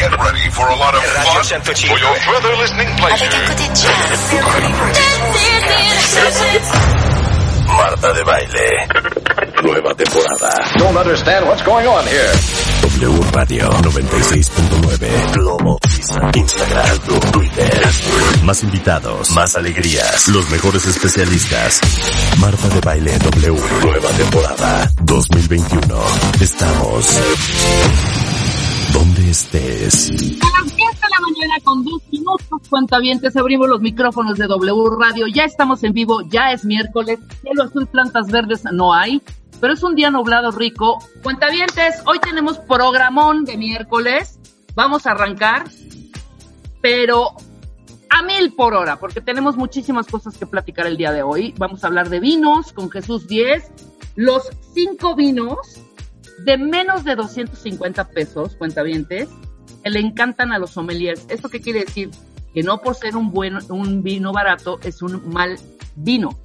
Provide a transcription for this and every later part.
Get ready for a lot of fun for your further listening pleasure. Marta de baile. Nueva temporada. Don't understand what's going on here. W Radio 96.9. Globo. Instagram. Twitter. Más invitados. Más alegrías. Los mejores especialistas. Marta de baile W. Nueva temporada 2021. Estamos donde estés. A las 10 de la mañana con dos minutos, cuentavientes, abrimos los micrófonos de W Radio. Ya estamos en vivo, ya es miércoles. Cielo azul, plantas verdes no hay, pero es un día nublado rico. Cuentavientes, hoy tenemos programón de miércoles. Vamos a arrancar, pero a mil por hora, porque tenemos muchísimas cosas que platicar el día de hoy. Vamos a hablar de vinos con Jesús 10, los cinco vinos de menos de 250 pesos, cuentavientes, le encantan a los sommeliers. ¿Esto qué quiere decir? Que no por ser un buen, vino barato es un mal vino.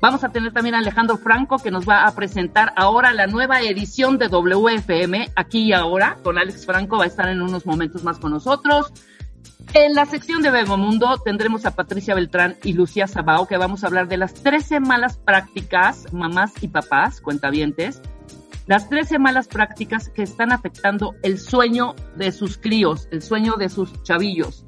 Vamos a tener también a Alejandro Franco que nos va a presentar ahora la nueva edición de WFM, aquí y ahora, con Alex Franco, va a estar en unos momentos más con nosotros. En la sección de Bebemundo tendremos a Patricia Beltrán y Lucía Sabao, que vamos a hablar de las 13 malas prácticas, mamás y papás, cuentavientes, las 13 malas prácticas que están afectando el sueño de sus críos, el sueño de sus chavillos.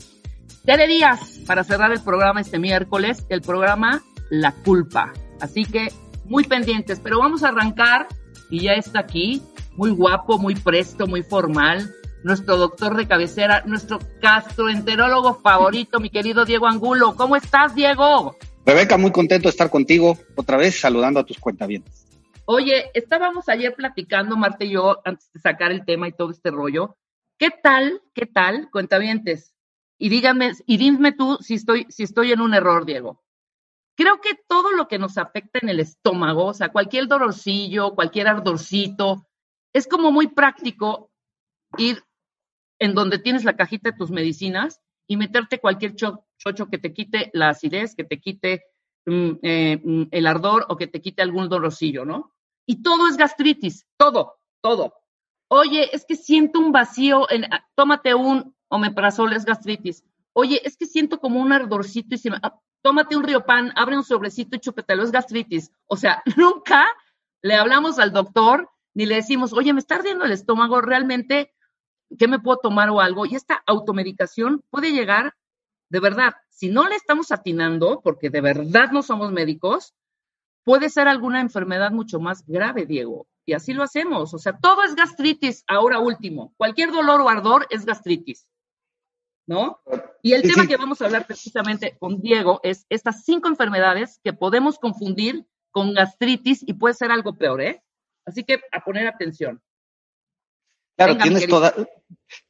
Tere Díaz, para cerrar el programa este miércoles, el programa La Culpa. Así que muy pendientes, pero vamos a arrancar y ya está aquí, muy guapo, muy presto, muy formal, nuestro doctor de cabecera, nuestro gastroenterólogo favorito, mi querido Diego Angulo. ¿Cómo estás, Diego? Rebeca, muy contento de estar contigo otra vez, saludando a tus cuentavientes. Oye, estábamos ayer platicando, Marta y yo, antes de sacar el tema y todo este rollo. ¿Qué tal, qué tal, cuentavientes? Y díganme, y dime tú si estoy, si estoy en un error, Diego. Creo que todo lo que nos afecta en el estómago, o sea, cualquier dolorcillo, cualquier ardorcito, es como muy práctico ir en donde tienes la cajita de tus medicinas y meterte cualquier chocho que te quite la acidez, que te quite mm, eh, mm, el ardor o que te quite algún dolorcillo, ¿no? Y todo es gastritis, todo, todo. Oye, es que siento un vacío, en, ah, tómate un omeprazol, es gastritis. Oye, es que siento como un ardorcito y se me, ah, tómate un riopan, abre un sobrecito y chúpetelo, es gastritis. O sea, nunca le hablamos al doctor ni le decimos, oye, me está ardiendo el estómago, realmente ¿qué me puedo tomar o algo? Y esta automedicación puede llegar, de verdad, si no le estamos atinando, porque de verdad no somos médicos, puede ser alguna enfermedad mucho más grave, Diego. Y así lo hacemos. O sea, todo es gastritis, ahora último. Cualquier dolor o ardor es gastritis. ¿No? Y el tema que vamos a hablar precisamente con Diego es estas cinco enfermedades que podemos confundir con gastritis y puede ser algo peor, ¿eh? Así que a poner atención. Claro, tienes toda,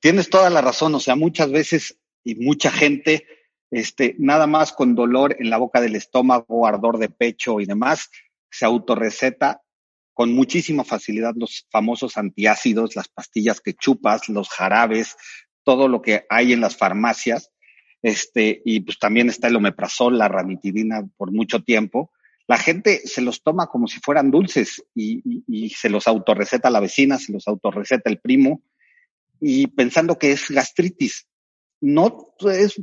tienes toda la razón. O sea, muchas veces y mucha gente, este, nada más con dolor en la boca del estómago, ardor de pecho y demás, se autorreceta con muchísima facilidad los famosos antiácidos, las pastillas que chupas, los jarabes, todo lo que hay en las farmacias. Este, y pues también está el omeprazol, la ranitidina por mucho tiempo la gente se los toma como si fueran dulces y, se los autorreceta la vecina, se los autorreceta el primo, y pensando que es gastritis. No, es,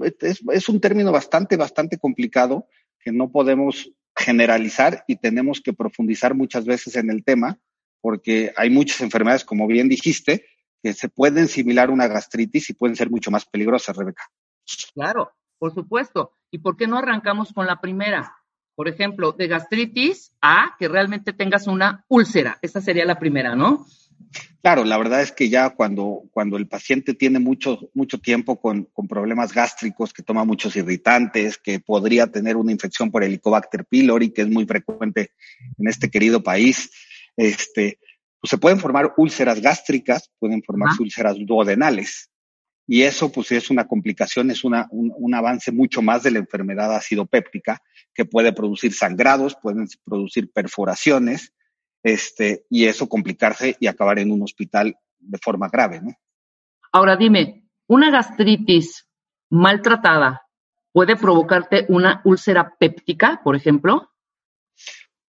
es, un término bastante, bastante complicado que no podemos generalizar y tenemos que profundizar muchas veces en el tema, porque hay muchas enfermedades, como bien dijiste, que se pueden similar a una gastritis y pueden ser mucho más peligrosas, Rebeca. Claro, por supuesto. ¿Y por qué no arrancamos con la primera? por ejemplo, de gastritis a que realmente tengas una úlcera. Esa sería la primera, ¿no? Claro, la verdad es que ya cuando, cuando el paciente tiene mucho, mucho tiempo con, con, problemas gástricos, que toma muchos irritantes, que podría tener una infección por Helicobacter pylori, que es muy frecuente en este querido país, este, pues se pueden formar úlceras gástricas, pueden formarse úlceras duodenales. Y eso, pues, es una complicación, es una, un, un, avance mucho más de la enfermedad acidopéptica, que puede producir sangrados, pueden producir perforaciones, este, y eso complicarse y acabar en un hospital de forma grave, ¿no? Ahora dime, ¿una gastritis maltratada puede provocarte una úlcera péptica, por ejemplo?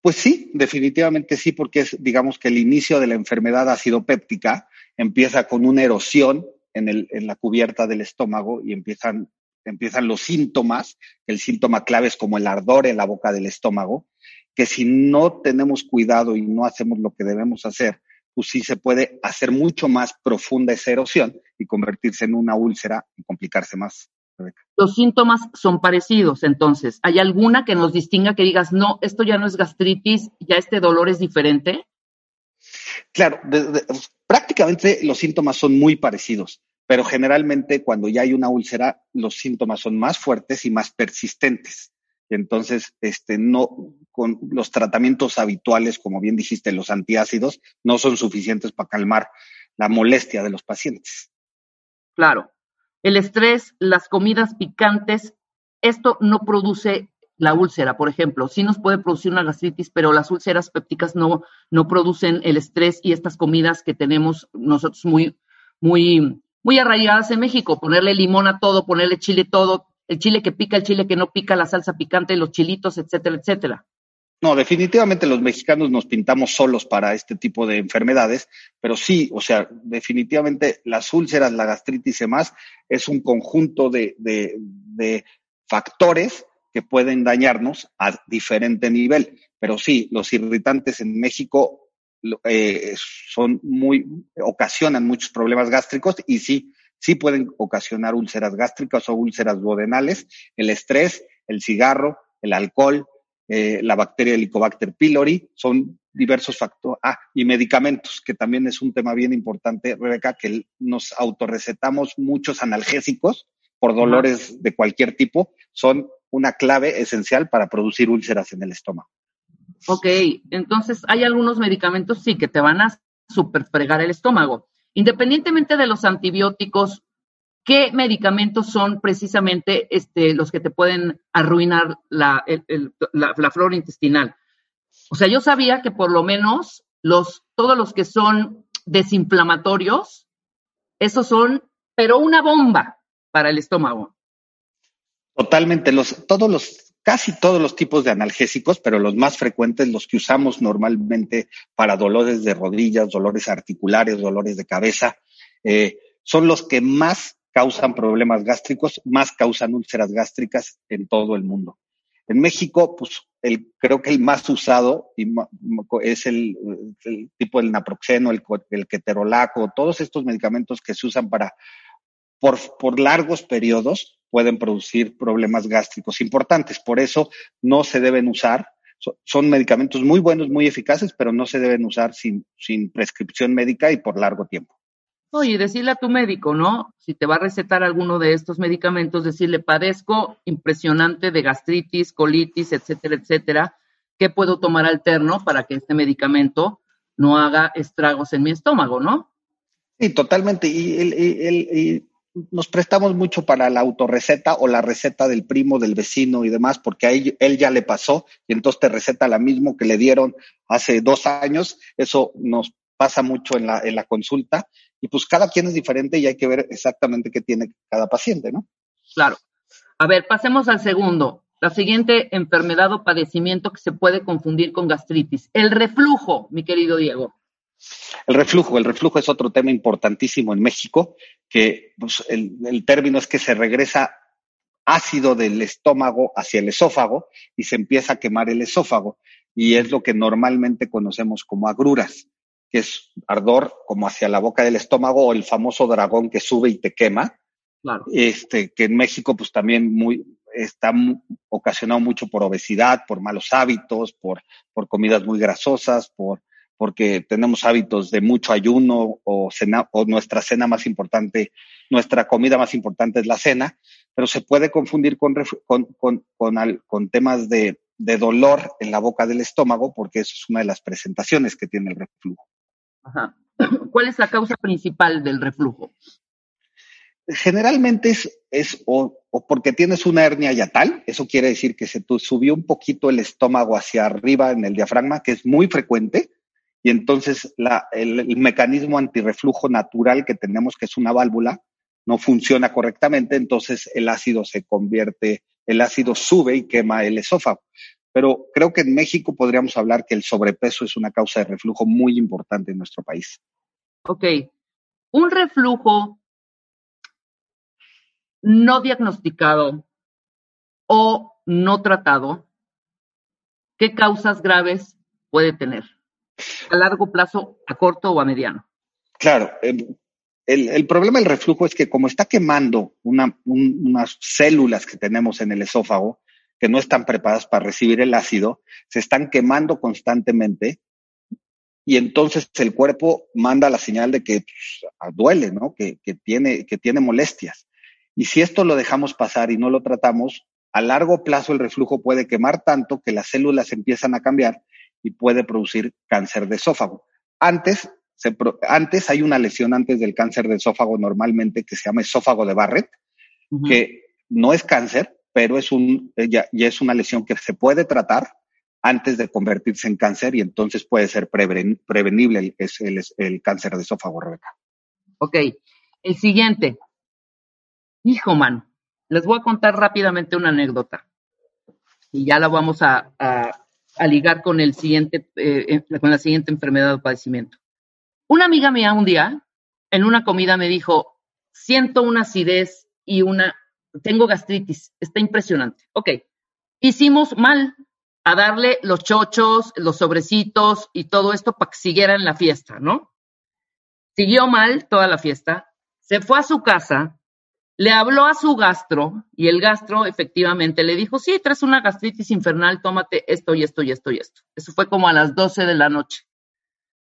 Pues sí, definitivamente sí, porque es, digamos que el inicio de la enfermedad acidopéptica empieza con una erosión en, el, en la cubierta del estómago y empiezan, empiezan los síntomas. El síntoma clave es como el ardor en la boca del estómago, que si no tenemos cuidado y no hacemos lo que debemos hacer, pues sí se puede hacer mucho más profunda esa erosión y convertirse en una úlcera y complicarse más. Los síntomas son parecidos, entonces, ¿hay alguna que nos distinga que digas, no, esto ya no es gastritis, ya este dolor es diferente? Claro, prácticamente los síntomas son muy parecidos, pero generalmente cuando ya hay una úlcera, los síntomas son más fuertes y más persistentes. Entonces, este, no, con los tratamientos habituales, como bien dijiste, los antiácidos, no son suficientes para calmar la molestia de los pacientes. Claro. El estrés, las comidas picantes, esto no produce la úlcera, por ejemplo. Sí nos puede producir una gastritis, pero las úlceras pépticas no, no producen el estrés y estas comidas que tenemos nosotros muy, muy, muy arraigadas en México. Ponerle limón a todo, ponerle chile todo, el chile que pica, el chile que no pica, la salsa picante, los chilitos, etcétera, etcétera. No, definitivamente los mexicanos nos pintamos solos para este tipo de enfermedades, pero sí, o sea, definitivamente las úlceras, la gastritis y demás es un conjunto de, de factores que pueden dañarnos a diferente nivel. Pero sí, los irritantes en México eh, son muy, ocasionan muchos problemas gástricos y sí, sí pueden ocasionar úlceras gástricas o úlceras duodenales, el estrés, el cigarro, el alcohol, eh, la bacteria Helicobacter pylori, son diversos factores. Ah, y medicamentos, que también es un tema bien importante, Rebeca, que nos autorrecetamos muchos analgésicos por dolores de cualquier tipo, son una clave esencial para producir úlceras en el estómago. Ok, entonces hay algunos medicamentos sí que te van a superfregar el estómago. Independientemente de los antibióticos, ¿qué medicamentos son precisamente este, los que te pueden arruinar la, flora intestinal? O sea, yo sabía que por lo menos los, todos los que son desinflamatorios, esos son, pero una bomba para el estómago. Totalmente, los, todos los, casi todos los tipos de analgésicos, pero los más frecuentes, los que usamos normalmente para dolores de rodillas, dolores articulares, dolores de cabeza, eh, son los que más causan problemas gástricos, más causan úlceras gástricas en todo el mundo. En México, pues el, creo que el más usado es el, tipo del naproxeno, el, el keterolaco, todos estos medicamentos que se usan para por, por largos periodos pueden producir problemas gástricos importantes. Por eso no se deben usar. Son medicamentos muy buenos, muy eficaces, pero no se deben usar sin, sin prescripción médica y por largo tiempo. Oye, decirle a tu médico, ¿no? Si te va a recetar alguno de estos medicamentos, decirle, padezco impresionante de gastritis, colitis, etcétera, etcétera. ¿Qué puedo tomar alterno para que este medicamento no haga estragos en mi estómago, no? Sí, totalmente. Y, el, el, nos prestamos mucho para la autorreceta o la receta del primo, del vecino y demás, porque a él, él, ya le pasó y entonces te receta la mismo que le dieron hace dos años. Eso nos pasa mucho en la, en la consulta y pues cada quien es diferente y hay que ver exactamente qué tiene cada paciente, ¿no? Claro. A ver, pasemos al segundo. La siguiente enfermedad o padecimiento que se puede confundir con gastritis, el reflujo, mi querido Diego. El reflujo, el reflujo es otro tema importantísimo en México, que pues, el, término es que se regresa ácido del estómago hacia el esófago y se empieza a quemar el esófago y es lo que normalmente conocemos como agruras, que es ardor como hacia la boca del estómago o el famoso dragón que sube y te quema. Este, que en México pues también muy, está ocasionado mucho por obesidad, por malos hábitos, por, por comidas muy grasosas, por porque tenemos hábitos de mucho ayuno o, cena, o nuestra cena más importante, nuestra comida más importante es la cena, pero se puede confundir con, con, con, con temas de, de, dolor en la boca del estómago, porque eso es una de las presentaciones que tiene el reflujo. Ajá. ¿Cuál es la causa principal del reflujo? Generalmente es, es o, o, porque tienes una hernia yatal, eso quiere decir que se te subió un poquito el estómago hacia arriba en el diafragma, que es muy frecuente, y entonces la, el, mecanismo antirreflujo natural que tenemos, que es una válvula, no funciona correctamente, entonces el ácido se convierte, el ácido sube y quema el esófago. Pero creo que en México podríamos hablar que el sobrepeso es una causa de reflujo muy importante en nuestro país. Ok. Un reflujo no diagnosticado o no tratado, ¿qué causas graves puede tener? ¿A largo plazo, a corto o a mediano? Claro, em, el, problema del reflujo es que como está quemando unas células que tenemos en el esófago, que no están preparadas para recibir el ácido, se están quemando constantemente y entonces el cuerpo manda la señal de que pues, duele, ¿no? Que, tiene, que tiene molestias. Y si esto lo dejamos pasar y no lo tratamos, a largo plazo el reflujo puede quemar tanto que las células empiezan a cambiar y puede producir cáncer de esófago. Antes, antes hay una lesión antes del cáncer de esófago normalmente que se llama esófago de Barrett, que no es cáncer, pero es un, ya, es una lesión que se puede tratar antes de convertirse en cáncer y entonces puede ser prevenible el, el, el, cáncer de esófago, Rebeca. Ok, el siguiente. Hijo, man, les voy a contar rápidamente una anécdota y ya la vamos a, a, ligar con, el siguiente, eh, con la siguiente enfermedad o padecimiento. Una amiga mía un día, en una comida, me dijo, siento una acidez y una, tengo gastritis, está impresionante. Ok, hicimos mal a darle los chochos, los sobrecitos y todo esto para que siguiera en la fiesta, ¿no? Siguió mal toda la fiesta, se fue a su casa, le habló a su gastro y el gastro efectivamente le dijo, sí, traes una gastritis infernal, tómate esto y esto y esto y esto. Eso fue como a las 12 de la noche.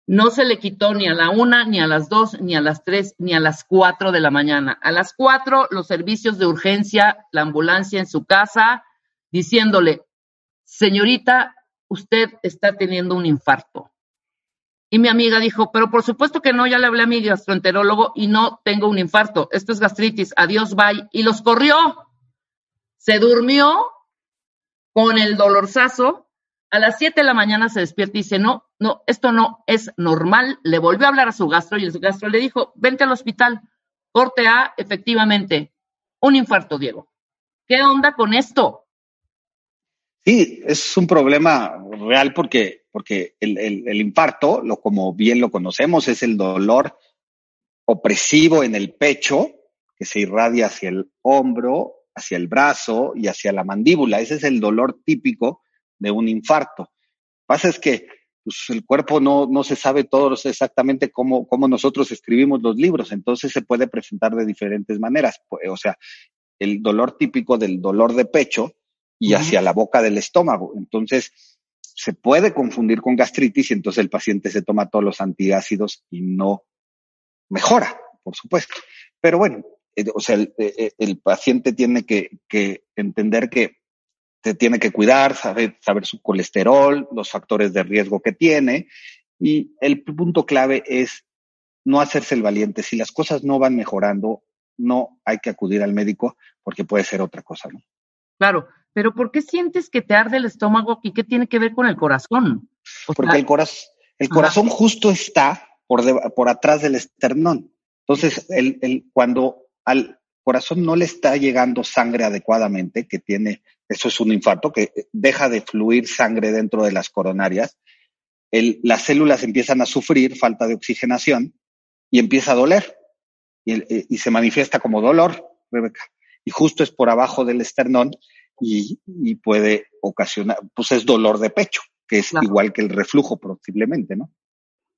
No se le quitó ni a la una, ni a las dos, ni a las tres, ni a las cuatro de la mañana. A las cuatro, los servicios de urgencia, la ambulancia en su casa, diciéndole, señorita, usted está teniendo un infarto. Y mi amiga dijo, pero por supuesto que no, ya le hablé a mi gastroenterólogo y no tengo un infarto, esto es gastritis, adiós, bye. Y los corrió. Se durmió con el dolorzazo. A las 7 de la mañana se despierta y dice, no, no, esto no es normal. Le volvió a hablar a su gastro y el gastro le dijo, vente al hospital. Corte A, efectivamente, un infarto, Diego. ¿Qué onda con esto? Sí, es un problema real porque, porque el, el, infarto, lo, como bien lo conocemos, es el dolor opresivo en el pecho que se irradia hacia el hombro, hacia el brazo y hacia la mandíbula. Ese es el dolor típico de un infarto. Lo que pasa es que pues, el cuerpo no, no se sabe todos exactamente cómo, cómo nosotros escribimos los libros, entonces se puede presentar de diferentes maneras. O sea, el dolor típico del dolor de pecho y hacia la boca del estómago. Entonces, se puede confundir con gastritis y entonces el paciente se toma todos los antiácidos y no mejora, por supuesto. Pero bueno, eh, o sea, el, eh, el, paciente tiene que, que, entender que se tiene que cuidar, saber, saber su colesterol, los factores de riesgo que tiene. Y el punto clave es no hacerse el valiente. Si las cosas no van mejorando, no hay que acudir al médico porque puede ser otra cosa, ¿no? Claro, pero ¿por qué sientes que te arde el estómago y qué tiene que ver con el corazón? Porque el, corazón, el corazón justo está por, por atrás del esternón. Entonces, el, el, cuando al corazón no le está llegando sangre adecuadamente, que tiene, eso es un infarto, que deja de fluir sangre dentro de las coronarias, el, las células empiezan a sufrir falta de oxigenación y empieza a doler. Y, y se manifiesta como dolor, Rebeca. Y justo es por abajo del esternón y, puede ocasionar, pues es dolor de pecho, que es igual que el reflujo posiblemente, ¿no?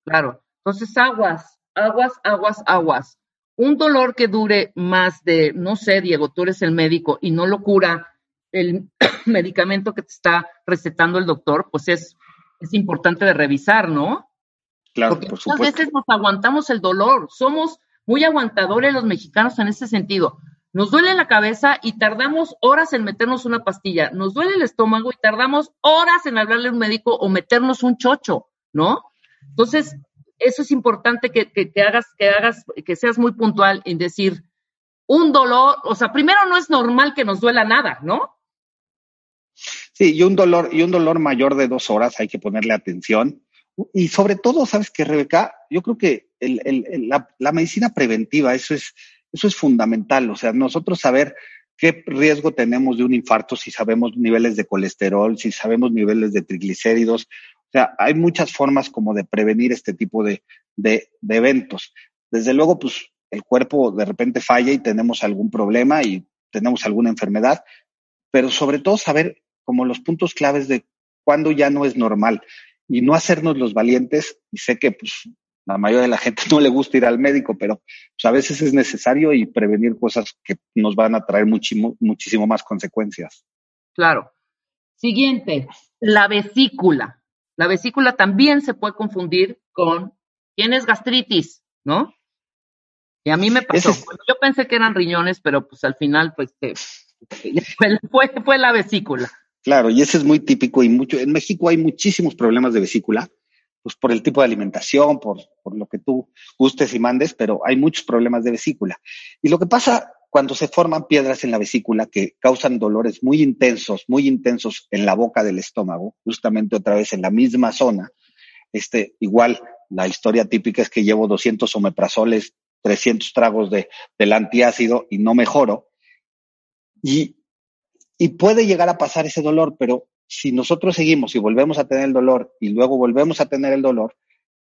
Claro. Entonces, aguas, aguas, aguas, aguas. Un dolor que dure más de, no sé, Diego, tú eres el médico y no lo cura el medicamento que te está recetando el doctor, pues es, es importante de revisar, ¿no? Claro, por supuesto. Muchas veces nos aguantamos el dolor, somos muy aguantadores los mexicanos en ese sentido. Nos duele la cabeza y tardamos horas en meternos una pastilla. Nos duele el estómago y tardamos horas en hablarle a un médico o meternos un chocho, ¿no? Entonces, eso es importante que, hagas, que hagas, que seas muy puntual en decir un dolor, o sea, primero no es normal que nos duela nada, ¿no? Sí, y un dolor, y un dolor mayor de dos horas hay que ponerle atención. Y sobre todo, ¿sabes qué, Rebeca? Yo creo que la medicina preventiva, eso es, eso es fundamental, o sea, nosotros saber qué riesgo tenemos de un infarto, si sabemos niveles de colesterol, si sabemos niveles de triglicéridos. O sea, hay muchas formas como de prevenir este tipo de, de, eventos. Desde luego, pues el cuerpo de repente falla y tenemos algún problema y tenemos alguna enfermedad, pero sobre todo saber como los puntos claves de cuándo ya no es normal y no hacernos los valientes. Y sé que pues, la mayoría de la gente no le gusta ir al médico, pero pues, a veces es necesario y prevenir cosas que nos van a traer muchísimo, muchísimo más consecuencias. Claro. Siguiente, la vesícula. La vesícula también se puede confundir con tienes gastritis, ¿no? Y a mí me pasó. yo pensé que eran riñones, pero pues al final, pues fue, fue, la vesícula. Claro, y ese es muy típico y mucho. En México hay muchísimos problemas de vesícula, pues por el tipo de alimentación, por, por lo que tú gustes y mandes, pero hay muchos problemas de vesícula. Y lo que pasa cuando se forman piedras en la vesícula que causan dolores muy intensos, muy intensos en la boca del estómago, justamente otra vez en la misma zona, este, igual la historia típica es que llevo 200 omeprazoles 300 tragos de, del antiácido y no mejoro. Y, y puede llegar a pasar ese dolor, pero si nosotros seguimos y volvemos a tener el dolor y luego volvemos a tener el dolor,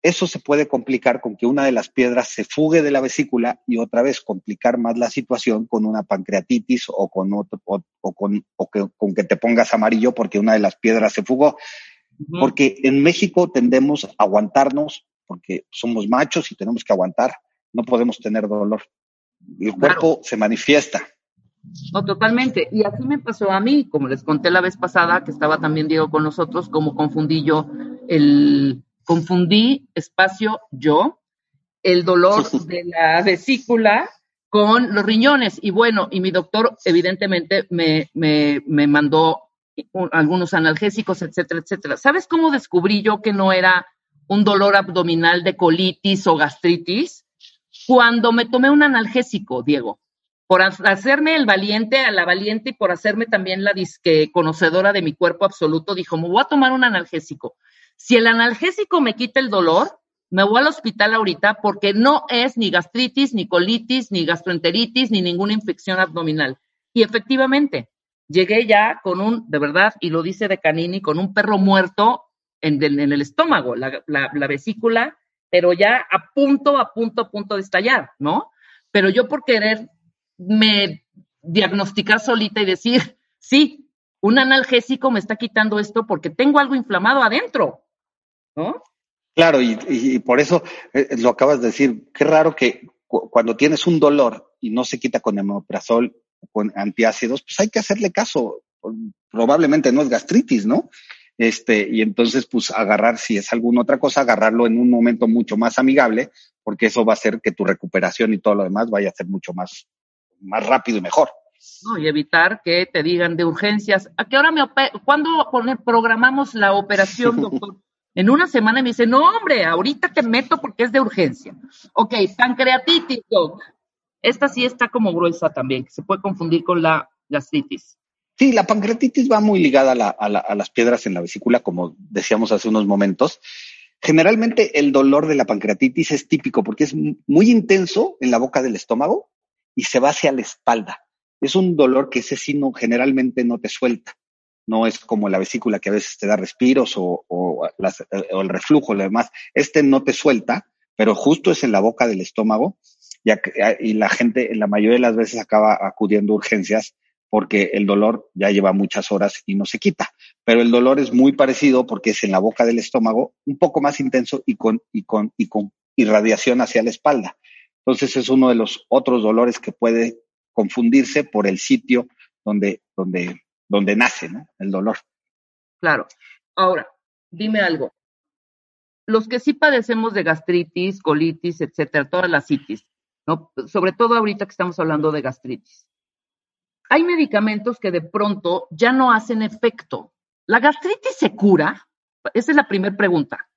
eso se puede complicar con que una de las piedras se fugue de la vesícula y otra vez complicar más la situación con una pancreatitis o con otro, o, con, o que, con que te pongas amarillo porque una de las piedras se fugó. Porque en México tendemos a aguantarnos porque somos machos y tenemos que aguantar no podemos tener dolor. El cuerpo se manifiesta. No, totalmente. Y así me pasó a mí, como les conté la vez pasada, que estaba también Diego con nosotros, como confundí yo el, confundí espacio yo, el dolor de la vesícula con los riñones. Y bueno, y mi doctor evidentemente me, me, me mandó algunos analgésicos, etcétera, etcétera. ¿Sabes cómo descubrí yo que no era un dolor abdominal de colitis o gastritis? cuando me tomé un analgésico, Diego, por hacerme el valiente a la valiente y por hacerme también la disque conocedora de mi cuerpo absoluto, dijo, me voy a tomar un analgésico. Si el analgésico me quita el dolor, me voy al hospital ahorita porque no es ni gastritis, ni colitis, ni gastroenteritis, ni ninguna infección abdominal. Y efectivamente, llegué ya con un, de verdad, y lo dice de Canini, con un perro muerto en, el estómago, la vesícula pero ya a punto, a punto, a punto de estallar, ¿no? Pero yo por querer me diagnosticar solita y decir, sí, un analgésico me está quitando esto porque tengo algo inflamado adentro, ¿no? Claro, y, por eso eh, lo acabas de decir, qué raro que cuando tienes un dolor y no se quita con hemoprazol con antiácidos, pues hay que hacerle caso. Probablemente no es gastritis, ¿no? Este, y entonces, pues agarrar, si es alguna otra cosa, agarrarlo en un momento mucho más amigable, porque eso va a hacer que tu recuperación y todo lo demás vaya a ser mucho más, más rápido y mejor. No, y evitar que te digan de urgencias. ¿A qué hora me ¿Cuándo programamos la operación, doctor? en una semana me dice, no, hombre, ahorita te meto porque es de urgencia. Ok, pancreatitis, doc. Esta sí está como gruesa también, que se puede confundir con la gastritis. Sí, la pancreatitis va muy ligada a, las piedras en la vesícula, como decíamos hace unos momentos. Generalmente el dolor de la pancreatitis es típico porque es muy intenso en la boca del estómago y se va hacia la espalda. Es un dolor que ese sí generalmente no te suelta. No es como la vesícula que a veces te da respiros o, o, el reflujo, lo demás. Este no te suelta, pero justo es en la boca del estómago y la gente la mayoría de las veces acaba acudiendo a urgencias porque el dolor ya lleva muchas horas y no se quita. Pero el dolor es muy parecido porque es en la boca del estómago, un poco más intenso y con, y con, y con irradiación hacia la espalda. Entonces es uno de los otros dolores que puede confundirse por el sitio donde, donde, donde nace el dolor. Claro. Ahora, dime algo. Los que sí padecemos de gastritis, colitis, etcétera, todas las citis, ¿no? sobre todo ahorita que estamos hablando de gastritis hay medicamentos que de pronto ya no hacen efecto. ¿La gastritis se cura? Esa es la primera pregunta.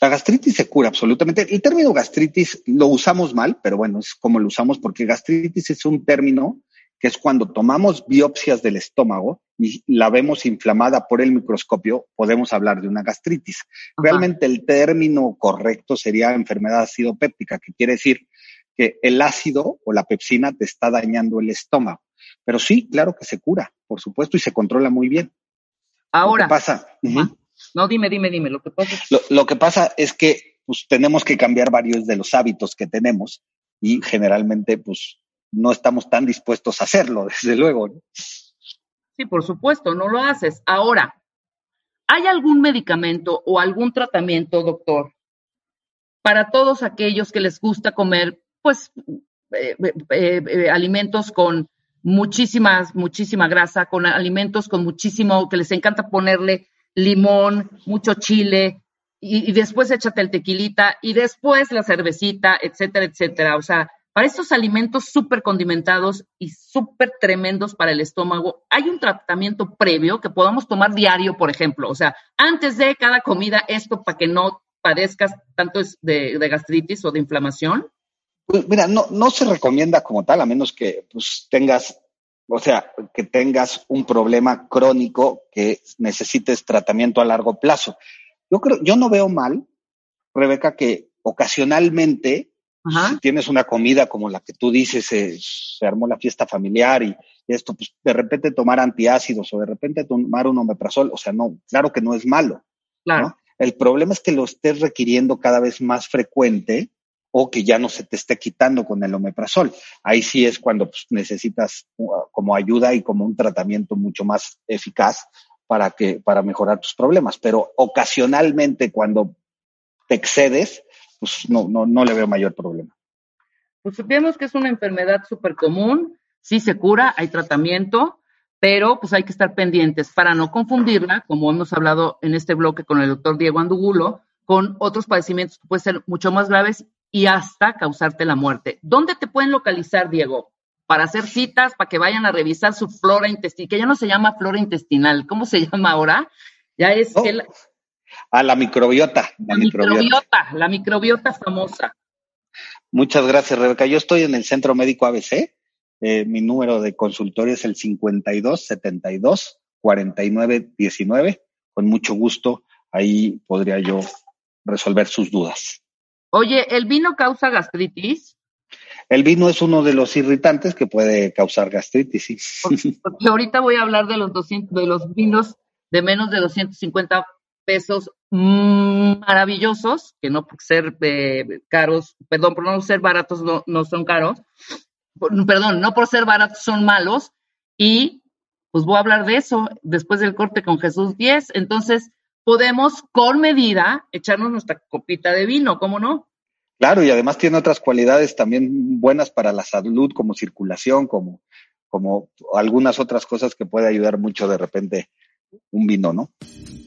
La gastritis se cura absolutamente. El término gastritis lo usamos mal, pero bueno, es como lo usamos porque gastritis es un término que es cuando tomamos biopsias del estómago y la vemos inflamada por el microscopio, podemos hablar de una gastritis. Realmente el término correcto sería enfermedad ácido péptica, que quiere decir que el ácido o la pepsina te está dañando el estómago. Pero sí, claro que se cura, por supuesto, y se controla muy bien. Ahora. ¿Qué pasa? No, dime, dime, dime. Lo que pasa es, lo, que pasa es que pues, tenemos que cambiar varios de los hábitos que tenemos y generalmente pues no estamos tan dispuestos a hacerlo, desde luego. Sí, por supuesto, no lo haces. Ahora, ¿hay algún medicamento o algún tratamiento, doctor, para todos aquellos que les gusta comer, pues, eh, eh, eh, alimentos con muchísimas, muchísima grasa, con alimentos con muchísimo, que les encanta ponerle limón, mucho chile, y, después échate el tequilita, y después la cervecita, etcétera, etcétera. O sea, para estos alimentos súper condimentados y súper tremendos para el estómago, hay un tratamiento previo que podamos tomar diario, por ejemplo. O sea, antes de cada comida, esto para que no padezcas tanto de, de gastritis o de inflamación. Pues mira, no, no se recomienda como tal, a menos que pues, tengas, o sea, que tengas un problema crónico que necesites tratamiento a largo plazo. Yo creo, yo no veo mal, Rebeca, que ocasionalmente, si tienes una comida como la que tú dices, se armó la fiesta familiar y esto, pues de repente tomar antiácidos o de repente tomar un omeprazol, o sea, no, claro que no es malo. Claro. El problema es que lo estés requiriendo cada vez más frecuente o que ya no se te esté quitando con el omeprazol. Ahí sí es cuando pues, necesitas uh, como ayuda y como un tratamiento mucho más eficaz para que para mejorar tus problemas. Pero ocasionalmente cuando te excedes, pues no, no, no le veo mayor problema. Pues supimos que es una enfermedad súper común, sí se cura, hay tratamiento, pero pues hay que estar pendientes para no confundirla, como hemos hablado en este bloque con el doctor Diego Andugulo, con otros padecimientos que pueden ser mucho más graves y hasta causarte la muerte. ¿Dónde te pueden localizar, Diego? Para hacer citas, para que vayan a revisar su flora intestinal, que ya no se llama flora intestinal, ¿cómo se llama ahora? Ya es oh, A la microbiota. La, microbiota, la microbiota famosa. Muchas gracias, Rebeca. Yo estoy en el Centro Médico ABC. Eh, mi número de consultorio es el 52 72 49 19. Con mucho gusto, ahí podría yo resolver sus dudas. Oye, ¿el vino causa gastritis? El vino es uno de los irritantes que puede causar gastritis, sí. Porque, ahorita voy a hablar de los 200, de los vinos de menos de 250 pesos maravillosos, que no por ser eh, caros, perdón, por no ser baratos no, no son caros, perdón, no por ser baratos son malos, y pues voy a hablar de eso después del corte con Jesús 10. Entonces, podemos con medida echarnos nuestra copita de vino, ¿cómo no? Claro, y además tiene otras cualidades también buenas para la salud, como circulación, como, como algunas otras cosas que puede ayudar mucho de repente un vino, ¿no?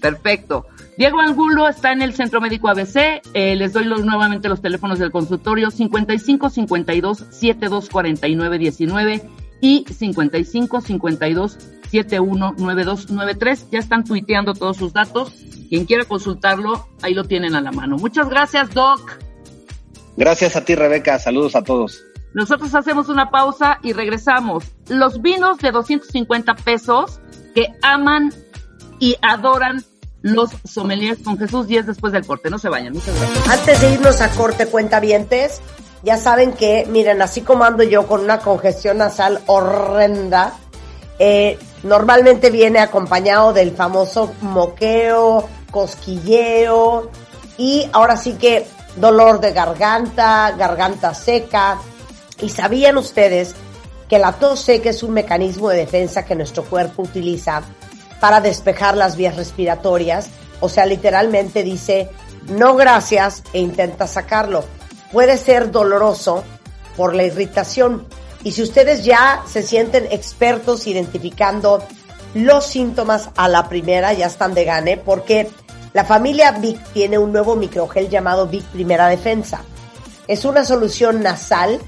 Perfecto. Diego Angulo está en el Centro Médico ABC. Eh, les doy nuevamente los teléfonos del consultorio 55 52 72 49 19 y 55 52 719293. Ya están tuiteando todos sus datos. Quien quiera consultarlo, ahí lo tienen a la mano. Muchas gracias, Doc. Gracias a ti, Rebeca. Saludos a todos. Nosotros hacemos una pausa y regresamos. Los vinos de 250 pesos que aman y adoran los sommeliers con Jesús 10 después del corte. No se vayan. Muchas gracias. Antes de irnos a corte, cuenta vientes, ya saben que, miren, así como ando yo con una congestión nasal horrenda, eh, normalmente viene acompañado del famoso moqueo, cosquilleo y ahora sí que dolor de garganta, garganta seca. ¿Y sabían ustedes que la tos seca es un mecanismo de defensa que nuestro cuerpo utiliza para despejar las vías respiratorias? O sea, literalmente dice, no gracias e intenta sacarlo. Puede ser doloroso por la irritación, y si ustedes ya se sienten expertos identificando los síntomas a la primera, ya están de gane, porque la familia Vic tiene un nuevo microgel llamado Vic Primera Defensa. Es una solución nasal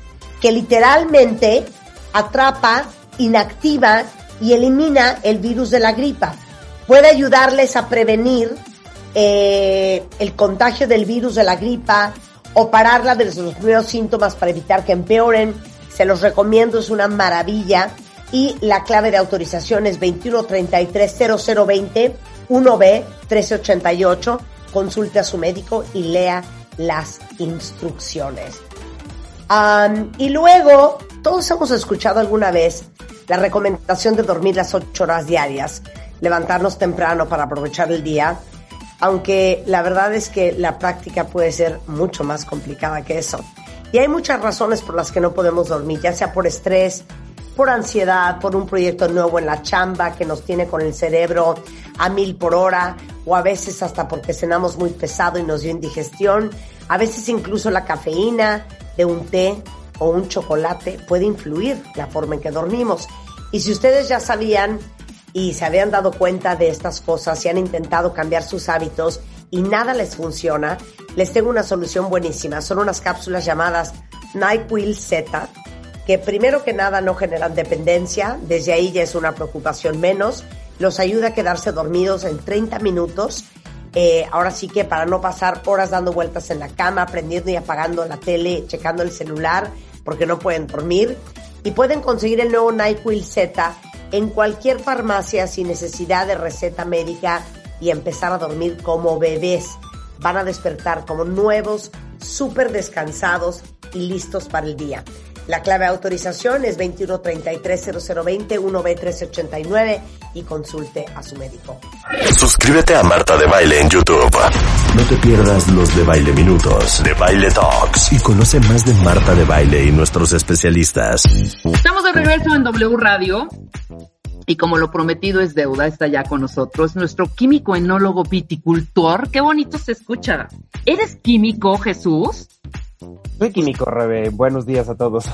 que literalmente atrapa, inactiva y elimina el virus de la gripa. Puede ayudarles a prevenir eh, el contagio del virus de la gripa o pararla desde los primeros síntomas para evitar que empeoren se los recomiendo, es una maravilla. Y la clave de autorización es 21330020 1B 1388. Consulte a su médico y lea las instrucciones. y luego, todos hemos escuchado alguna vez la recomendación de dormir las 8 horas diarias, levantarnos temprano para aprovechar el día, aunque la verdad es que la práctica puede ser mucho más complicada que eso. Y hay muchas razones por las que no podemos dormir, ya sea por estrés, por ansiedad, por un proyecto nuevo en la chamba que nos tiene con el cerebro a mil por hora, o a veces hasta porque cenamos muy pesado y nos dio indigestión, a veces incluso la cafeína de un té o un chocolate puede influir la forma en que dormimos. Y si ustedes ya sabían y se habían dado cuenta de estas cosas y han intentado cambiar sus hábitos y nada les funciona, les tengo una solución buenísima. Son unas cápsulas llamadas NyQuil Z, que primero que nada no generan dependencia, desde ahí ya es una preocupación menos, los ayuda a quedarse dormidos en 30 minutos. Eh, ahora sí que para no pasar horas dando vueltas en la cama, prendiendo y apagando la tele, checando el celular, porque no pueden dormir. Y pueden conseguir el nuevo NyQuil Z en cualquier farmacia sin necesidad de receta médica y empezar a dormir como bebés. Van a despertar como nuevos, súper descansados y listos para el día. La clave de autorización es 21330020 1B1389 y consulte a su médico. Suscríbete a Marta de Baile en YouTube. No te pierdas los de Baile Minutos, de Baile Talks y conoce más de Marta de Baile y nuestros especialistas. Estamos de regreso en W Radio y como lo prometido es deuda, está ya con nosotros nuestro químico enólogo viticultor. Qué bonito se escucha. ¿Eres químico, Jesús? Soy químico, Rebe. Buenos días a todos.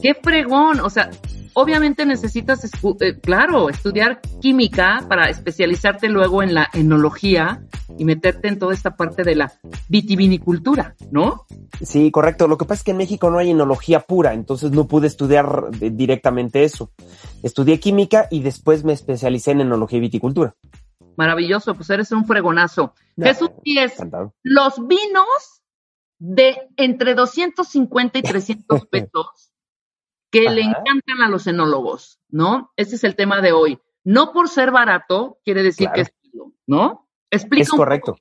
Qué fregón. O sea, obviamente necesitas, eh, claro, estudiar química para especializarte luego en la enología y meterte en toda esta parte de la vitivinicultura, ¿no? Sí, correcto. Lo que pasa es que en México no hay enología pura, entonces no pude estudiar directamente eso. Estudié química y después me especialicé en enología y viticultura. Maravilloso, pues eres un fregonazo. Jesús, los vinos de entre 250 y 300 pesos que le encantan a los enólogos, ¿no? Ese es el tema de hoy. No por ser barato quiere decir que es ¿no? Explica es correcto.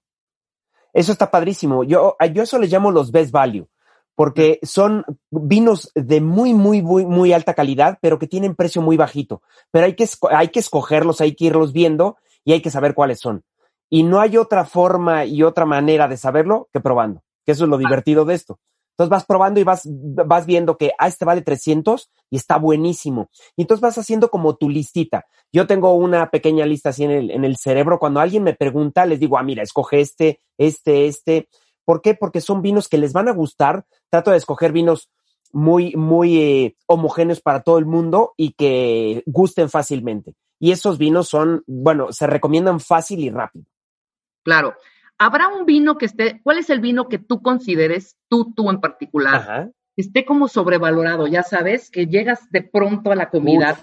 Eso está padrísimo. Yo, yo eso les llamo los best value, porque son vinos de muy, muy, muy, muy alta calidad, pero que tienen precio muy bajito. Pero hay que, hay que escogerlos, hay que irlos viendo y hay que saber cuáles son. Y no hay otra forma y otra manera de saberlo que probando, que eso es lo divertido de esto. Entonces vas probando y vas, vas viendo que, ah, este vale 300 y está buenísimo. Y entonces vas haciendo como tu listita. Yo tengo una pequeña lista así en el, en el cerebro. Cuando alguien me pregunta, les digo, ah, mira, escoge este, este, este. ¿Por qué? Porque son vinos que les van a gustar. Trato de escoger vinos muy, muy eh, homogéneos para todo el mundo y que gusten fácilmente. Y esos vinos son, bueno, se recomiendan fácil y rápido. Claro. ¿Habrá un vino que esté, cuál es el vino que tú consideres, tú, tú en particular, que esté como sobrevalorado? Ya sabes, que llegas de pronto a la comida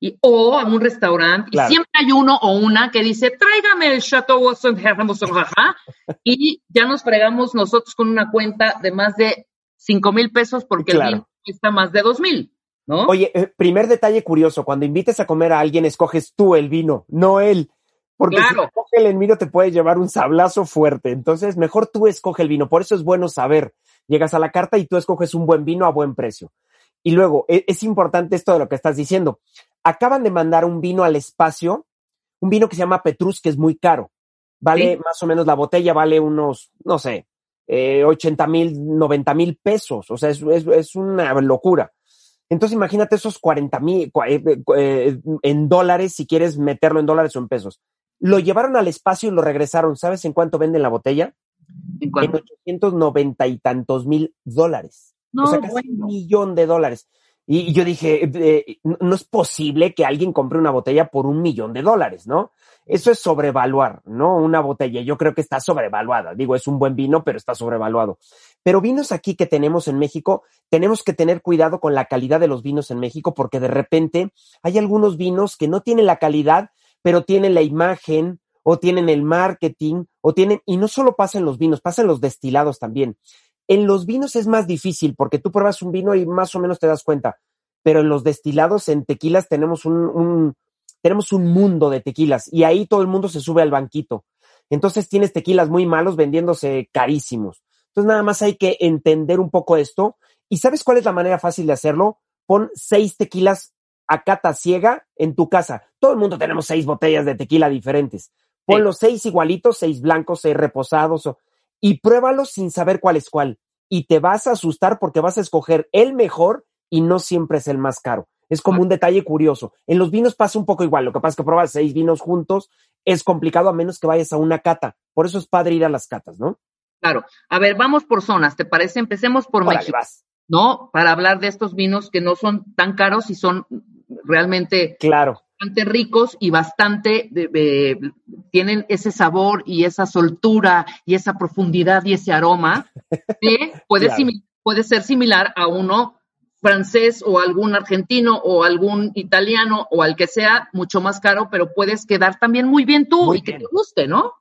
y, o a un restaurante y siempre hay uno o una que dice, tráigame el Chateau Watson y ya nos fregamos nosotros con una cuenta de más de cinco mil pesos porque el vino cuesta más de dos mil. ¿No? Oye, eh, primer detalle curioso, cuando invites a comer a alguien, escoges tú el vino, no él. Porque si escoge el vino te puede llevar un sablazo fuerte. Entonces, mejor tú escoge el vino. Por eso es bueno saber. Llegas a la carta y tú escoges un buen vino a buen precio. Y luego, e, es, importante esto de lo que estás diciendo. Acaban de mandar un vino al espacio, un vino que se llama Petrus, que es muy caro. Vale más o menos, la botella vale unos, no sé, eh, 80 mil, 90 mil pesos. O sea, es, es, una locura. Entonces imagínate esos 40 mil eh, eh, en dólares, si quieres meterlo en dólares o en pesos. Lo llevaron al espacio y lo regresaron. ¿Sabes en cuánto venden la botella? En, en 890 y tantos mil dólares. No, o sea, casi un millón de dólares. Y yo dije, eh, no es posible que alguien compre una botella por un millón de dólares, ¿no? Eso es sobrevaluar, ¿no? Una botella, yo creo que está sobrevaluada. Digo, es un buen vino, pero está sobrevaluado. Pero vinos aquí que tenemos en México, tenemos que tener cuidado con la calidad de los vinos en México, porque de repente hay algunos vinos que no tienen la calidad pero tienen la imagen o tienen el marketing o tienen, y no solo pasa en los vinos, pasa en los destilados también. En los vinos es más difícil porque tú pruebas un vino y más o menos te das cuenta, pero en los destilados, en tequilas, tenemos un, un tenemos un mundo de tequilas y ahí todo el mundo se sube al banquito. Entonces tienes tequilas muy malos vendiéndose carísimos. Entonces nada más hay que entender un poco esto. ¿Y sabes cuál es la manera fácil de hacerlo? Pon seis tequilas a cata ciega en tu casa. Todo el mundo tenemos seis botellas de tequila diferentes. Pon los seis igualitos, seis blancos, seis reposados, y pruébalos sin saber cuál es cuál. y te vas a asustar porque vas a escoger el mejor y no siempre es el más caro. Es como un detalle curioso. En los vinos pasa un poco igual. Lo que pasa es que pruebas seis vinos juntos es complicado a menos que vayas a una cata. Por eso es padre ir a las catas, ¿no? Claro. A ver, vamos por zonas, ¿te parece? Empecemos por México. ¿No? Para hablar de estos vinos que no son tan caros y son realmente claro. bastante ricos y bastante tienen ese sabor y esa soltura y esa profundidad y ese aroma que puede, puede ser similar a uno francés o algún argentino o algún italiano o al que sea, mucho más caro, pero puedes quedar también muy bien tú y que te guste, ¿no?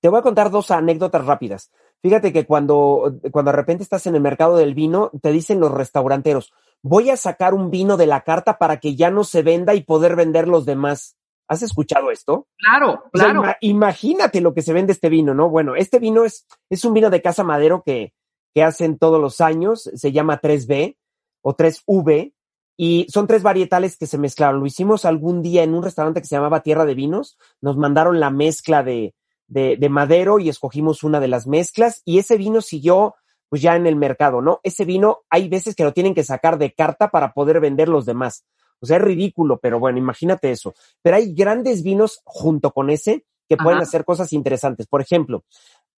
Te voy a contar dos anécdotas rápidas. Fíjate que cuando, cuando de repente estás en el mercado del vino, te dicen los restauranteros, voy a sacar un vino de la carta para que ya no se venda y poder vender los demás. ¿Has escuchado esto? Claro, claro. imagínate lo que se vende este vino, ¿no? Bueno, este vino es, es un vino de Casa Madero que, que hacen todos los años, se llama 3B o 3V, y son tres varietales que se mezclaron. Lo hicimos algún día en un restaurante que se llamaba Tierra de Vinos, nos mandaron la mezcla de, de, de Madero y escogimos una de las mezclas, y ese vino siguió pues ya en el mercado, ¿no? Ese vino hay veces que lo tienen que sacar de carta para poder vender los demás. O sea, es ridículo, pero bueno, imagínate eso. Pero hay grandes vinos junto con ese que pueden hacer cosas interesantes. Por ejemplo,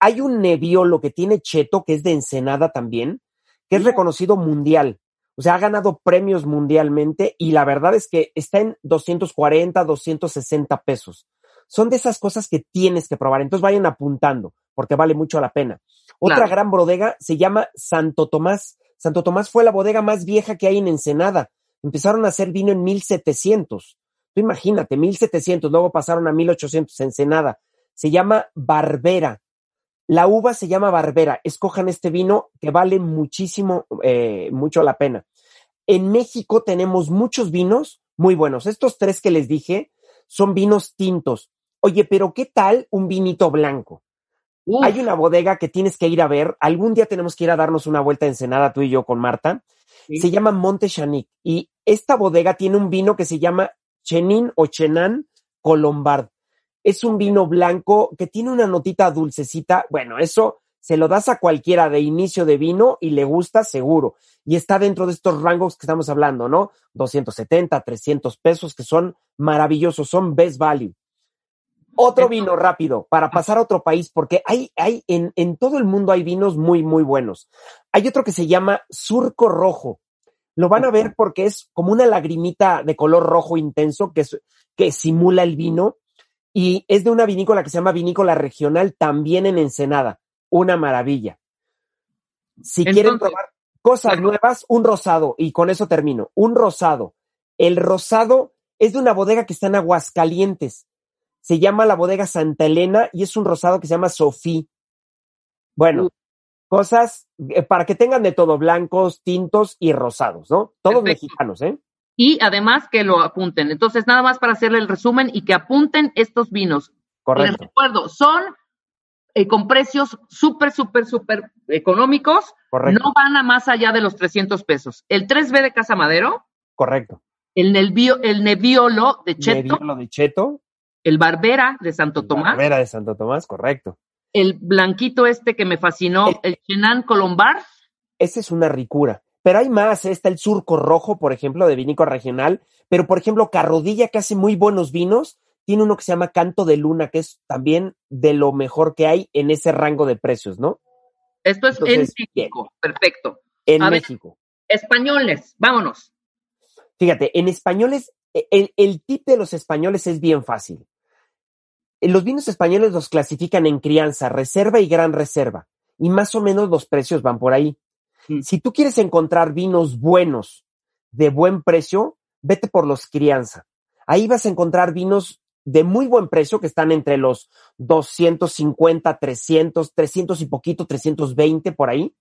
hay un Nebbiolo que tiene Cheto, que es de Ensenada también, que es reconocido mundial. O sea, ha ganado premios mundialmente y la verdad es que está en 240, 260 pesos. Son de esas cosas que tienes que probar. Entonces vayan apuntando porque vale mucho la pena. Otra gran bodega se llama Santo Tomás. Santo Tomás fue la bodega más vieja que hay en Ensenada. Empezaron a hacer vino en 1700. Tú imagínate, 1700, luego pasaron a 1800 Ensenada. Se llama Barbera. La uva se llama Barbera. Escojan este vino que vale muchísimo, eh, mucho la pena. En México tenemos muchos vinos muy buenos. Estos tres que les dije son vinos tintos. Oye, pero ¿qué tal un vinito blanco? Hay una bodega que tienes que ir a ver. Algún día tenemos que ir a darnos una vuelta en Ensenada, tú y yo, con Marta. Se llama Monte Chanic. Y esta bodega tiene un vino que se llama Chenin o Chenan Colombard. Es un vino blanco que tiene una notita dulcecita. Bueno, eso se lo das a cualquiera de inicio de vino y le gusta seguro. Y está dentro de estos rangos que estamos hablando, ¿no? 270, 300 pesos, que son maravillosos, son best value. Otro vino rápido para pasar a otro país, porque hay, hay, en, en todo el mundo hay vinos muy, muy buenos. Hay otro que se llama Surco Rojo. Lo van a ver porque es como una lagrimita de color rojo intenso que, que simula el vino y es de una vinícola que se llama Vinícola Regional, también en Ensenada. Una maravilla. Si quieren probar cosas nuevas, un rosado, y con eso termino. Un rosado. El rosado es de una bodega que está en Aguascalientes se llama la bodega Santa Elena y es un rosado que se llama Sofí. Bueno, cosas eh, para que tengan de todo, blancos, tintos y rosados, ¿no? Todos mexicanos, ¿eh? Y además que lo apunten. Entonces, nada más para hacerle el resumen y que apunten estos vinos. Correcto. Les recuerdo, son eh, con precios súper, súper, súper económicos. Correcto. No van a más allá de los 300 pesos. El 3B de Casa Madero. Correcto. El, el Nebbiolo de Cheto. Nebbiolo de Cheto el Barbera de Santo Tomás. Barbera de Santo Tomás, correcto. El blanquito este que me fascinó, el, Chenan Colombar. Ese es una ricura. Pero hay más, ¿eh? está el surco rojo, por ejemplo, de vinico regional, pero por ejemplo, Carrodilla, que hace muy buenos vinos, tiene uno que se llama Canto de Luna, que es también de lo mejor que hay en ese rango de precios, ¿no? Esto es en México, perfecto. En México. españoles, vámonos. Fíjate, en españoles, e, el, el tip de los españoles es bien fácil. Los vinos españoles los clasifican en crianza, reserva y gran reserva, y más o menos los precios van por ahí. Mm. Si tú quieres encontrar vinos buenos, de buen precio, vete por los crianza. Ahí vas a encontrar vinos de muy buen precio que están entre los 250, 300, 300 y poquito, 320 por ahí,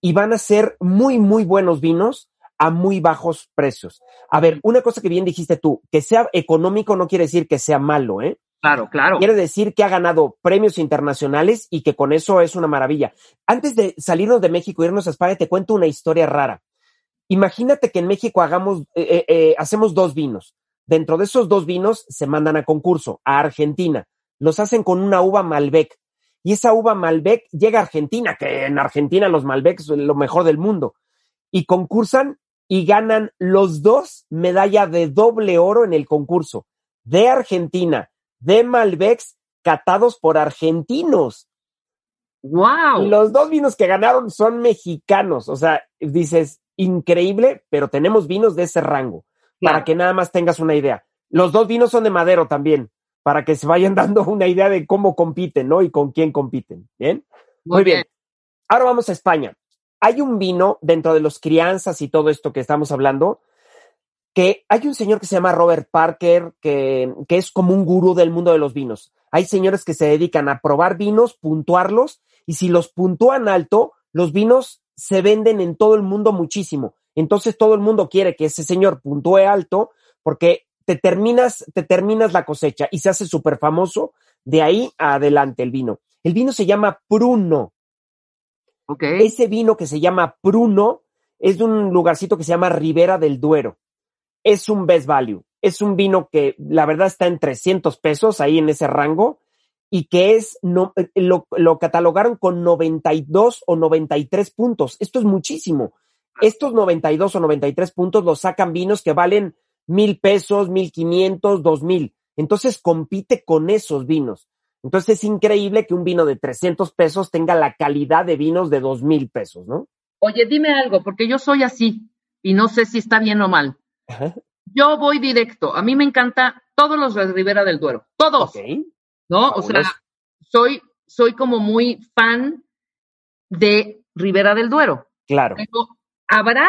y van a ser muy, muy buenos vinos a muy bajos precios. A ver, una cosa que bien dijiste tú, que sea económico no quiere decir que sea malo, ¿eh? Claro, claro. Quiere decir que ha ganado premios internacionales y que con eso es una maravilla. Antes de salirnos de México e irnos a España, te cuento una historia rara. Imagínate que en México hagamos, eh, eh, eh, hacemos dos vinos. Dentro de esos dos vinos se mandan a concurso a Argentina. Los hacen con una uva Malbec. y esa uva Malbec llega a Argentina, que en Argentina los Malbec son lo mejor del mundo, y concursan y ganan los dos medalla de doble oro en el concurso de Argentina, de Malbecs, catados por argentinos. ¡Wow! Los dos vinos que ganaron son mexicanos. O sea, dices, increíble, pero tenemos vinos de ese rango, para que nada más tengas una idea. Los dos vinos son de madero también, para que se vayan dando una idea de cómo compiten, ¿no? Y con quién compiten. ¿Bien? Muy, bien. Ahora vamos a España. Hay un vino dentro de los crianzas y todo esto que estamos hablando, que hay un señor que se llama Robert Parker, que, que es como un gurú del mundo de los vinos. Hay señores que se dedican a probar vinos, puntuarlos, y si los puntúan alto, los vinos se venden en todo el mundo muchísimo. Entonces todo el mundo quiere que ese señor puntúe alto porque te terminas, te terminas la cosecha y se hace súper famoso de ahí adelante el vino. El vino se llama Pruno. Okay. Ese vino que se llama Pruno es de un lugarcito que se llama Ribera del Duero. Es un best value. Es un vino que la verdad está en 300 pesos ahí en ese rango y que es, no, eh, lo, lo catalogaron con 92 o 93 puntos. Esto es muchísimo. Estos 92 o 93 puntos los sacan vinos que valen mil pesos, mil quinientos, dos mil. Entonces compite con esos vinos. Entonces es increíble que un vino de 300 pesos tenga la calidad de vinos de dos mil pesos, ¿no? Oye, dime algo, porque yo soy así y no sé si está bien o mal. Yo voy directo. A mí me encanta todos los de Ribera del Duero. Todos. ¿No? O sea, soy, soy como muy fan de Ribera del Duero. Claro. habrá,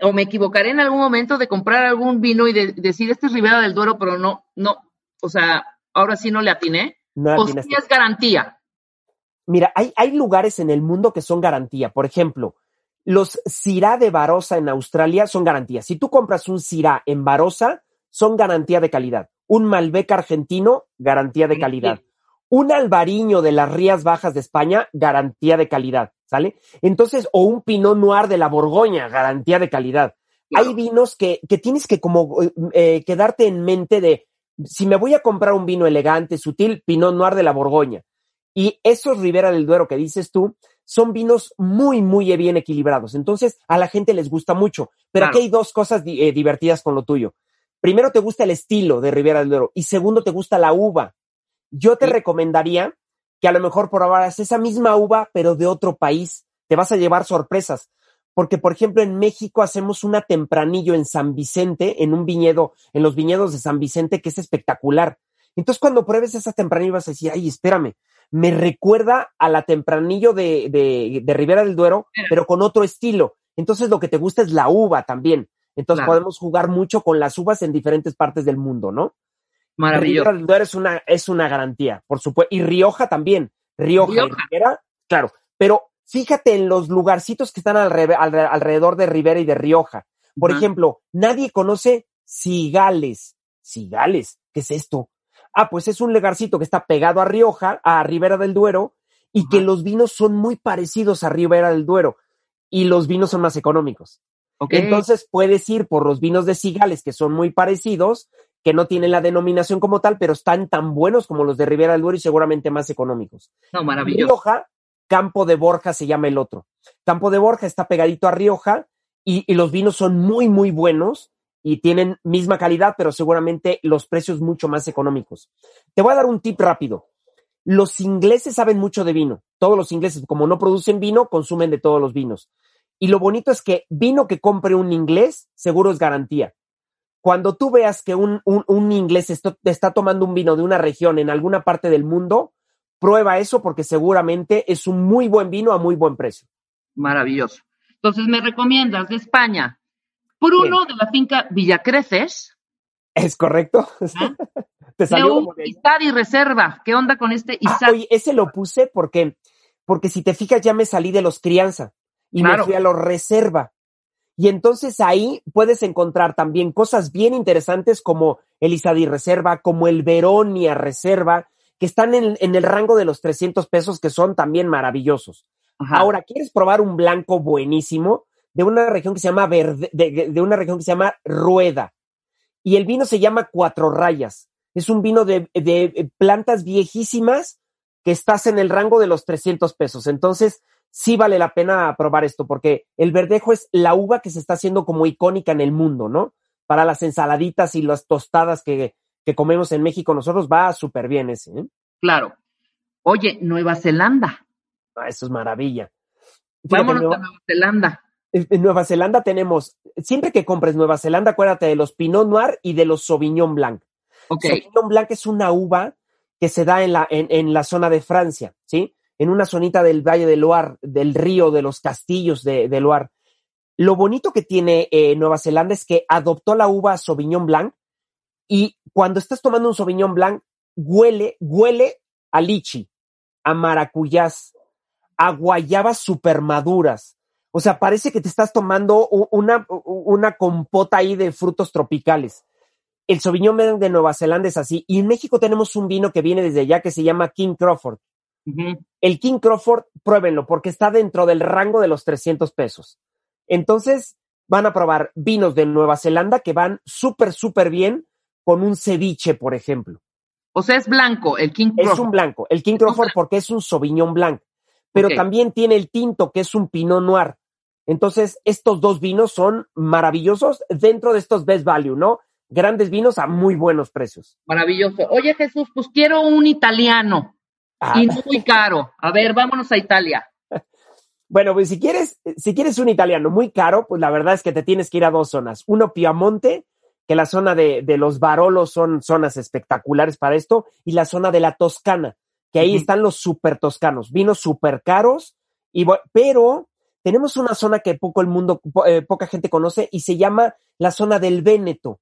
o me equivocaré en algún momento de comprar algún vino y de, decir este es Ribera del Duero, pero no, no, o sea, ahora sí no le atiné. No o sí es garantía. Mira, hay, hay lugares en el mundo que son garantía. Por ejemplo, los Syrah de Barossa en Australia son garantía. Si tú compras un Syrah en Barossa, son garantía de calidad. Un Malbec argentino, garantía de calidad. Un Albariño de las Rías Bajas de España, garantía de calidad, ¿sale? Entonces, o un Pinot Noir de la Borgoña, garantía de calidad. Hay vinos que, que tienes que como eh, quedarte en mente de, si me voy a comprar un vino elegante, sutil, Pinot Noir de la Borgoña. Y esos Ribera del Duero que dices tú, son vinos muy, muy bien equilibrados. Entonces, a la gente les gusta mucho. Pero aquí hay dos cosas eh, divertidas con lo tuyo. Primero, te gusta el estilo de Ribera del Duero y segundo, te gusta la uva. Yo te recomendaría que a lo mejor probaras esa misma uva, pero de otro país. Te vas a llevar sorpresas. Porque, por ejemplo, en México hacemos una tempranillo en San Vicente, en un viñedo, en los viñedos de San Vicente, que es espectacular. Entonces, cuando pruebes esa tempranillo vas a decir, ay, espérame, me recuerda a la tempranillo de, de, de Ribera del Duero, pero con otro estilo. Entonces lo que te gusta es la uva también. Entonces podemos jugar mucho con las uvas en diferentes partes del mundo, ¿no? Maravilloso. Ribera del Duero es una, es una garantía, por supuesto. Y Rioja también. Rioja, Rivera, claro. Pero fíjate en los lugarcitos que están alrededor de Rivera y de Rioja. Por ejemplo, nadie conoce Cigales. Cigales, ¿qué es esto? Ah, pues es un legarcito que está pegado a Rioja, a Ribera del Duero, y que los vinos son muy parecidos a Ribera del Duero, y los vinos son más económicos. Entonces puedes ir por los vinos de Cigales, que son muy parecidos, que no tienen la denominación como tal, pero están tan buenos como los de Ribera del Duero y seguramente más económicos. No, maravilloso. Rioja, Campo de Borja se llama el otro. Campo de Borja está pegadito a Rioja y, y los vinos son muy, muy buenos y tienen misma calidad, pero seguramente los precios mucho más económicos. Te voy a dar un tip rápido. Los ingleses saben mucho de vino. Todos los ingleses, como no producen vino, consumen de todos los vinos. Y lo bonito es que vino que compre un inglés, seguro es garantía. Cuando tú veas que un, un, inglés está, está tomando un vino de una región en alguna parte del mundo, prueba eso porque seguramente es un muy buen vino a muy buen precio. Maravilloso. Entonces, ¿me recomiendas de España por uno de la finca Villacreces. Es correcto. ¿Ah? Te salió un y Reserva. ¿Qué onda con este ah, oye, ese lo puse porque, porque si te fijas ya me salí de los crianza y me fui a los Reserva. Y entonces ahí puedes encontrar también cosas bien interesantes como el Isadi Reserva, como el Veronia Reserva, que están en, el rango de los 300 pesos, que son también maravillosos. Ahora, ¿quieres probar un blanco buenísimo? De una región que se llama verde, de, una región que se llama Rueda. Y el vino se llama Cuatro Rayas. Es un vino de, de plantas viejísimas, que estás en el rango de los 300 pesos. Entonces, sí vale la pena probar esto, porque el verdejo es la uva que se está haciendo como icónica en el mundo, ¿no? Para las ensaladitas y las tostadas que, que comemos en México, nosotros va súper bien ese. ¿eh? Claro. Oye, Nueva Zelanda. Ah, eso es maravilla. Vámonos a Nueva Zelanda. En Nueva Zelanda tenemos, siempre que compres Nueva Zelanda, acuérdate de los Pinot Noir y de los Sauvignon Blanc. Okay. Sauvignon Blanc es una uva que se da en la, en, en la zona de Francia, ¿sí? En una zonita del Valle de Loire, del río, de los castillos de, de Loire. Lo bonito que tiene eh, Nueva Zelanda es que adoptó la uva Sauvignon Blanc y cuando estás tomando un Sauvignon Blanc, huele, huele a lichi, a maracuyás, a guayabas super maduras. O sea, parece que te estás tomando una, una compota ahí de frutos tropicales. El Sauvignon Blanc de Nueva Zelanda es así. Y en México tenemos un vino que viene desde allá que se llama King Crawford. Uh -huh. El King Crawford, pruébenlo porque está dentro del rango de los 300 pesos. Entonces, van a probar vinos de Nueva Zelanda que van súper, súper bien con un ceviche, por ejemplo. O sea, es blanco, el King Crawford. Es un blanco, el King Crawford porque es un Sauvignon Blanc, pero también tiene el tinto que es un Pinot Noir. Entonces, estos dos vinos son maravillosos dentro de estos Best Value, ¿no? Grandes vinos a muy buenos precios. Maravilloso. Oye, Jesús, pues quiero un italiano Ah, y no muy caro. A ver, vámonos a Italia. Bueno, pues si quieres, si quieres un italiano muy caro, pues la verdad es que te tienes que ir a dos zonas. Uno, Piamonte, que la zona de, de los Barolos son zonas espectaculares para esto, y la zona de la Toscana, que ahí están los super toscanos, vinos super caros, y, pero tenemos una zona que poco el mundo, po- eh, poca gente conoce, y se llama la zona del Véneto,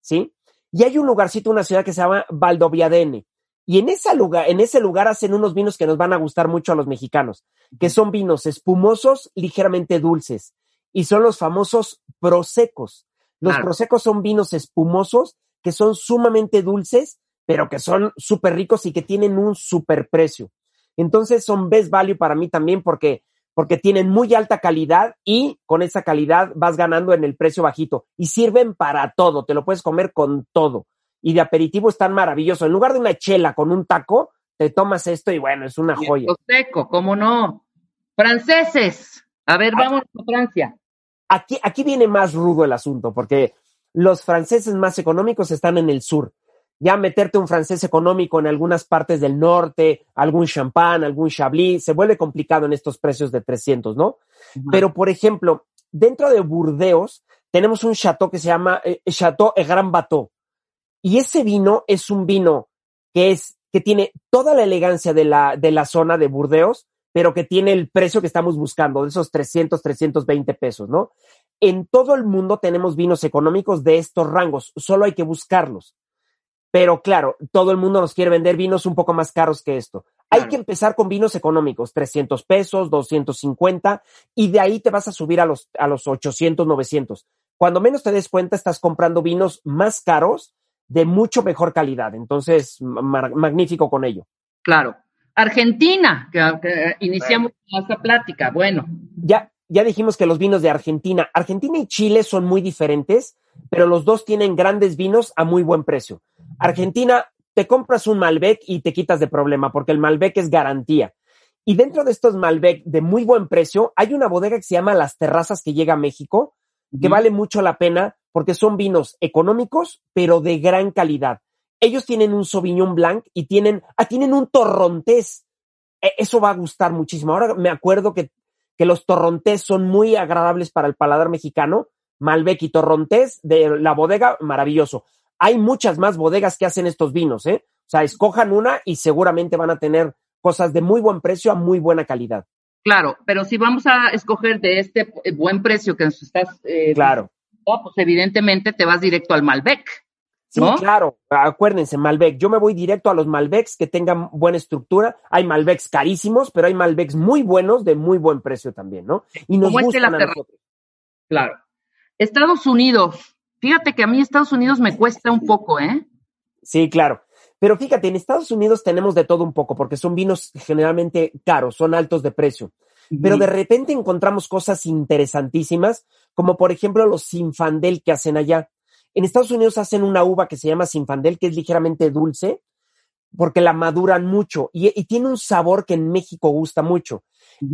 ¿sí? Y hay un lugarcito, una ciudad que se llama Valdoviadene. Y en ese lugar, en ese lugar hacen unos vinos que nos van a gustar mucho a los mexicanos, que son vinos espumosos, ligeramente dulces, y son los famosos prosecos. Los Claro. prosecos son vinos espumosos que son sumamente dulces, pero que son súper ricos y que tienen un súper precio. Entonces son best value para mí también porque, porque tienen muy alta calidad y con esa calidad vas ganando en el precio bajito y sirven para todo, te lo puedes comer con todo. Y de aperitivo están maravillosos. En lugar de una chela con un taco, te tomas esto y bueno, es una joya. Seco, ¿cómo no? Franceses. A ver, vámonos a Francia. Aquí, aquí viene más rudo el asunto, porque los franceses más económicos están en el sur. Ya meterte un francés económico en algunas partes del norte, algún champán, algún chablis, se vuelve complicado en estos precios de 300, ¿no? Pero, por ejemplo, dentro de Burdeos tenemos un chateau que se llama eh, Chateau et Grand Bateau. Y ese vino es un vino que es, que tiene toda la elegancia de la, de la zona de Burdeos, pero que tiene el precio que estamos buscando, de esos 300, 320 pesos, ¿no? En todo el mundo tenemos vinos económicos de estos rangos, solo hay que buscarlos. Pero claro, todo el mundo nos quiere vender vinos un poco más caros que esto. Hay Claro. que empezar con vinos económicos, 300 pesos, 250, y de ahí te vas a subir a los, a los 800, 900. Cuando menos te des cuenta, estás comprando vinos más caros de mucho mejor calidad. Entonces, ma- magnífico con ello. Claro. Argentina, que, que iniciamos esta plática. Bueno, Ya, ya dijimos que los vinos de Argentina, Argentina y Chile son muy diferentes, pero los dos tienen grandes vinos a muy buen precio. Argentina, te compras un Malbec y te quitas de problema, porque el Malbec es garantía. Y dentro de estos Malbec de muy buen precio, hay una bodega que se llama Las Terrazas que llega a México, que vale mucho la pena porque son vinos económicos, pero de gran calidad. Ellos tienen un Sauvignon Blanc y tienen, ah, tienen un Torrontés. E- Eso va a gustar muchísimo. Ahora me acuerdo que, que los Torrontés son muy agradables para el paladar mexicano. Malbec y Torrontés de la bodega, maravilloso. Hay muchas más bodegas que hacen estos vinos, ¿eh? O sea, escojan una y seguramente van a tener cosas de muy buen precio a muy buena calidad. claro, pero si vamos a escoger de este eh, buen precio que nos estás, eh, Claro. oh, pues evidentemente te vas directo al Malbec. Sí, ¿no? claro. Acuérdense, Malbec. Yo me voy directo a los Malbecs que tengan buena estructura. Hay Malbecs carísimos, pero hay Malbecs muy buenos de muy buen precio también, ¿no? Y nos Como este gustan La a nosotros. Claro. Estados Unidos. Fíjate que a mí Estados Unidos me cuesta un poco, ¿eh? Sí, claro. Pero fíjate, en Estados Unidos tenemos de todo un poco, porque son vinos generalmente caros, son altos de precio. Pero de repente encontramos cosas interesantísimas, como por ejemplo los Sinfandel que hacen allá. En Estados Unidos hacen una uva que se llama Sinfandel, que es ligeramente dulce, porque la maduran mucho y, tiene un sabor que en México gusta mucho.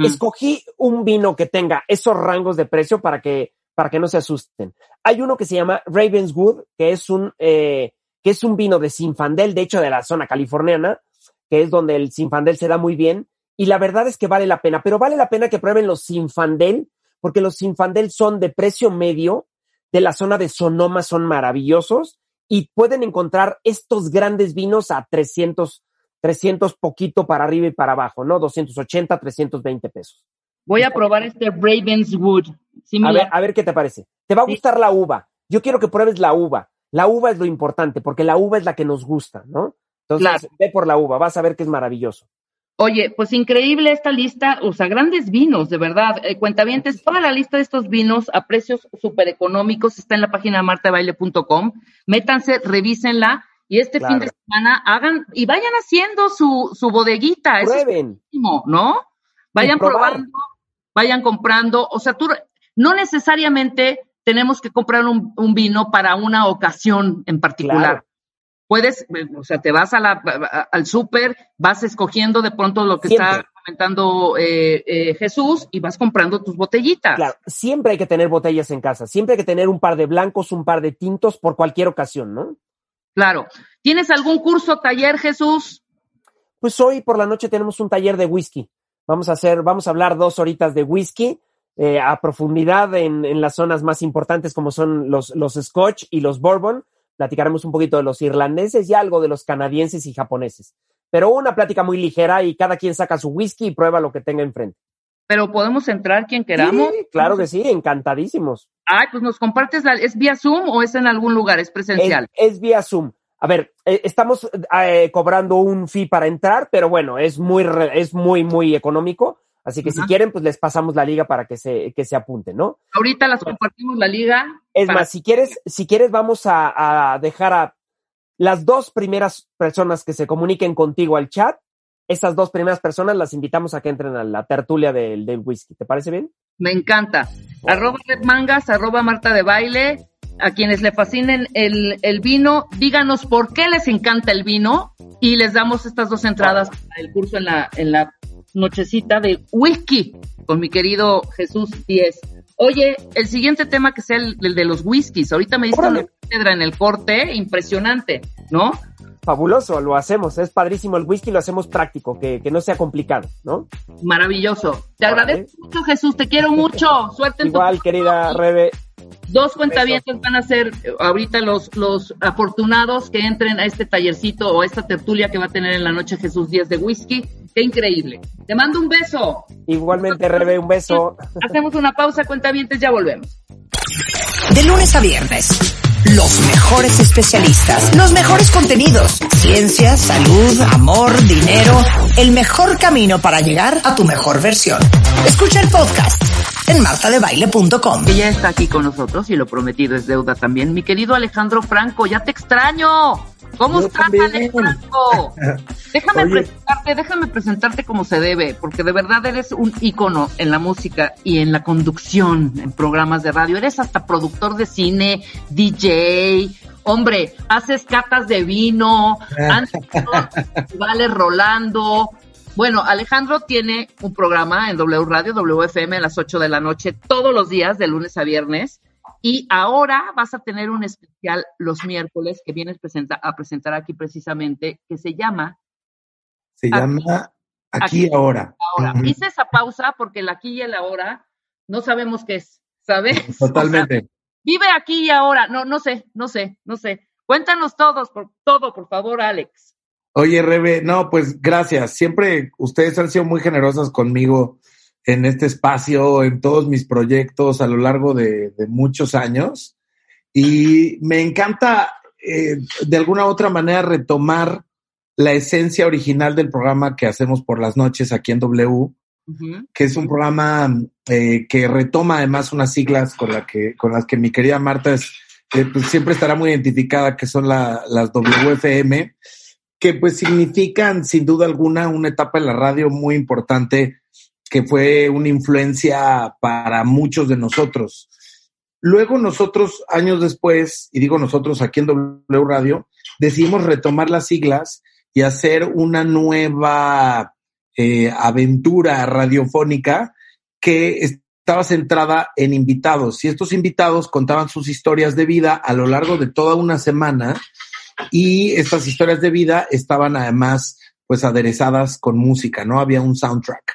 Escogí un vino que tenga esos rangos de precio para que, para que no se asusten. Hay uno que se llama Ravenswood, que es un, eh, que es un vino de Sinfandel, de hecho de la zona californiana, que es donde el Sinfandel se da muy bien. Y la verdad es que vale la pena, pero vale la pena que prueben los Sinfandel, porque los Sinfandel son de precio medio, de la zona de Sonoma son maravillosos y pueden encontrar estos grandes vinos a 300, 300 poquito para arriba y para abajo, ¿no? 280, 320 pesos. Voy a probar este Ravenswood. A ver, a ver qué te parece. Te va a gustar la uva. Yo quiero que pruebes la uva. La uva es lo importante porque la uva es la que nos gusta, ¿no? Entonces, ve por la uva, vas a ver que es maravilloso. Oye, pues increíble esta lista, o sea, grandes vinos, de verdad. Eh, cuentavientes, toda la lista de estos vinos a precios súper económicos está en la página martabaile.com. Métanse, revísenla y este fin de semana hagan y vayan haciendo su, su bodeguita. Prueben. ¿no? Vayan probando, vayan comprando. O sea, tú, no necesariamente tenemos que comprar un, un vino para una ocasión en particular puedes, o sea, te vas a la, al súper, vas escogiendo de pronto lo que está comentando eh, eh, Jesús y vas comprando tus botellitas. Claro, siempre hay que tener botellas en casa, siempre hay que tener un par de blancos, un par de tintos por cualquier ocasión, ¿no? Claro. ¿Tienes algún curso, taller, Jesús? Pues hoy por la noche tenemos un taller de whisky. Vamos a hacer, vamos a hablar dos horitas de whisky. Eh, a profundidad en, en, las zonas más importantes como son los, los Scotch y los Bourbon platicaremos un poquito de los irlandeses y algo de los canadienses y japoneses. Pero una plática muy ligera y cada quien saca su whisky y prueba lo que tenga enfrente. Pero podemos entrar quien queramos. Sí, claro que sí, encantadísimos. Ay, pues nos compartes, la, ¿es vía Zoom o es en algún lugar? ¿Es presencial? Es, vía Zoom. A ver, eh, estamos eh, cobrando un fee para entrar, pero bueno, es muy, es muy, muy económico. Así que si quieren, pues les pasamos la liga para que se, que se apunten, ¿no? Ahorita las compartimos la liga. Es más, si quieres, si quieres, vamos a, dejar a las dos primeras personas que se comuniquen contigo al chat. Esas dos primeras personas las invitamos a que entren a la tertulia del, del whisky. ¿Te parece bien? Me encanta. Arroba Mangas, arroba Marta de Baile. A quienes le fascinen el, el, vino, díganos por qué les encanta el vino y les damos estas dos entradas para el curso en la, en la nochecita de whisky con mi querido Jesús Díez. Oye, el siguiente tema que sea el, de los whiskies. Ahorita me diste una piedra en el corte, impresionante, ¿no? Fabuloso, lo hacemos, es padrísimo el whisky, lo hacemos práctico, que, no sea complicado, ¿no? Maravilloso. Te agradezco mucho, Jesús, te quiero mucho. Suerte en Igual, querida Rebe. Dos cuentavientes van a ser eh, ahorita los, los afortunados que entren a este tallercito o a esta tertulia que va a tener en la noche Jesús Díaz de Whisky. Qué increíble. Te mando un beso. Igualmente, Rebe, un beso. Hacemos una pausa, cuentavientes, ya volvemos. De lunes a viernes. Los mejores especialistas, los mejores contenidos, ciencia, salud, amor, dinero, el mejor camino para llegar a tu mejor versión. Escucha el podcast en martadebaile.com. Ella está aquí con nosotros y lo prometido es deuda también. Mi querido Alejandro Franco, ya te extraño. ¿Cómo estás, Alejandro? Déjame presentarte, déjame presentarte como se debe, porque de verdad eres un ícono en la música y en la conducción en programas de radio. Eres hasta productor de cine, DJ, hombre, haces catas de vino, vale rolando, bueno, Alejandro tiene un programa en W Radio, WFM, a las 8 de la noche, todos los días, de lunes a viernes. Y ahora vas a tener un especial los miércoles que vienes a presentar aquí precisamente, que se llama. Se llama Aquí, y Ahora. ahora. Hice esa pausa porque el aquí y el ahora no sabemos qué es, ¿sabes? Totalmente. Vive aquí y ahora. No, no sé, no sé, no sé. Cuéntanos todos, por, todo, por favor, Alex. Oye, Rebe, no, pues gracias. Siempre ustedes han sido muy generosas conmigo en este espacio, en todos mis proyectos a lo largo de, muchos años. Y me encanta, eh, de alguna u otra manera, retomar la esencia original del programa que hacemos por las noches aquí en W, que es un programa eh, que retoma además unas siglas con, que, con las que mi querida Marta es, eh, pues siempre estará muy identificada, que son las WFM que pues significan sin duda alguna una etapa en la radio muy importante que fue una influencia para muchos de nosotros. Luego nosotros, años después, y digo nosotros aquí en W Radio, decidimos retomar las siglas y hacer una nueva eh, aventura radiofónica que estaba centrada en invitados. Y estos invitados contaban sus historias de vida a lo largo de toda una semana y estas historias de vida estaban además pues aderezadas con música, ¿no? Había un soundtrack.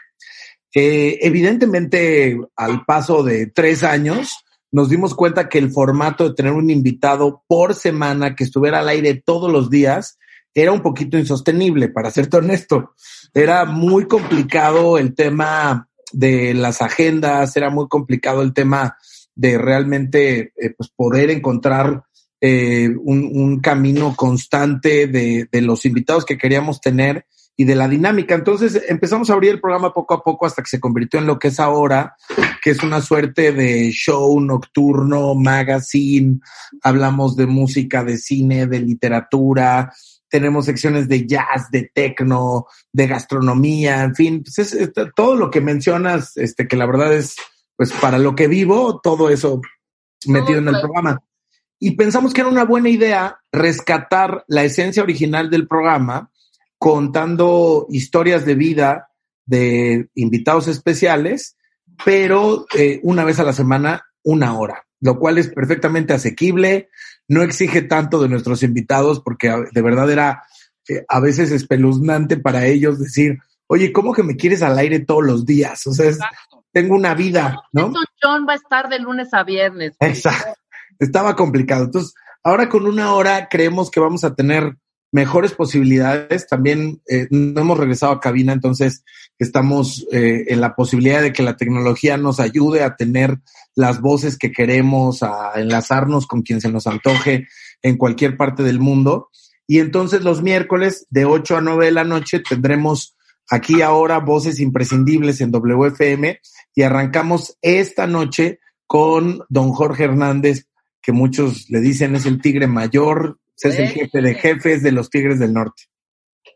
Eh, evidentemente, al paso de tres años, nos dimos cuenta que el formato de tener un invitado por semana que estuviera al aire todos los días era un poquito insostenible, para serte honesto. Era muy complicado el tema de las agendas, era muy complicado el tema de realmente eh, pues poder encontrar eh, un, un, camino constante de, de, los invitados que queríamos tener y de la dinámica. Entonces empezamos a abrir el programa poco a poco hasta que se convirtió en lo que es ahora, que es una suerte de show nocturno, magazine, hablamos de música, de cine, de literatura, tenemos secciones de jazz, de techno, de gastronomía, en fin, pues es, es, todo lo que mencionas, este, que la verdad es, pues para lo que vivo, todo eso metido en el programa. Y pensamos que era una buena idea rescatar la esencia original del programa, contando historias de vida de invitados especiales, pero eh, una vez a la semana, una hora, lo cual es perfectamente asequible, no exige tanto de nuestros invitados porque de verdad era eh, a veces espeluznante para ellos decir, oye, ¿cómo que me quieres al aire todos los días? O sea, tengo una vida, ¿no? John va a estar de lunes a viernes. Exacto estaba complicado. Entonces, ahora con una hora creemos que vamos a tener mejores posibilidades. También eh, no hemos regresado a cabina, entonces estamos eh, en la posibilidad de que la tecnología nos ayude a tener las voces que queremos, a enlazarnos con quien se nos antoje en cualquier parte del mundo. Y entonces los miércoles de 8 a 9 de la noche tendremos aquí ahora voces imprescindibles en WFM y arrancamos esta noche con don Jorge Hernández que muchos le dicen es el tigre mayor, es el jefe de jefes de los Tigres del Norte.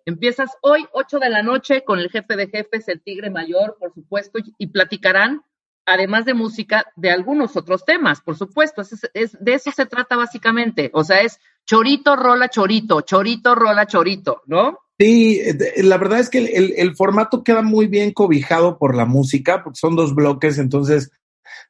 Empiezas hoy, 8 de la noche, con el jefe de jefes, el tigre mayor, por supuesto, y platicarán, además de música, de algunos otros temas, por supuesto. Es, de eso se trata básicamente. O sea, es chorito, rola, chorito, chorito, rola, chorito, ¿no? Sí, la verdad es que el, el formato queda muy bien cobijado por la música, porque son dos bloques, entonces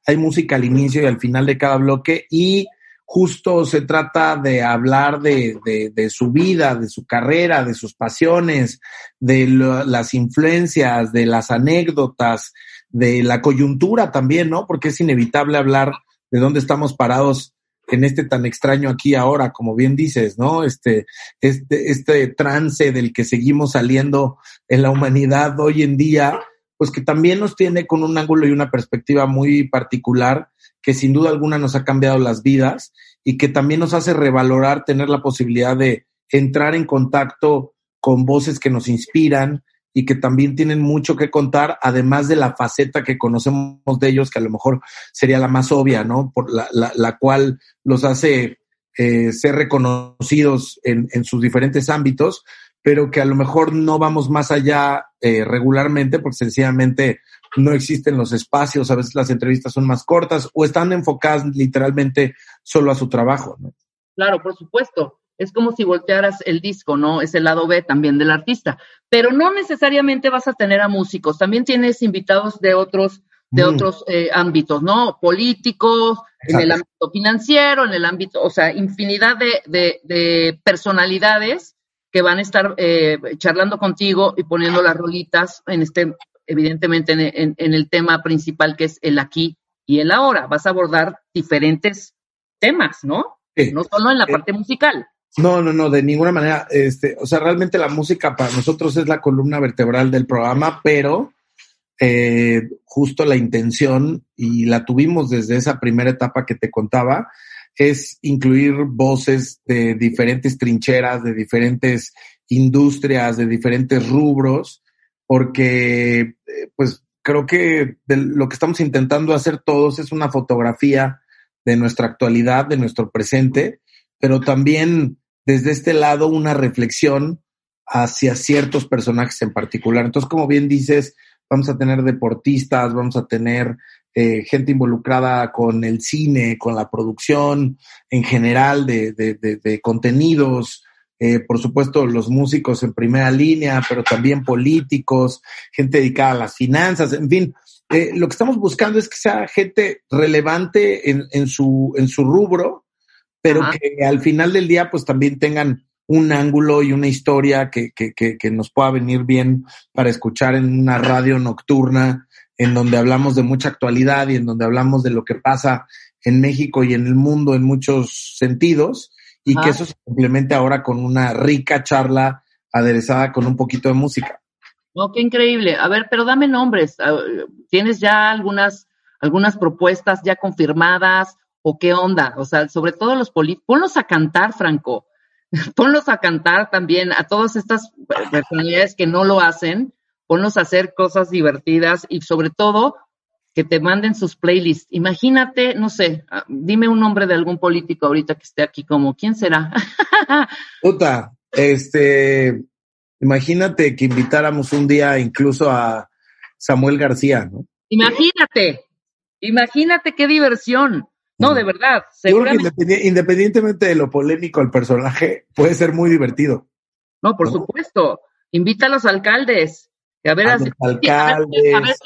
hay música al inicio y al final de cada bloque y justo se trata de hablar de, de, su vida, de su carrera, de sus pasiones, de lo, las influencias, de las anécdotas, de la coyuntura también, ¿no? Porque es inevitable hablar de dónde estamos parados en este tan extraño aquí ahora, como bien dices, ¿no? Este, este, este trance del que seguimos saliendo en la humanidad hoy en día pues que también nos tiene con un ángulo y una perspectiva muy particular que sin duda alguna nos ha cambiado las vidas y que también nos hace revalorar tener la posibilidad de entrar en contacto con voces que nos inspiran y que también tienen mucho que contar, además de la faceta que conocemos de ellos, que a lo mejor sería la más obvia, ¿no? Por la, la, cual los hace eh, ser reconocidos en, en sus diferentes ámbitos, pero que a lo mejor no vamos más allá eh, regularmente porque sencillamente no existen los espacios, a veces las entrevistas son más cortas o están enfocadas literalmente solo a su trabajo, ¿no? Claro, por supuesto. Es como si voltearas el disco, ¿no? Es el lado B también del artista. Pero no necesariamente vas a tener a músicos, también tienes invitados de otros, de mm. otros eh, ámbitos, ¿no? Políticos, Exacto. en el ámbito financiero, en el ámbito, o sea, infinidad de, de, de personalidades que van a estar eh, charlando contigo y poniendo las rolitas en este, evidentemente, en, en, en, el tema principal que es el aquí y el ahora. Vas a abordar diferentes temas, ¿no? Sí. No solo en la parte eh, musical. No, no, no, de ninguna manera. Este, o sea, realmente la música para nosotros es la columna vertebral del programa, pero eh, justo la intención, y la tuvimos desde esa primera etapa que te contaba, es incluir voces de diferentes trincheras, de diferentes industrias, de diferentes rubros, porque eh, pues creo que lo que estamos intentando hacer todos es una fotografía de nuestra actualidad, de nuestro presente, pero también desde este lado una reflexión hacia ciertos personajes en particular. Entonces, como bien dices, vamos a tener deportistas, vamos a tener eh, gente involucrada con el cine, con la producción en general de, de, de, de, contenidos, eh, por supuesto los músicos en primera línea, pero también políticos, gente dedicada a las finanzas, en fin. Eh, lo que estamos buscando es que sea gente relevante en, en su, en su rubro, pero que al final del día pues también tengan un ángulo y una historia que, que, que, que, nos pueda venir bien para escuchar en una radio nocturna en donde hablamos de mucha actualidad y en donde hablamos de lo que pasa en México y en el mundo en muchos sentidos y que eso se complemente ahora con una rica charla aderezada con un poquito de música. Oh, qué increíble. A ver, pero dame nombres. Ah, ¿Tienes ya algunas, algunas propuestas ya confirmadas o qué onda? O sea, sobre todo los políticos. Ponlos a cantar, Franco. Ponlos a cantar también a todas estas personalidades que no lo hacen. Ponlos a hacer cosas divertidas y sobre todo que te manden sus playlists. Imagínate, no sé, ah, dime un nombre de algún político ahorita que esté aquí como, ¿quién será? Puta, este, imagínate que invitáramos un día incluso a Samuel García, ¿no? Imagínate, imagínate qué diversión. No, de verdad. Seguramente... independientemente de lo polémico el personaje, puede ser muy divertido. No, por supuesto. Invita a los alcaldes, a ver, así,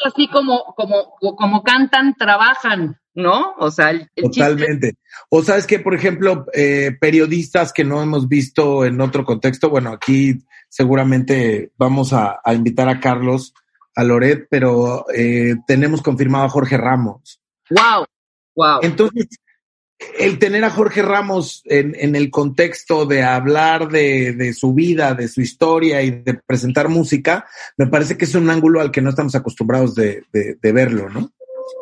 así como, como, como cantan, trabajan, ¿no? O sea, el, Totalmente. O sabes que, por ejemplo, eh, periodistas que no hemos visto en otro contexto, bueno, aquí seguramente vamos a, invitar a Carlos, a Loret, pero eh, tenemos confirmado a Jorge Ramos. Wow, wow. Entonces, el tener a Jorge Ramos en, en el contexto de hablar de, su vida, de su historia y de presentar música, me parece que es un ángulo al que no estamos acostumbrados de, de, de, verlo, ¿no?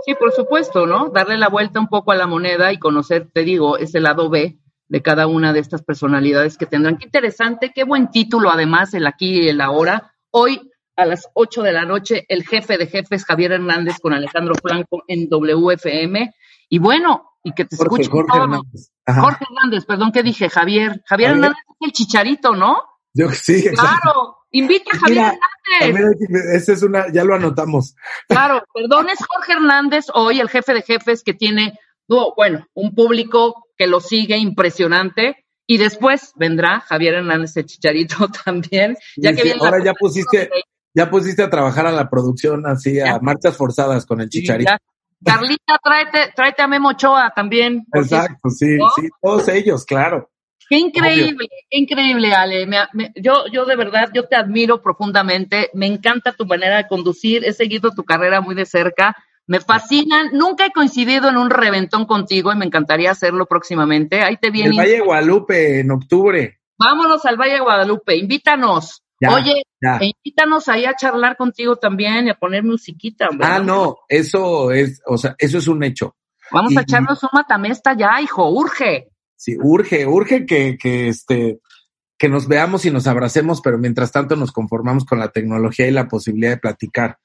Sí, por supuesto, ¿no? Darle la vuelta un poco a la moneda y conocer, te digo, ese lado B de cada una de estas personalidades que tendrán. Qué interesante, qué buen título, además, el aquí y el ahora. Hoy a las 8 de la noche, el jefe de jefes, Javier Hernández, con Alejandro Franco en WFM. Y bueno, y que te escuche. Jorge Hernández. Jorge Hernández, perdón, ¿qué dije? Javier. Javier Hernández es el chicharito, ¿no? Yo sí, Claro, invita a Javier Hernández. Ese es una, ya lo anotamos. Claro, perdón, es Jorge Hernández hoy, el jefe de jefes que tiene, bueno, un público que lo sigue impresionante. Y después vendrá Javier Hernández el Chicharito también. Ya que ahora ya pusiste, ya pusiste a trabajar a la producción así, a marchas forzadas con el Chicharito. Carlita, tráete, tráete a Memo Ochoa también. Exacto, sí, sí, todos ellos, claro. Qué increíble, qué increíble, Ale. yo, yo de verdad, yo te admiro profundamente. Me encanta tu manera de conducir. He seguido tu carrera muy de cerca. Me fascinan. Nunca he coincidido en un reventón contigo y me encantaría hacerlo próximamente. Ahí te viene. El Valle de Guadalupe, en octubre. Vámonos al Valle de Guadalupe. Invítanos. Oye, invítanos ahí a charlar contigo también y a poner musiquita. Ah, no, eso es, o sea, eso es un hecho. Vamos a echarnos un matamesta ya, hijo, urge. Sí, urge, urge que, que este, que nos veamos y nos abracemos, pero mientras tanto nos conformamos con la tecnología y la posibilidad de platicar.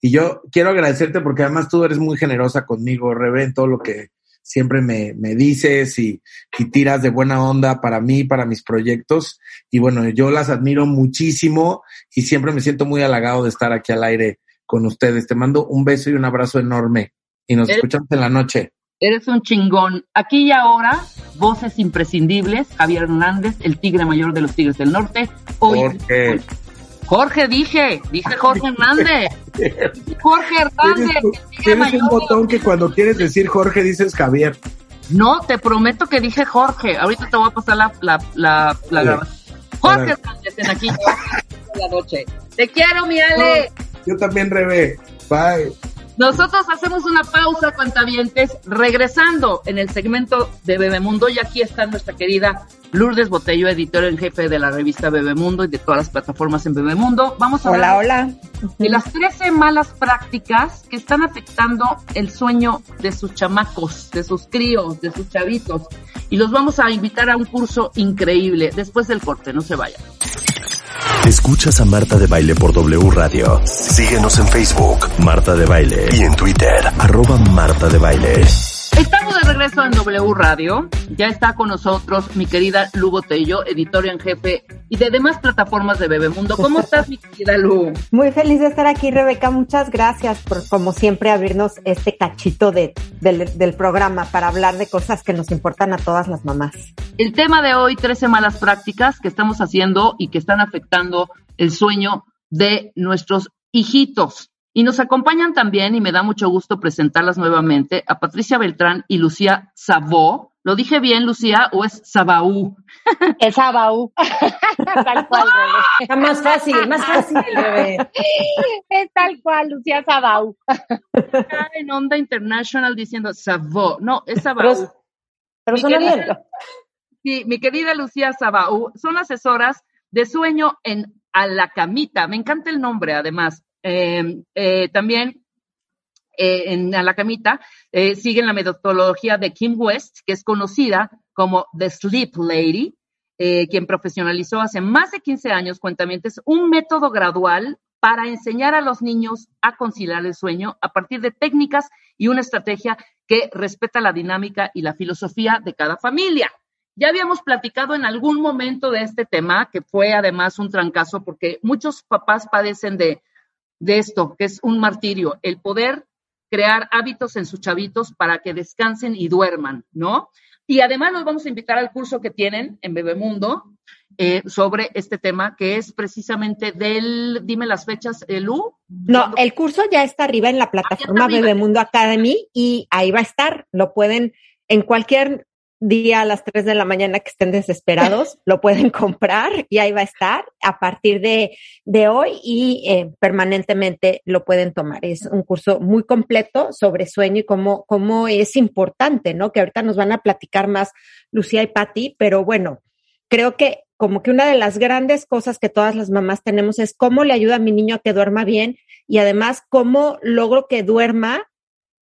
Y yo quiero agradecerte porque además tú eres muy generosa conmigo, Rebe, en todo lo que siempre me, me dices y, y, tiras de buena onda para mí, para mis proyectos. Y bueno, yo las admiro muchísimo y siempre me siento muy halagado de estar aquí al aire con ustedes. Te mando un beso y un abrazo enorme y nos escuchamos en la noche. Eres un chingón. Aquí y ahora, voces imprescindibles. Javier Hernández, el tigre mayor de los Tigres del Norte. Hoy, Jorge, dije, dije Jorge Hernández. Jorge Hernández. Tienes, un botón que cuando quieres decir Jorge dices Javier. No, te prometo que dije Jorge. Ahorita te voy a pasar la, la, la, la Jorge Hernández en aquí la noche. Te quiero, mi Ale. yo también, Rebe. Bye. Nosotros hacemos una pausa, cuentavientes, regresando en el segmento de Bebemundo. Y aquí está nuestra querida Lourdes Botello, editor en jefe de la revista Bebemundo y de todas las plataformas en Bebemundo. Vamos a hola, hola. de las 13 malas prácticas que están afectando el sueño de sus chamacos, de sus críos, de sus chavitos. Y los vamos a invitar a un curso increíble después del corte. No se vayan. Escuchas a Marta de Baile por W Radio. Síguenos en Facebook, Marta de Baile. Y en Twitter, arroba Marta de Baile. Estamos de regreso en W Radio. Ya está con nosotros mi querida Lu Botello, editora en jefe y de demás plataformas de Bebemundo. ¿Cómo estás, mi querida Lu? Muy feliz de estar aquí, Rebeca. Muchas gracias por, como siempre, abrirnos este cachito de, del, del programa para hablar de cosas que nos importan a todas las mamás. El tema de hoy, 13 malas prácticas que estamos haciendo y que están afectando el sueño de nuestros hijitos. Y nos acompañan también, y me da mucho gusto presentarlas nuevamente, a Patricia Beltrán y Lucía Sabó. ¿Lo dije bien, Lucía, o es Sabaú? Es Sabaú. tal cual, Está más fácil, más fácil, bebé. Es tal cual, Lucía Sabaú. Está en Onda International diciendo Sabó. No, es Sabaú. Pero, pero suena bien. Sí, mi querida Lucía Sabaú, son asesoras de sueño en A la Camita. Me encanta el nombre, además. Eh, eh, también eh, en A la Camita siguen la metodología de Kim West, que es conocida como The Sleep Lady, quien profesionalizó hace más de 15 años, cuentamientos, un método gradual para enseñar a los niños a conciliar el sueño a partir de técnicas y una estrategia que respeta la dinámica y la filosofía de cada familia. Ya habíamos platicado en algún momento de este tema, que fue además un trancazo, porque muchos papás padecen de de esto, que es un martirio, el poder crear hábitos en sus chavitos para que descansen y duerman, ¿no? Y además nos vamos a invitar al curso que tienen en Bebemundo eh, sobre este tema, que es precisamente del, dime las fechas, Lu. No, el curso ya está arriba en la plataforma ah, Bebemundo Academy y ahí va a estar. Lo pueden en cualquier día a las 3 de la mañana que estén desesperados, lo pueden comprar y ahí va a estar a partir de, de hoy y eh, permanentemente lo pueden tomar. Es un curso muy completo sobre sueño y cómo, cómo es importante, ¿no? Que ahorita nos van a platicar más Lucía y Patti, pero bueno, creo que como que una de las grandes cosas que todas las mamás tenemos es cómo le ayuda a mi niño a que duerma bien y además cómo logro que duerma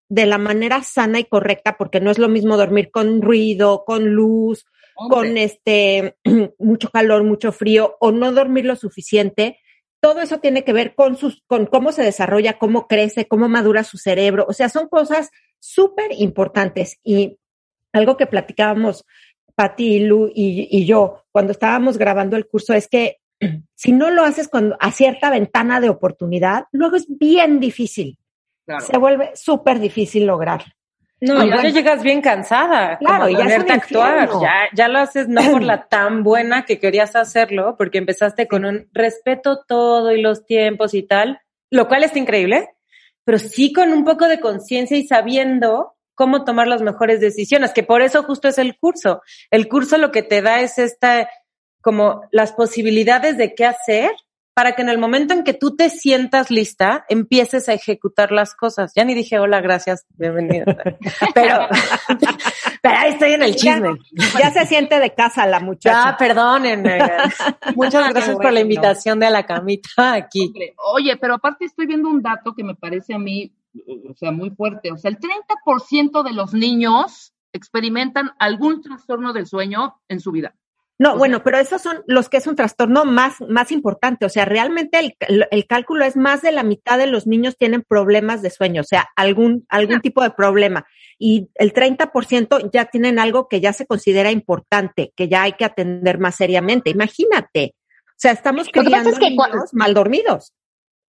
de la manera sana y correcta, porque no es lo mismo dormir con ruido, con luz, con este mucho calor, mucho frío, o no dormir lo suficiente. Todo eso tiene que ver con sus, con cómo se desarrolla, cómo crece, cómo madura su cerebro. O sea, son cosas súper importantes. Y algo que platicábamos Pati, Lu y, y yo cuando estábamos grabando el curso es que si no lo haces cuando, a cierta ventana de oportunidad, luego es bien difícil se vuelve súper difícil lograr. No, ya llegas bien cansada. Claro, y ya a actuar. Ya, ya lo haces no por la tan buena que querías hacerlo, porque empezaste con un respeto todo y los tiempos y tal, lo cual está increíble, pero sí con un poco de conciencia y sabiendo cómo tomar las mejores decisiones, que por eso justo es el curso. El curso lo que te da es esta, como las posibilidades de qué hacer para que en el momento en que tú te sientas lista, empieces a ejecutar las cosas. Ya ni dije hola, gracias, bienvenida. Pero, pero ahí estoy en el chisme. Ya, se siente de casa la muchacha. Ya, perdónenme. Muchas gracias por la invitación de la camita aquí. Oye, pero aparte estoy viendo un dato que me parece a mí, o sea, muy fuerte. O sea, el 30% de los niños experimentan algún trastorno del sueño en su vida. No, bueno, pero esos son los que es un trastorno más, más importante. O sea, realmente el, el, cálculo es más de la mitad de los niños tienen problemas de sueño, o sea, algún, algún tipo de problema. Y el 30% ya tienen algo que ya se considera importante, que ya hay que atender más seriamente. Imagínate. O sea, estamos criando niños mal dormidos.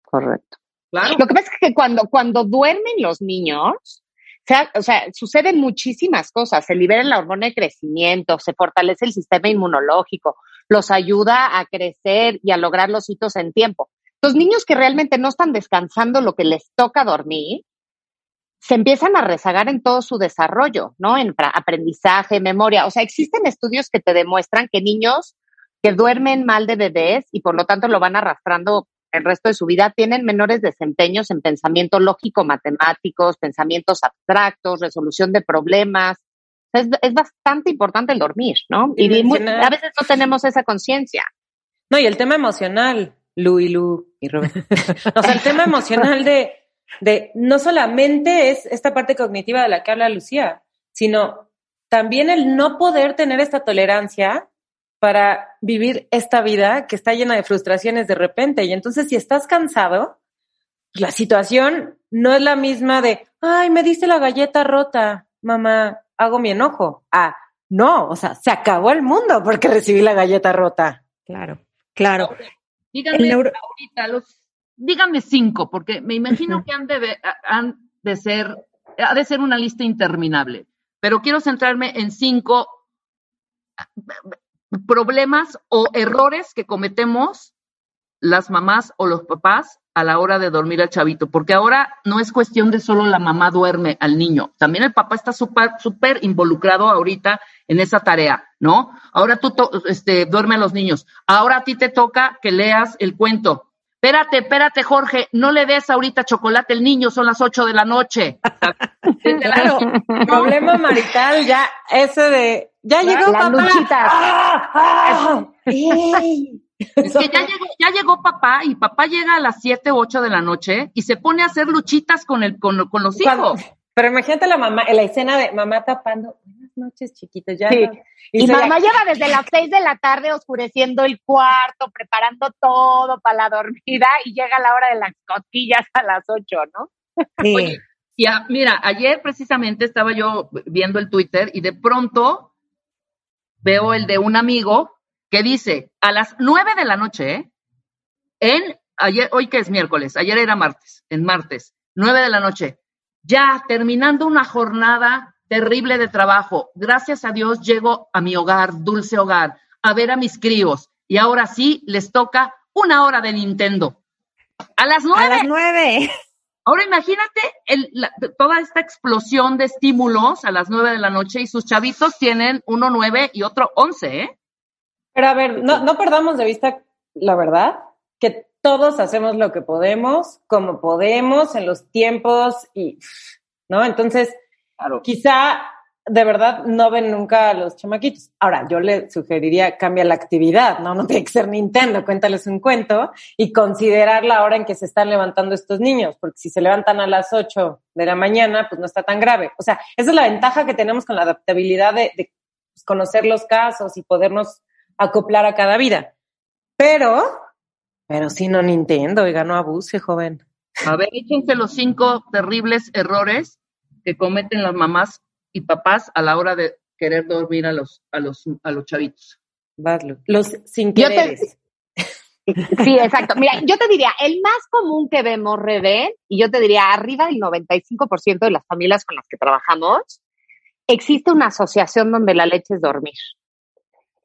Correcto. Claro. Lo que pasa es que cuando, cuando duermen los niños, sea, o sea, suceden muchísimas cosas. Se libera la hormona de crecimiento, se fortalece el sistema inmunológico, los ayuda a crecer y a lograr los hitos en tiempo. Los niños que realmente no están descansando lo que les toca dormir, se empiezan a rezagar en todo su desarrollo, ¿no? En aprendizaje, memoria. O sea, existen estudios que te demuestran que niños que duermen mal de bebés y por lo tanto lo van arrastrando el resto de su vida tienen menores desempeños en pensamiento lógico, matemáticos, pensamientos abstractos, resolución de problemas. Es, bastante importante el dormir, ¿no? Y, a veces no tenemos esa conciencia. No, y el tema emocional, Lu y Lu y Robert. o sea, el tema emocional de, de no solamente es esta parte cognitiva de la que habla Lucía, sino también el no poder tener esta tolerancia para vivir esta vida que está llena de frustraciones de repente. Y entonces, si estás cansado, la situación no es la misma de, ay, me diste la galleta rota, mamá, hago mi enojo. Ah, no, o sea, se acabó el mundo porque recibí la galleta rota. Claro. Claro. díganme ahorita, los, díganme cinco, porque me imagino que han de, han de ser, ha de ser una lista interminable, pero quiero centrarme en cinco problemas o errores que cometemos las mamás o los papás a la hora de dormir al chavito, porque ahora no es cuestión de solo la mamá duerme al niño, también el papá está súper, involucrado ahorita en esa tarea, ¿no? Ahora tú este, duerme a los niños, ahora a ti te toca que leas el cuento. Espérate, espérate, Jorge, no le des ahorita chocolate al niño, son las ocho de la noche. claro, problema marital, ya ese de, ya llegó papá. ¡Ah! ¡Ah! Es que ya llegó, ya llegó papá y papá llega a las 7, 8 de la noche y se pone a hacer luchitas con, el, con, los hijos. pero imagínate la mamá, la escena de mamá tapando. Noches, chiquitos. Ya Y, mamá lleva desde las 6 de la tarde oscureciendo el cuarto, preparando todo para la dormida y llega la hora de las cosquillas a las 8, ¿no? Sí. y mira, ayer precisamente estaba yo viendo el Twitter y de pronto veo el de un amigo que dice a las nueve de la noche, ¿eh? en ayer, hoy que es miércoles, ayer era martes, en martes, nueve de la noche, ya terminando una jornada terrible de trabajo, gracias a Dios llego a mi hogar, dulce hogar, a ver a mis críos, y ahora sí les toca una hora de Nintendo. A las nueve. A las nueve. Ahora imagínate toda esta explosión de estímulos a las nueve de la noche y sus chavitos tienen uno nueve y otro once, ¿eh? Pero a ver, no, no perdamos de vista la verdad, que todos hacemos lo que podemos, como podemos, en los tiempos y, ¿no? Entonces, quizá de verdad no ven nunca a los chamaquitos. Ahora, yo le sugeriría cambia la actividad, ¿no? No tiene que ser Nintendo, cuéntales un cuento y considerar la hora en que se están levantando estos niños, porque si se levantan a las 8 de la mañana, pues no está tan grave. O sea, esa es la ventaja que tenemos con la adaptabilidad de, de conocer los casos y podernos acoplar a cada vida. Pero, pero si no Nintendo, y no abuse, joven. A ver, échense los cinco terribles errores que cometen las mamás y papás a la hora de querer dormir a los, a los, a los chavitos. Los sin quereres. Sí, exacto. Mira, yo te diría, el más común que vemos, Rebe, y yo te diría, arriba del 95% de las familias con las que trabajamos, existe una asociación donde la leche es dormir.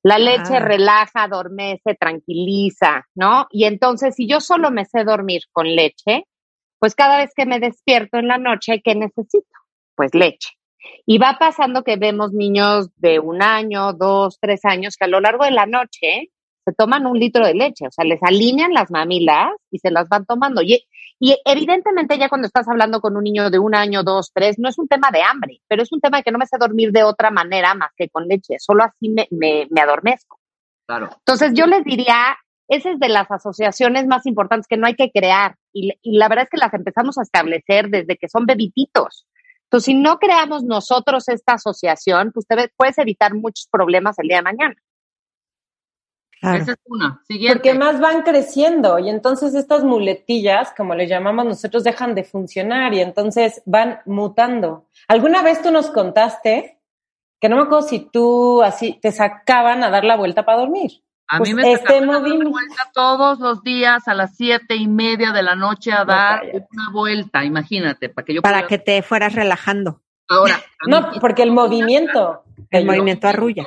La leche ah. relaja, adormece, tranquiliza, ¿no? Y entonces, si yo solo me sé dormir con leche, pues cada vez que me despierto en la noche, ¿qué necesito? Pues leche. Y va pasando que vemos niños de un año, dos, tres años, que a lo largo de la noche se toman un litro de leche, o sea, les alinean las mamilas y se las van tomando. Y, y evidentemente ya cuando estás hablando con un niño de un año, dos, tres, no es un tema de hambre, pero es un tema de que no me sé dormir de otra manera más que con leche, solo así me, me, me adormezco. Claro. Entonces yo les diría, esa es de las asociaciones más importantes que no hay que crear y, y la verdad es que las empezamos a establecer desde que son bebititos. Entonces, si no creamos nosotros esta asociación, pues te puedes evitar muchos problemas el día de mañana. Esa es una. Siguiente. Porque más van creciendo y entonces estas muletillas, como le llamamos nosotros, dejan de funcionar y entonces van mutando. ¿Alguna vez tú nos contaste que no me acuerdo si tú así te sacaban a dar la vuelta para dormir? A mí pues me este vuelta todos los días a las siete y media de la noche a dar una vuelta, imagínate, para que yo Para que te fueras relajando. Ahora. no, porque el movimiento. El movimiento arrulla.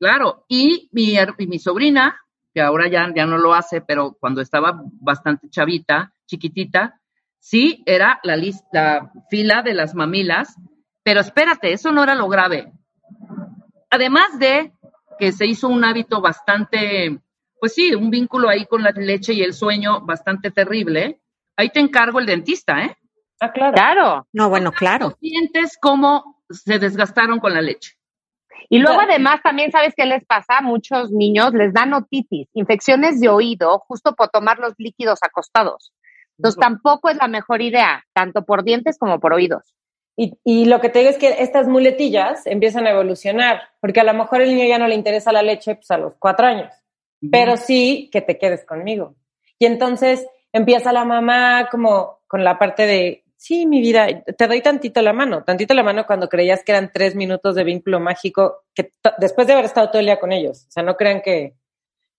Claro, y mi, mi sobrina, que ahora ya, ya no lo hace, pero cuando estaba bastante chavita, chiquitita, sí era la, lista, fila de las mamilas, pero espérate, eso no era lo grave. Además de que se hizo un hábito bastante, pues sí, un vínculo ahí con la leche y el sueño bastante terrible, ahí te encargo el dentista, ¿eh? Ah, claro. claro. No, bueno, claro. Sientes cómo se desgastaron con la leche. Y luego además también sabes qué les pasa a muchos niños, les dan otitis, infecciones de oído, justo por tomar los líquidos acostados. Entonces tampoco es la mejor idea, tanto por dientes como por oídos. Y, y, lo que te digo es que estas muletillas empiezan a evolucionar, porque a lo mejor el niño ya no le interesa la leche pues, a los cuatro años, pero sí que te quedes conmigo. Y entonces empieza la mamá como con la parte de, sí, mi vida, te doy tantito la mano, tantito la mano cuando creías que eran tres minutos de vínculo mágico, que después de haber estado todo el día con ellos, o sea, no crean que,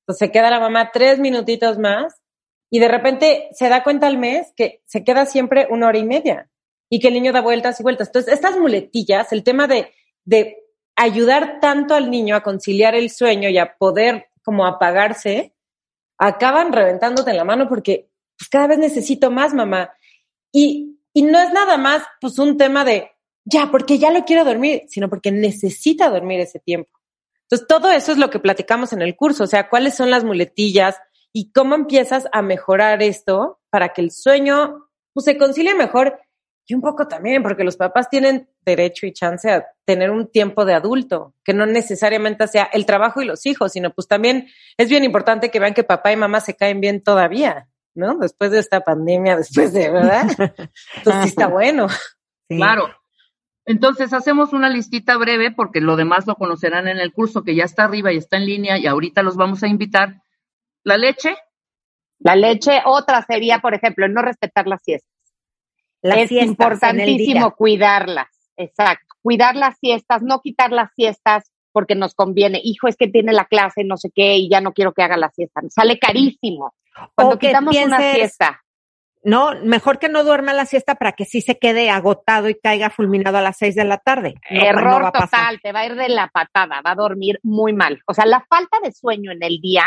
Entonces se queda la mamá tres minutitos más y de repente se da cuenta al mes que se queda siempre una hora y media y que el niño da vueltas y vueltas. Entonces, estas muletillas, el tema de, de ayudar tanto al niño a conciliar el sueño y a poder como apagarse, acaban reventándote en la mano porque pues, cada vez necesito más, mamá. Y, y no es nada más pues un tema de, ya, porque ya lo quiero dormir, sino porque necesita dormir ese tiempo. Entonces, todo eso es lo que platicamos en el curso, o sea, cuáles son las muletillas y cómo empiezas a mejorar esto para que el sueño pues, se concilie mejor y un poco también, porque los papás tienen derecho y chance a tener un tiempo de adulto, que no necesariamente sea el trabajo y los hijos, sino pues también es bien importante que vean que papá y mamá se caen bien todavía, ¿no? Después de esta pandemia, después de, ¿verdad? Entonces sí está bueno. Claro. Entonces hacemos una listita breve porque lo demás lo conocerán en el curso que ya está arriba y está en línea y ahorita los vamos a invitar. La leche. La leche, otra sería, por ejemplo, no respetar las siestas. es importantísimo cuidarlas, exacto. Cuidar las siestas, no quitar las siestas porque nos conviene. Hijo, es que tiene la clase, no sé qué, y ya no quiero que haga la siesta. Sale carísimo. Cuando quitamos una siesta no, mejor que no duerma la siesta para que sí se quede agotado y caiga fulminado a las seis de la tarde. Error total, te va a ir de la patada, va a dormir muy mal. O sea, la falta de sueño en el día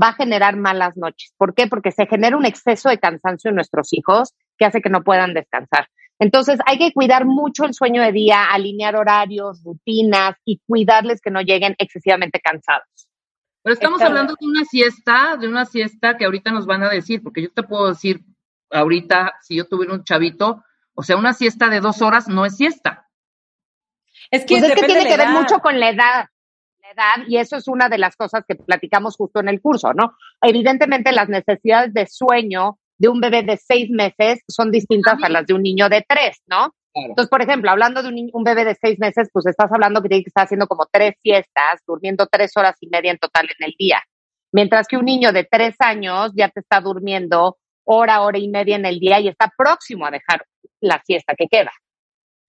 va a generar malas noches. ¿Por qué? Porque se genera un exceso de cansancio en nuestros hijos que hace que no puedan descansar. Entonces, hay que cuidar mucho el sueño de día, alinear horarios, rutinas y cuidarles que no lleguen excesivamente cansados. Pero estamos hablando de una siesta, de una siesta que ahorita nos van a decir, porque yo te puedo decir ahorita, si yo tuviera un chavito, o sea, una siesta de dos horas no es siesta. Es que, pues tiene que ver mucho con la edad, la edad, y eso es una de las cosas que platicamos justo en el curso, ¿no? Evidentemente las necesidades de sueño de un bebé de seis meses son distintas a las de un niño de tres, ¿no? Entonces, por ejemplo, hablando de un, bebé de seis meses, pues estás hablando que tiene que estar haciendo como tres siestas, durmiendo tres horas y media en total en el día. Mientras que un niño de tres años ya te está durmiendo hora, hora y media en el día y está próximo a dejar la siesta que queda.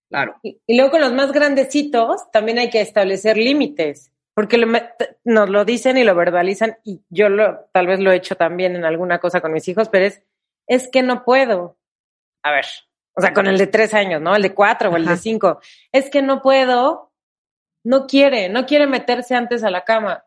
Claro. Y, luego con los más grandecitos también hay que establecer límites, porque nos lo dicen y lo verbalizan y yo lo, tal vez lo he hecho también en alguna cosa con mis hijos, pero es, es que no puedo. A ver, o sea, con el de tres años, ¿no? El de cuatro o el de cinco. Es que no puedo, no quiere, no quiere meterse antes a la cama.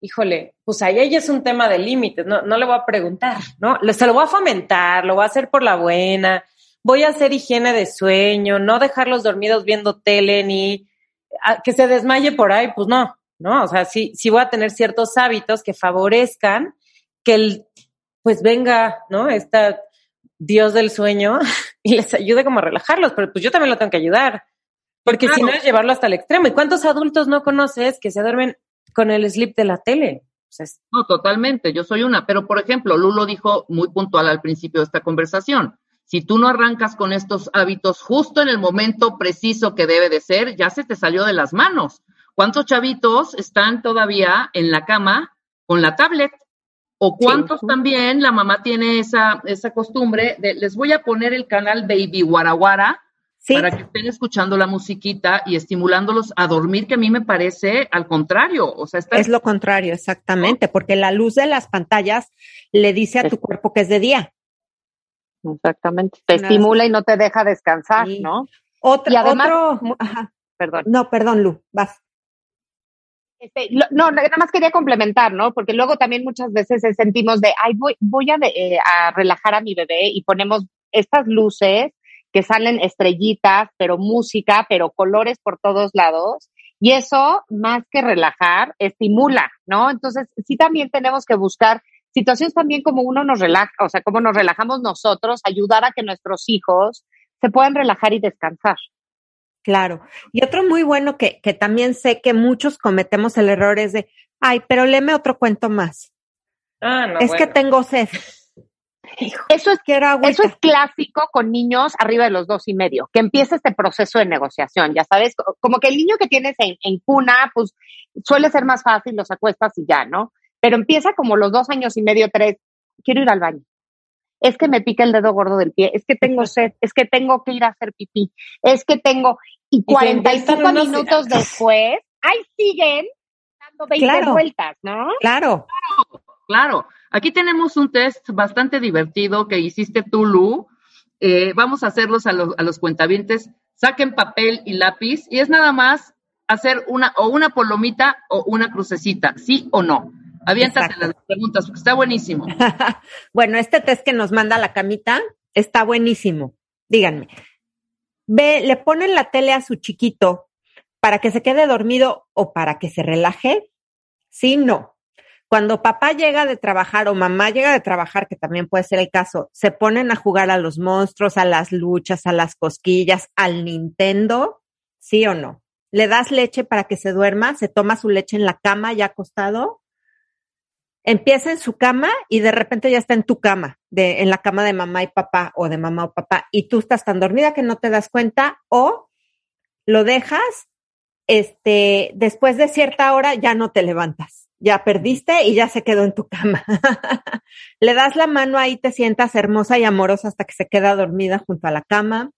Híjole, pues ahí ella es un tema de límites, no, no le voy a preguntar, ¿no? Se lo voy a fomentar, lo voy a hacer por la buena, voy a hacer higiene de sueño, no dejarlos dormidos viendo tele ni que se desmaye por ahí, pues no, ¿no? O sea, sí, sí voy a tener ciertos hábitos que favorezcan que el, pues venga, ¿no? Esta Dios del sueño y les ayude como a relajarlos, pero pues yo también lo tengo que ayudar. Porque si no es llevarlo hasta el extremo. ¿Y cuántos adultos no conoces que se duermen con el slip de la tele? No, totalmente, yo soy una. Pero, por ejemplo, Lulo dijo muy puntual al principio de esta conversación, si tú no arrancas con estos hábitos justo en el momento preciso que debe de ser, ya se te salió de las manos. ¿Cuántos chavitos están todavía en la cama con la tablet? O cuántos también la mamá tiene esa, esa costumbre de, les voy a poner el canal Baby Guaraguara para que estén escuchando la musiquita y estimulándolos a dormir, que a mí me parece al contrario. O sea, Es lo contrario, exactamente, porque la luz de las pantallas le dice a tu cuerpo que es de día. Exactamente. Te estimula y no te deja descansar, ¿no? Otra, y además, Perdón. No, perdón, Lu, vas. Este, no, nada más quería complementar, ¿no? Porque luego también muchas veces sentimos de, ay, voy, voy a, eh, a relajar a mi bebé y ponemos estas luces que salen estrellitas, pero música, pero colores por todos lados. Y eso, más que relajar, estimula, ¿no? Entonces, sí también tenemos que buscar situaciones también como uno nos relaja, o sea, como nos relajamos nosotros, ayudar a que nuestros hijos se puedan relajar y descansar. Claro. Y otro muy bueno que, que también sé que muchos cometemos el error es de, ay, pero léeme otro cuento más. Ah, no, es que tengo sed. Eso es, eso es clásico con niños arriba de los dos y medio, que empieza este proceso de negociación, ya sabes, como que el niño que tienes en, en, cuna, pues suele ser más fácil, los acuestas y ya, ¿no? Pero empieza como los dos años y medio, tres, quiero ir al baño es que me pica el dedo gordo del pie, es que tengo sed, es que tengo que ir a hacer pipí, es que tengo, y 45 minutos después, ahí siguen dando 20 vueltas, ¿no? Claro. Claro, claro. Aquí tenemos un test bastante divertido que hiciste tú, Lu. Eh, vamos a hacerlos a los, a los cuentavientes. Saquen papel y lápiz y es nada más hacer una o una polomita o una crucecita, ¿sí o no? Aviéntate las preguntas, porque está buenísimo. bueno, este test que nos manda la camita está buenísimo. Díganme, ve, le ponen la tele a su chiquito para que se quede dormido o para que se relaje. Sí, no. Cuando papá llega de trabajar o mamá llega de trabajar, que también puede ser el caso, se ponen a jugar a los monstruos, a las luchas, a las cosquillas, al Nintendo, ¿sí o no? Le das leche para que se duerma, se toma su leche en la cama ya acostado, empieza en su cama y de repente ya está en tu cama, de, en la cama de mamá y papá o de mamá o papá, y tú estás tan dormida que no te das cuenta o lo dejas, este, después de cierta hora ya no te levantas, ya perdiste y ya se quedó en tu cama. Le das la mano ahí, te sientas hermosa y amorosa hasta que se queda dormida junto a la cama.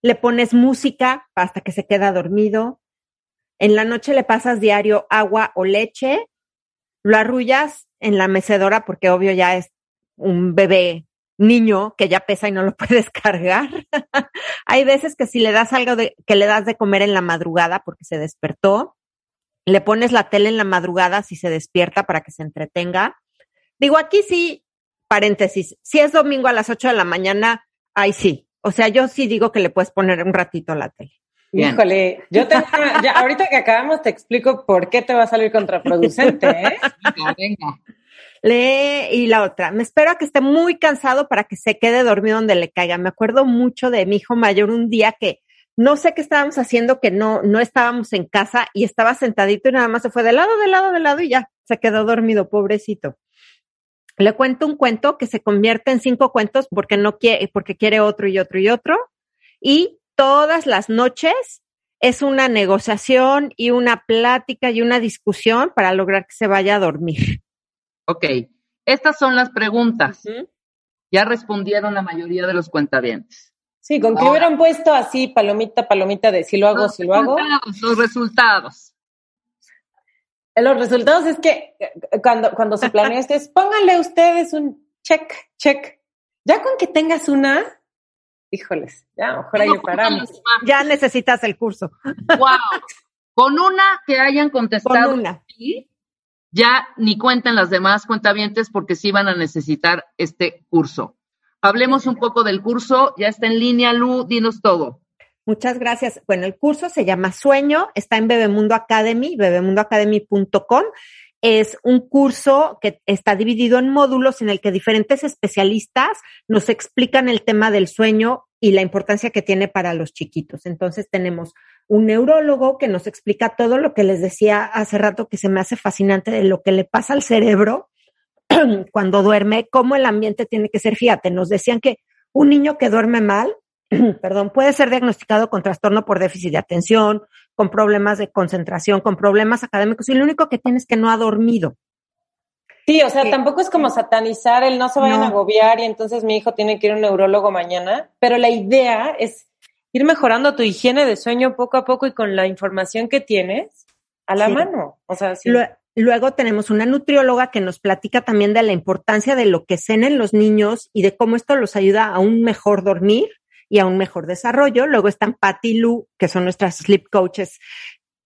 Le pones música hasta que se queda dormido. En la noche le pasas diario agua o leche lo arrullas en la mecedora porque obvio ya es un bebé niño que ya pesa y no lo puedes cargar. Hay veces que si le das algo de, que le das de comer en la madrugada porque se despertó, le pones la tele en la madrugada si se despierta para que se entretenga. Digo, aquí sí, paréntesis, si es domingo a las 8 de la mañana, ahí sí. O sea, yo sí digo que le puedes poner un ratito la tele. Híjole, yo te, ya, ahorita que acabamos te explico por qué te va a salir contraproducente, ¿eh? Venga, venga. Lee y la otra, me espero a que esté muy cansado para que se quede dormido donde le caiga. Me acuerdo mucho de mi hijo mayor un día que no sé qué estábamos haciendo, que no, no estábamos en casa y estaba sentadito y nada más se fue de lado, de lado, de lado y ya se quedó dormido, pobrecito. Le cuento un cuento que se convierte en cinco cuentos porque no quiere, porque quiere otro y otro y otro. Y todas las noches es una negociación y una plática y una discusión para lograr que se vaya a dormir. Ok, estas son las preguntas. Ya respondieron la mayoría de los cuentavientes. Sí, con que hubieran puesto así palomita, palomita de si lo hago, si lo hago. Los resultados. Los resultados es que eh, cuando, cuando se planea esto es pónganle ustedes un check, check. Ya con que tengas una, híjoles, ya mejor ahí paramos. Ya necesitas el curso. Wow. Con una que hayan contestado Con una. ya ni cuenten las demás cuentavientes porque sí van a necesitar este curso. Hablemos un poco del curso, ya está en línea, Lu, dinos todo. Muchas gracias. Bueno, el curso se llama Sueño, está en Bebemundo Academy, bebemundoacademy.com es un curso que está dividido en módulos en el que diferentes especialistas nos explican el tema del sueño y la importancia que tiene para los chiquitos. Entonces tenemos un neurólogo que nos explica todo lo que les decía hace rato que se me hace fascinante de lo que le pasa al cerebro cuando duerme, cómo el ambiente tiene que ser. Fíjate, nos decían que un niño que duerme mal, perdón, puede ser diagnosticado con trastorno por déficit de atención, con problemas de concentración, con problemas académicos, y lo único que tiene es que no ha dormido. Sí, o sea, tampoco es como satanizar el no se vayan a agobiar y entonces mi hijo tiene que ir a un neurólogo mañana, pero la idea es ir mejorando tu higiene de sueño poco a poco y con la información que tienes a la mano. O sea, sí. Luego tenemos una nutrióloga que nos platica también de la importancia de lo que cenen los niños y de cómo esto los ayuda a un mejor dormir y a un mejor desarrollo. Luego están Patty y Lu, que son nuestras sleep coaches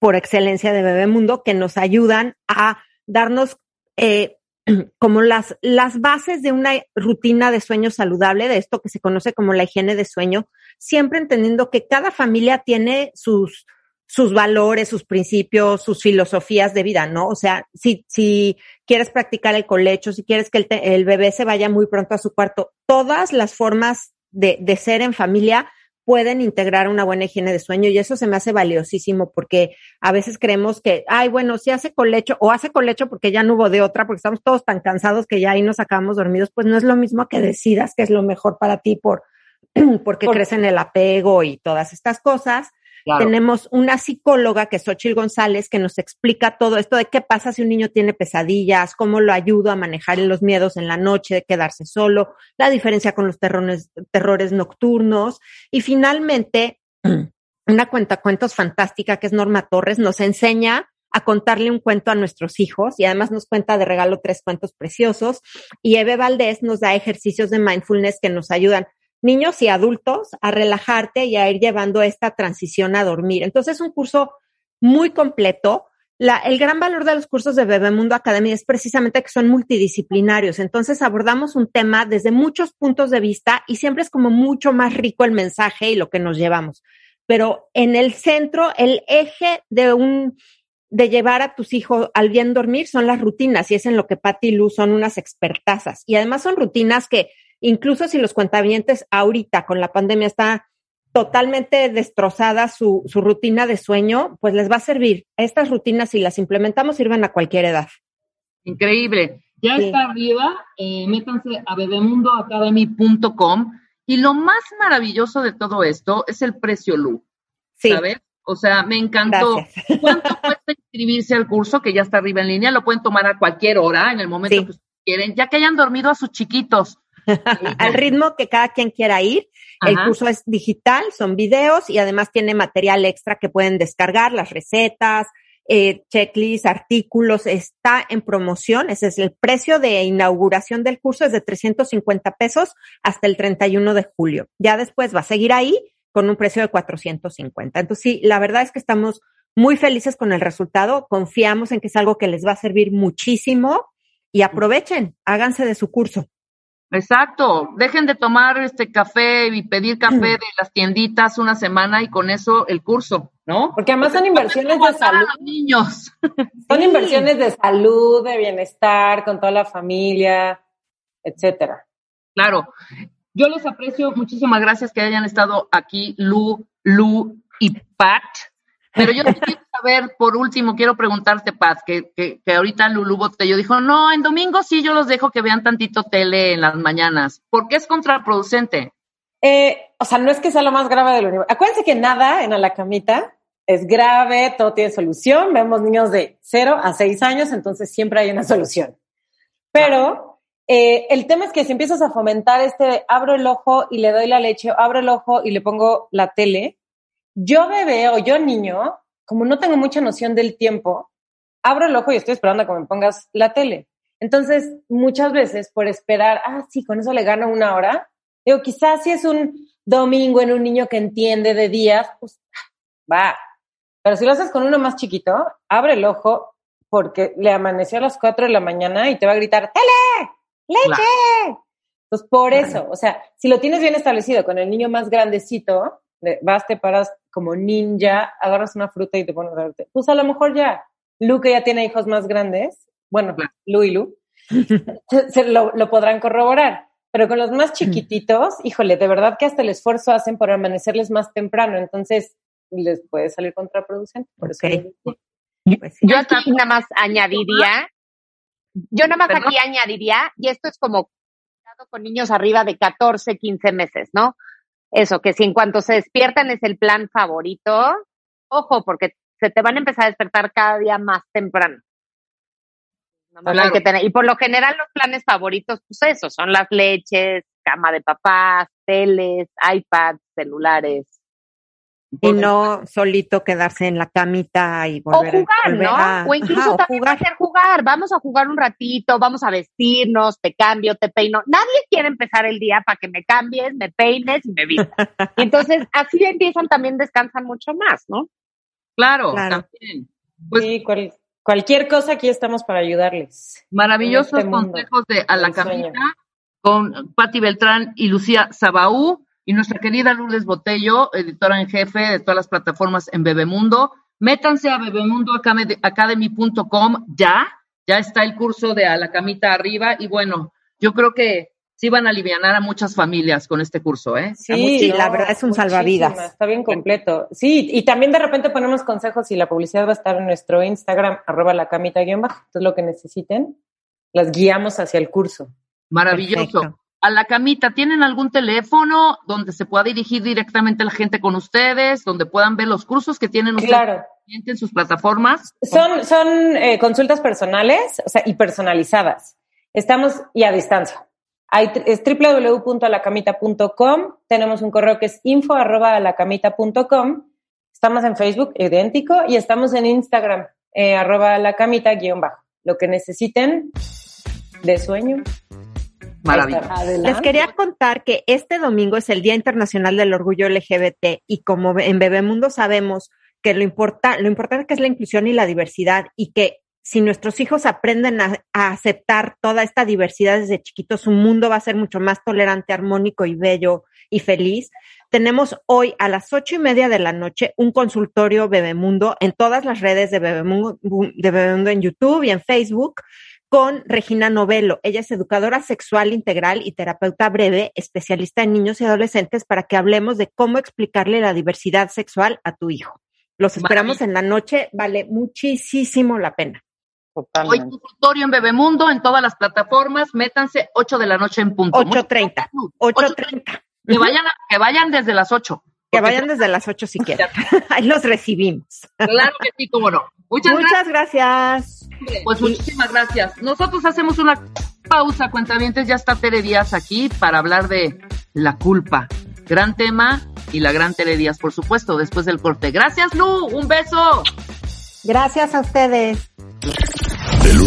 por excelencia de Bebemundo, que nos ayudan a darnos eh, como las, las bases de una rutina de sueño saludable, de esto que se conoce como la higiene de sueño, siempre entendiendo que cada familia tiene sus, sus valores, sus principios, sus filosofías de vida, ¿no? O sea, si, si quieres practicar el colecho, si quieres que el bebé se vaya muy pronto a su cuarto, todas las formas de, de ser en familia pueden integrar una buena higiene de sueño y eso se me hace valiosísimo porque a veces creemos que, ay, bueno, si hace colecho o hace colecho porque ya no hubo de otra, porque estamos todos tan cansados que ya ahí nos acabamos dormidos, pues no es lo mismo que decidas que es lo mejor para ti por, porque crees en el apego y todas estas cosas. Tenemos una psicóloga que es Xochil González que nos explica todo esto de qué pasa si un niño tiene pesadillas, cómo lo ayuda a manejar los miedos en la noche, de quedarse solo, la diferencia con los terrones, terrores nocturnos. Y finalmente, una cuenta cuentos fantástica que es Norma Torres nos enseña a contarle un cuento a nuestros hijos y además nos cuenta de regalo tres cuentos preciosos. Y Eve Valdés nos da ejercicios de mindfulness que nos ayudan niños y adultos a relajarte y a ir llevando esta transición a dormir. Entonces es un curso muy completo. El gran valor de los cursos de Bebemundo Academy es precisamente que son multidisciplinarios. Entonces abordamos un tema desde muchos puntos de vista y siempre es como mucho más rico el mensaje y lo que nos llevamos. Pero en el centro, el eje de un, de llevar a tus hijos al bien dormir son las rutinas y es en lo que Patti y Lu son unas expertazas. Y además son rutinas que incluso si los cuentavientes ahorita con la pandemia está totalmente destrozada su, su rutina de sueño, pues les va a servir. Estas rutinas, si las implementamos, sirven a cualquier edad. Increíble. Ya está arriba, eh, métanse a bebemundoacademy.com y lo más maravilloso de todo esto es el precio Lu. Sí. ¿Sabes? O sea, me encantó. ¿Cuánto cuesta inscribirse al curso que ya está arriba en línea? Lo pueden tomar a cualquier hora, en el momento que quieren, ya que hayan dormido a sus chiquitos. al ritmo que cada quien quiera ir. El curso es digital, son videos y además tiene material extra que pueden descargar, las recetas, eh, checklists, artículos, está en promoción. Ese es el precio de inauguración del curso, es de 350 pesos hasta el 31 de julio. Ya después va a seguir ahí con un precio de 450. Entonces, sí, la verdad es que estamos muy felices con el resultado, confiamos en que es algo que les va a servir muchísimo y aprovechen, háganse de su curso. Exacto, dejen de tomar este café y pedir café de las tienditas una semana y con eso el curso, ¿no? Porque además son inversiones de salud. niños. Son inversiones de salud, de bienestar, con toda la familia, etcétera. Claro. Yo les aprecio, muchísimas gracias que hayan estado aquí, Lu, Lu y Pat. Pero yo quiero saber, por último, quiero preguntarte, Paz, que, que, que ahorita Lulu Botello dijo, no, en domingo sí yo los dejo que vean tantito tele en las mañanas. ¿Por qué es contraproducente? Eh, o sea, no es que sea lo más grave del universo. Acuérdense que nada en la camita es grave, todo tiene solución. Vemos niños de 0 a 6 años, entonces siempre hay una solución. Pero eh, el tema es que si empiezas a fomentar este, abro el ojo y le doy la leche, abro el ojo y le pongo la tele, yo bebé o yo niño, como no tengo mucha noción del tiempo, abro el ojo y estoy esperando a que me pongas la tele. Entonces, muchas veces por esperar, ah, sí, con eso le gano una hora, digo, quizás si es un domingo en un niño que entiende de días, pues va. Pero si lo haces con uno más chiquito, abre el ojo porque le amaneció a las 4 de la mañana y te va a gritar, ¡tele! ¡Leche! Entonces, por eso, o sea, si lo tienes bien establecido con el niño más grandecito, vas, te paras como ninja, agarras una fruta y te pones a verte. Pues a lo mejor ya, Lu que ya tiene hijos más grandes, bueno, Lu y Lu, se, lo, lo, podrán corroborar. Pero con los más chiquititos, híjole, de verdad que hasta el esfuerzo hacen por amanecerles más temprano, entonces les puede salir contraproducente. Por eso pues yo aquí nada más añadiría, yo nada más aquí añadiría, y esto es como con niños arriba de 14, 15 meses, ¿no? Eso, que si en cuanto se despiertan es el plan favorito, ojo, porque se te van a empezar a despertar cada día más temprano. que tener, y por lo general los planes favoritos, pues eso, son las leches, cama de papás, teles, iPads, celulares. Y no solito quedarse en la camita y volver O jugar, ¿no? o incluso también jugar. hacer jugar. Vamos a jugar un ratito, vamos a vestirnos, te cambio, te peino. Nadie quiere empezar el día para que me cambies, me peines y me vistas. entonces, así empiezan también, descansan mucho más, ¿no? Claro, también. Pues, sí, cualquier cosa aquí estamos para ayudarles. Maravillosos este consejos de A la Camita con Patti Beltrán y Lucía Sabaú y nuestra querida Lourdes Botello, editora en jefe de todas las plataformas en Bebemundo. Métanse a bebemundoacademy.com ya, ya está el curso de a la camita arriba y bueno, yo creo que sí van a aliviar a muchas familias con este curso, ¿eh? Sí, la verdad es un salvavidas. Está bien completo. Sí, y también de repente ponemos consejos y la publicidad va a estar en nuestro Instagram, arroba la camita guion bajo. Entonces lo que necesiten, las guiamos hacia el curso. Maravilloso a la camita, ¿tienen algún teléfono donde se pueda dirigir directamente la gente con ustedes, donde puedan ver los cursos que tienen ustedes en sus plataformas? Son, son eh, consultas personales o sea, y personalizadas. Estamos y a distancia. Hay, es www.alacamita.com. Tenemos un correo que es info.alacamita.com. Estamos en Facebook, idéntico, y estamos en Instagram, eh, arroba la camita guion bajo. Lo que necesiten de sueño. Maravilloso. Les quería contar que este domingo es el Día Internacional del Orgullo LGBT y como en Bebemundo sabemos que lo, importa, lo importante que es la inclusión y la diversidad y que si nuestros hijos aprenden a, aceptar toda esta diversidad desde chiquitos, su mundo va a ser mucho más tolerante, armónico y bello y feliz. Tenemos hoy a las ocho y media de la noche un consultorio Bebemundo en todas las redes de Bebemundo, de Bebemundo en YouTube y en Facebook con Regina Novelo. Ella es educadora sexual integral y terapeuta breve, especialista en niños y adolescentes, para que hablemos de cómo explicarle la diversidad sexual a tu hijo. Los esperamos en la noche, vale muchísimo la pena. Hoy consultorio en Bebemundo, en todas las plataformas, métanse 8 de la noche en punto. 8.30. 8.30. Que vayan, que vayan desde las 8. Que vayan desde las 8 si quieren. Ahí los recibimos. Claro que sí, cómo no. Muchas, Muchas gracias. Pues muchísimas gracias. Nosotros hacemos una pausa, cuentavientes. Ya está Tere Díaz aquí para hablar de la culpa. Gran tema y la gran Tere Díaz, por supuesto, después del corte. Gracias, Lu. Un beso. Gracias a ustedes.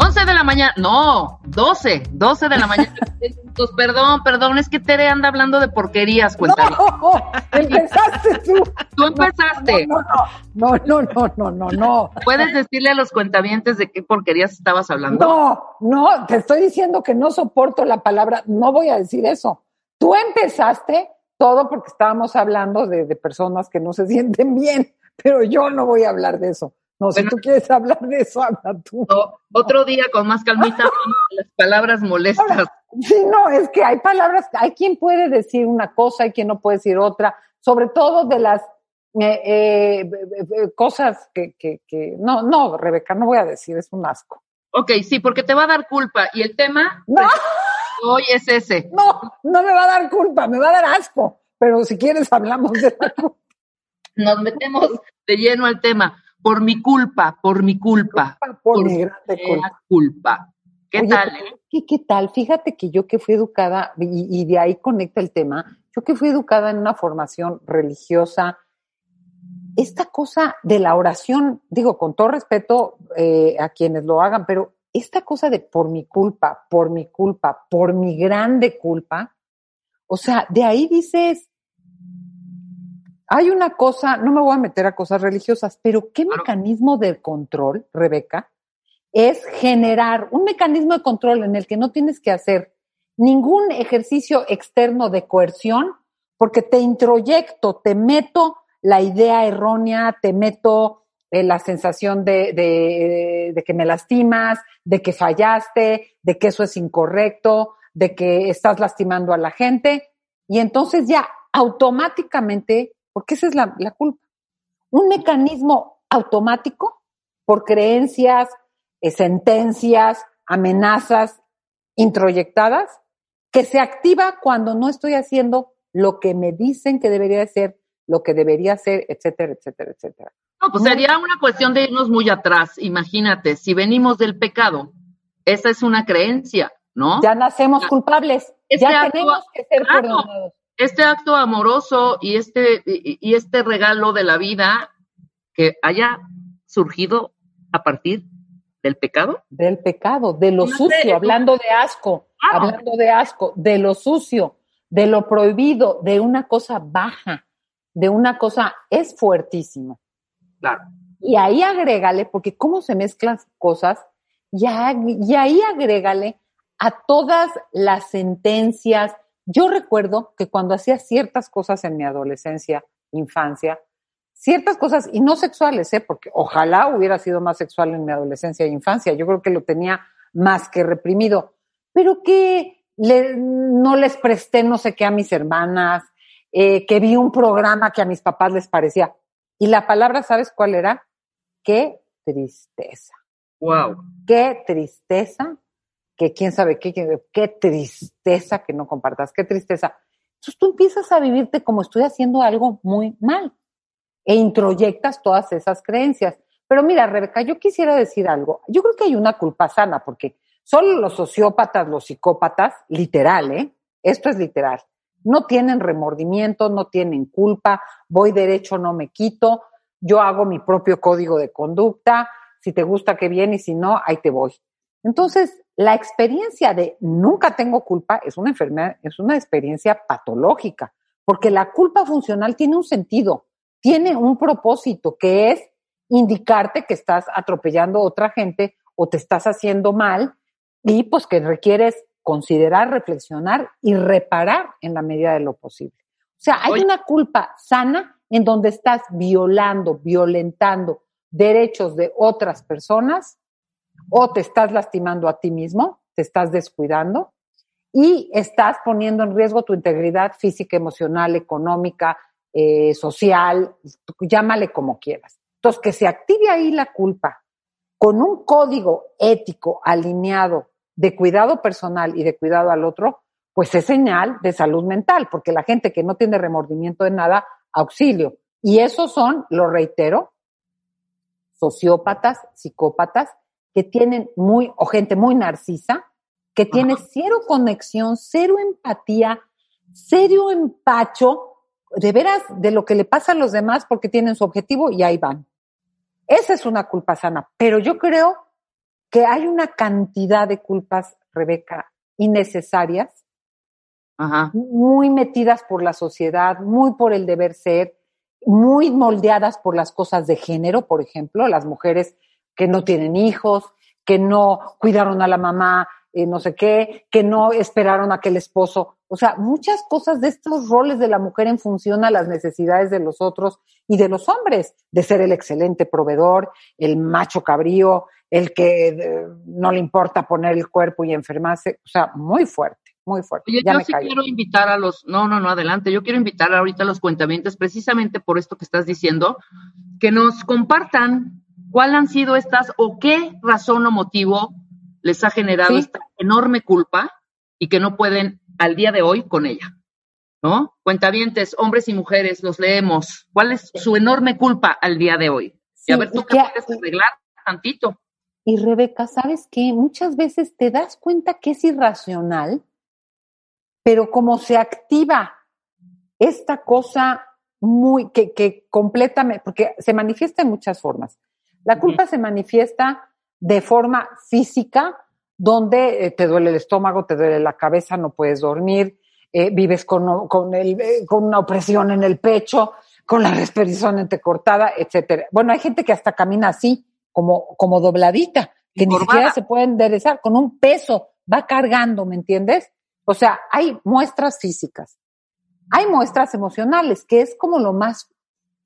11 de la mañana, no, 12, 12 de la mañana. perdón, perdón, es que Tere anda hablando de porquerías, cuéntame. No, empezaste tú. Tú empezaste. No, no, no, no, no, no, no. ¿Puedes decirle a los cuentavientes de qué porquerías estabas hablando? No, no, te estoy diciendo que no soporto la palabra, no voy a decir eso. Tú empezaste todo porque estábamos hablando de, de personas que no se sienten bien, pero yo no voy a hablar de eso. No, si tú quieres hablar de eso, habla tú. otro día con más calmita, las palabras molestas. sí, no, es que hay palabras, hay quien puede decir una cosa, hay quien no puede decir otra, sobre todo de las eh, eh, cosas que, que, que, no, no, Rebeca, no voy a decir, es un asco. Ok, sí, porque te va a dar culpa y el tema no. hoy es ese. No, no me va a dar culpa, me va a dar asco, pero si quieres hablamos de la culpa. Nos metemos de lleno al tema por mi culpa, por mi culpa. Por, mi grande culpa. ¿Qué tal? Eh? ¿qué, ¿qué, tal? Fíjate que yo que fui educada, y, de ahí conecta el tema, yo que fui educada en una formación religiosa, esta cosa de la oración, digo, con todo respeto eh, a quienes lo hagan, pero esta cosa de por mi culpa, por mi culpa, por mi grande culpa, o sea, de ahí dices, hay una cosa, no me voy a meter a cosas religiosas, pero ¿qué mecanismo de control, Rebeca? Es generar un mecanismo de control en el que no tienes que hacer ningún ejercicio externo de coerción, porque te introyecto, te meto la idea errónea, te meto eh, la sensación de, de, de, que me lastimas, de que fallaste, de que eso es incorrecto, de que estás lastimando a la gente, y entonces ya automáticamente porque esa es la, culpa. Un mecanismo automático por creencias, eh, sentencias, amenazas introyectadas, que se activa cuando no estoy haciendo lo que me dicen que debería hacer, lo que debería hacer, etcétera, etcétera, etcétera. No, pues sería una cuestión de irnos muy atrás. Imagínate, si venimos del pecado, esa es una creencia, ¿no? Ya nacemos culpables, ya tenemos que ser perdonados este acto amoroso y este, y, este regalo de la vida que haya surgido a partir del pecado. Del pecado, de lo sucio, hablando de asco, hablando de asco, de lo sucio, de lo prohibido, de una cosa baja, de una cosa, es fuertísimo. Claro. Y ahí agrégale, porque cómo se mezclan cosas, y ahí agrégale a todas las sentencias, yo recuerdo que cuando hacía ciertas cosas en mi adolescencia, infancia, ciertas cosas, y no sexuales, ¿eh? porque ojalá hubiera sido más sexual en mi adolescencia e infancia, yo creo que lo tenía más que reprimido, pero que no les presté no sé qué a mis hermanas, eh, que vi un programa que a mis papás les parecía. Y la palabra, ¿sabes cuál era? Qué tristeza. Wow. Qué tristeza que quién sabe qué, qué, tristeza que no compartas, qué tristeza. Entonces tú empiezas a vivirte como estoy haciendo algo muy mal e introyectas todas esas creencias. Pero mira, Rebeca, yo quisiera decir algo. Yo creo que hay una culpa sana, porque solo los sociópatas, los psicópatas, literal, ¿eh? Esto es literal. No tienen remordimiento, no tienen culpa, voy derecho, no me quito, yo hago mi propio código de conducta, si te gusta, qué bien, y si no, ahí te voy. Entonces, la experiencia de nunca tengo culpa es una enfermedad, es una experiencia patológica, porque la culpa funcional tiene un sentido, tiene un propósito, que es indicarte que estás atropellando a otra gente o te estás haciendo mal y pues que requieres considerar, reflexionar y reparar en la medida de lo posible. O sea, hay una culpa sana en donde estás violando, violentando derechos de otras personas o te estás lastimando a ti mismo, te estás descuidando y estás poniendo en riesgo tu integridad física, emocional, económica, eh, social, llámale como quieras. Entonces, que se active ahí la culpa con un código ético alineado de cuidado personal y de cuidado al otro, pues es señal de salud mental, porque la gente que no tiene remordimiento de nada, auxilio. Y esos son, lo reitero, sociópatas, psicópatas, que tienen muy, o gente muy narcisa, que tiene cero conexión, cero empatía, cero empacho, de veras, de lo que le pasa a los demás porque tienen su objetivo y ahí van. Esa es una culpa sana, pero yo creo que hay una cantidad de culpas, Rebeca, innecesarias, muy metidas por la sociedad, muy por el deber ser, muy moldeadas por las cosas de género, por ejemplo, las mujeres que no tienen hijos, que no cuidaron a la mamá, eh, no sé qué, que no esperaron a que el esposo, o sea, muchas cosas de estos roles de la mujer en función a las necesidades de los otros y de los hombres, de ser el excelente proveedor, el macho cabrío, el que eh, no le importa poner el cuerpo y enfermarse, o sea, muy fuerte. Muy fuerte. Oye, yo sí quiero invitar a los, no, no, no, adelante, yo quiero invitar ahorita a los cuentamientos precisamente por esto que estás diciendo, que nos compartan cuáles han sido estas o qué razón o motivo les ha generado esta enorme culpa y que no pueden al día de hoy con ella. ¿No? Cuentavientes, hombres y mujeres, los leemos. ¿Cuál es su enorme culpa al día de hoy? y a ver, tú qué puedes arreglar tantito. Y Rebeca, ¿sabes qué? Muchas veces te das cuenta que es irracional, pero como se activa esta cosa muy, que, que completamente, porque se manifiesta en muchas formas. La culpa se manifiesta de forma física, donde eh, te duele el estómago, te duele la cabeza, no puedes dormir, eh, vives con, con, el, eh, con una opresión en el pecho, con la respiración entrecortada, etcétera. Bueno, hay gente que hasta camina así, como, como dobladita, que ni siquiera se puede enderezar, con un peso, va cargando, ¿me entiendes? O sea, hay muestras físicas, hay muestras emocionales, que es como lo más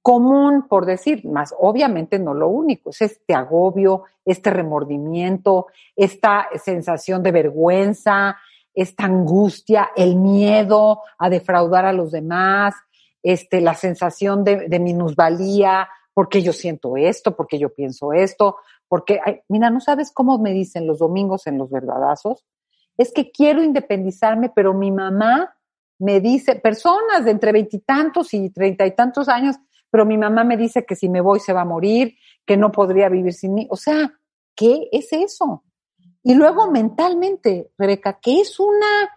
común, por decir, más obviamente no lo único, es este agobio, este remordimiento, esta sensación de vergüenza, esta angustia, el miedo a defraudar a los demás, este, la sensación de, minusvalía, porque yo siento esto, porque yo pienso esto, porque, mira, no sabes cómo me dicen los domingos en los verdadazos, es que quiero independizarme, pero mi mamá me dice, personas de entre veintitantos y treinta y tantos años, pero mi mamá me dice que si me voy se va a morir, que no podría vivir sin mí. O sea, ¿qué es eso? Y luego mentalmente, Rebeca, ¿qué es una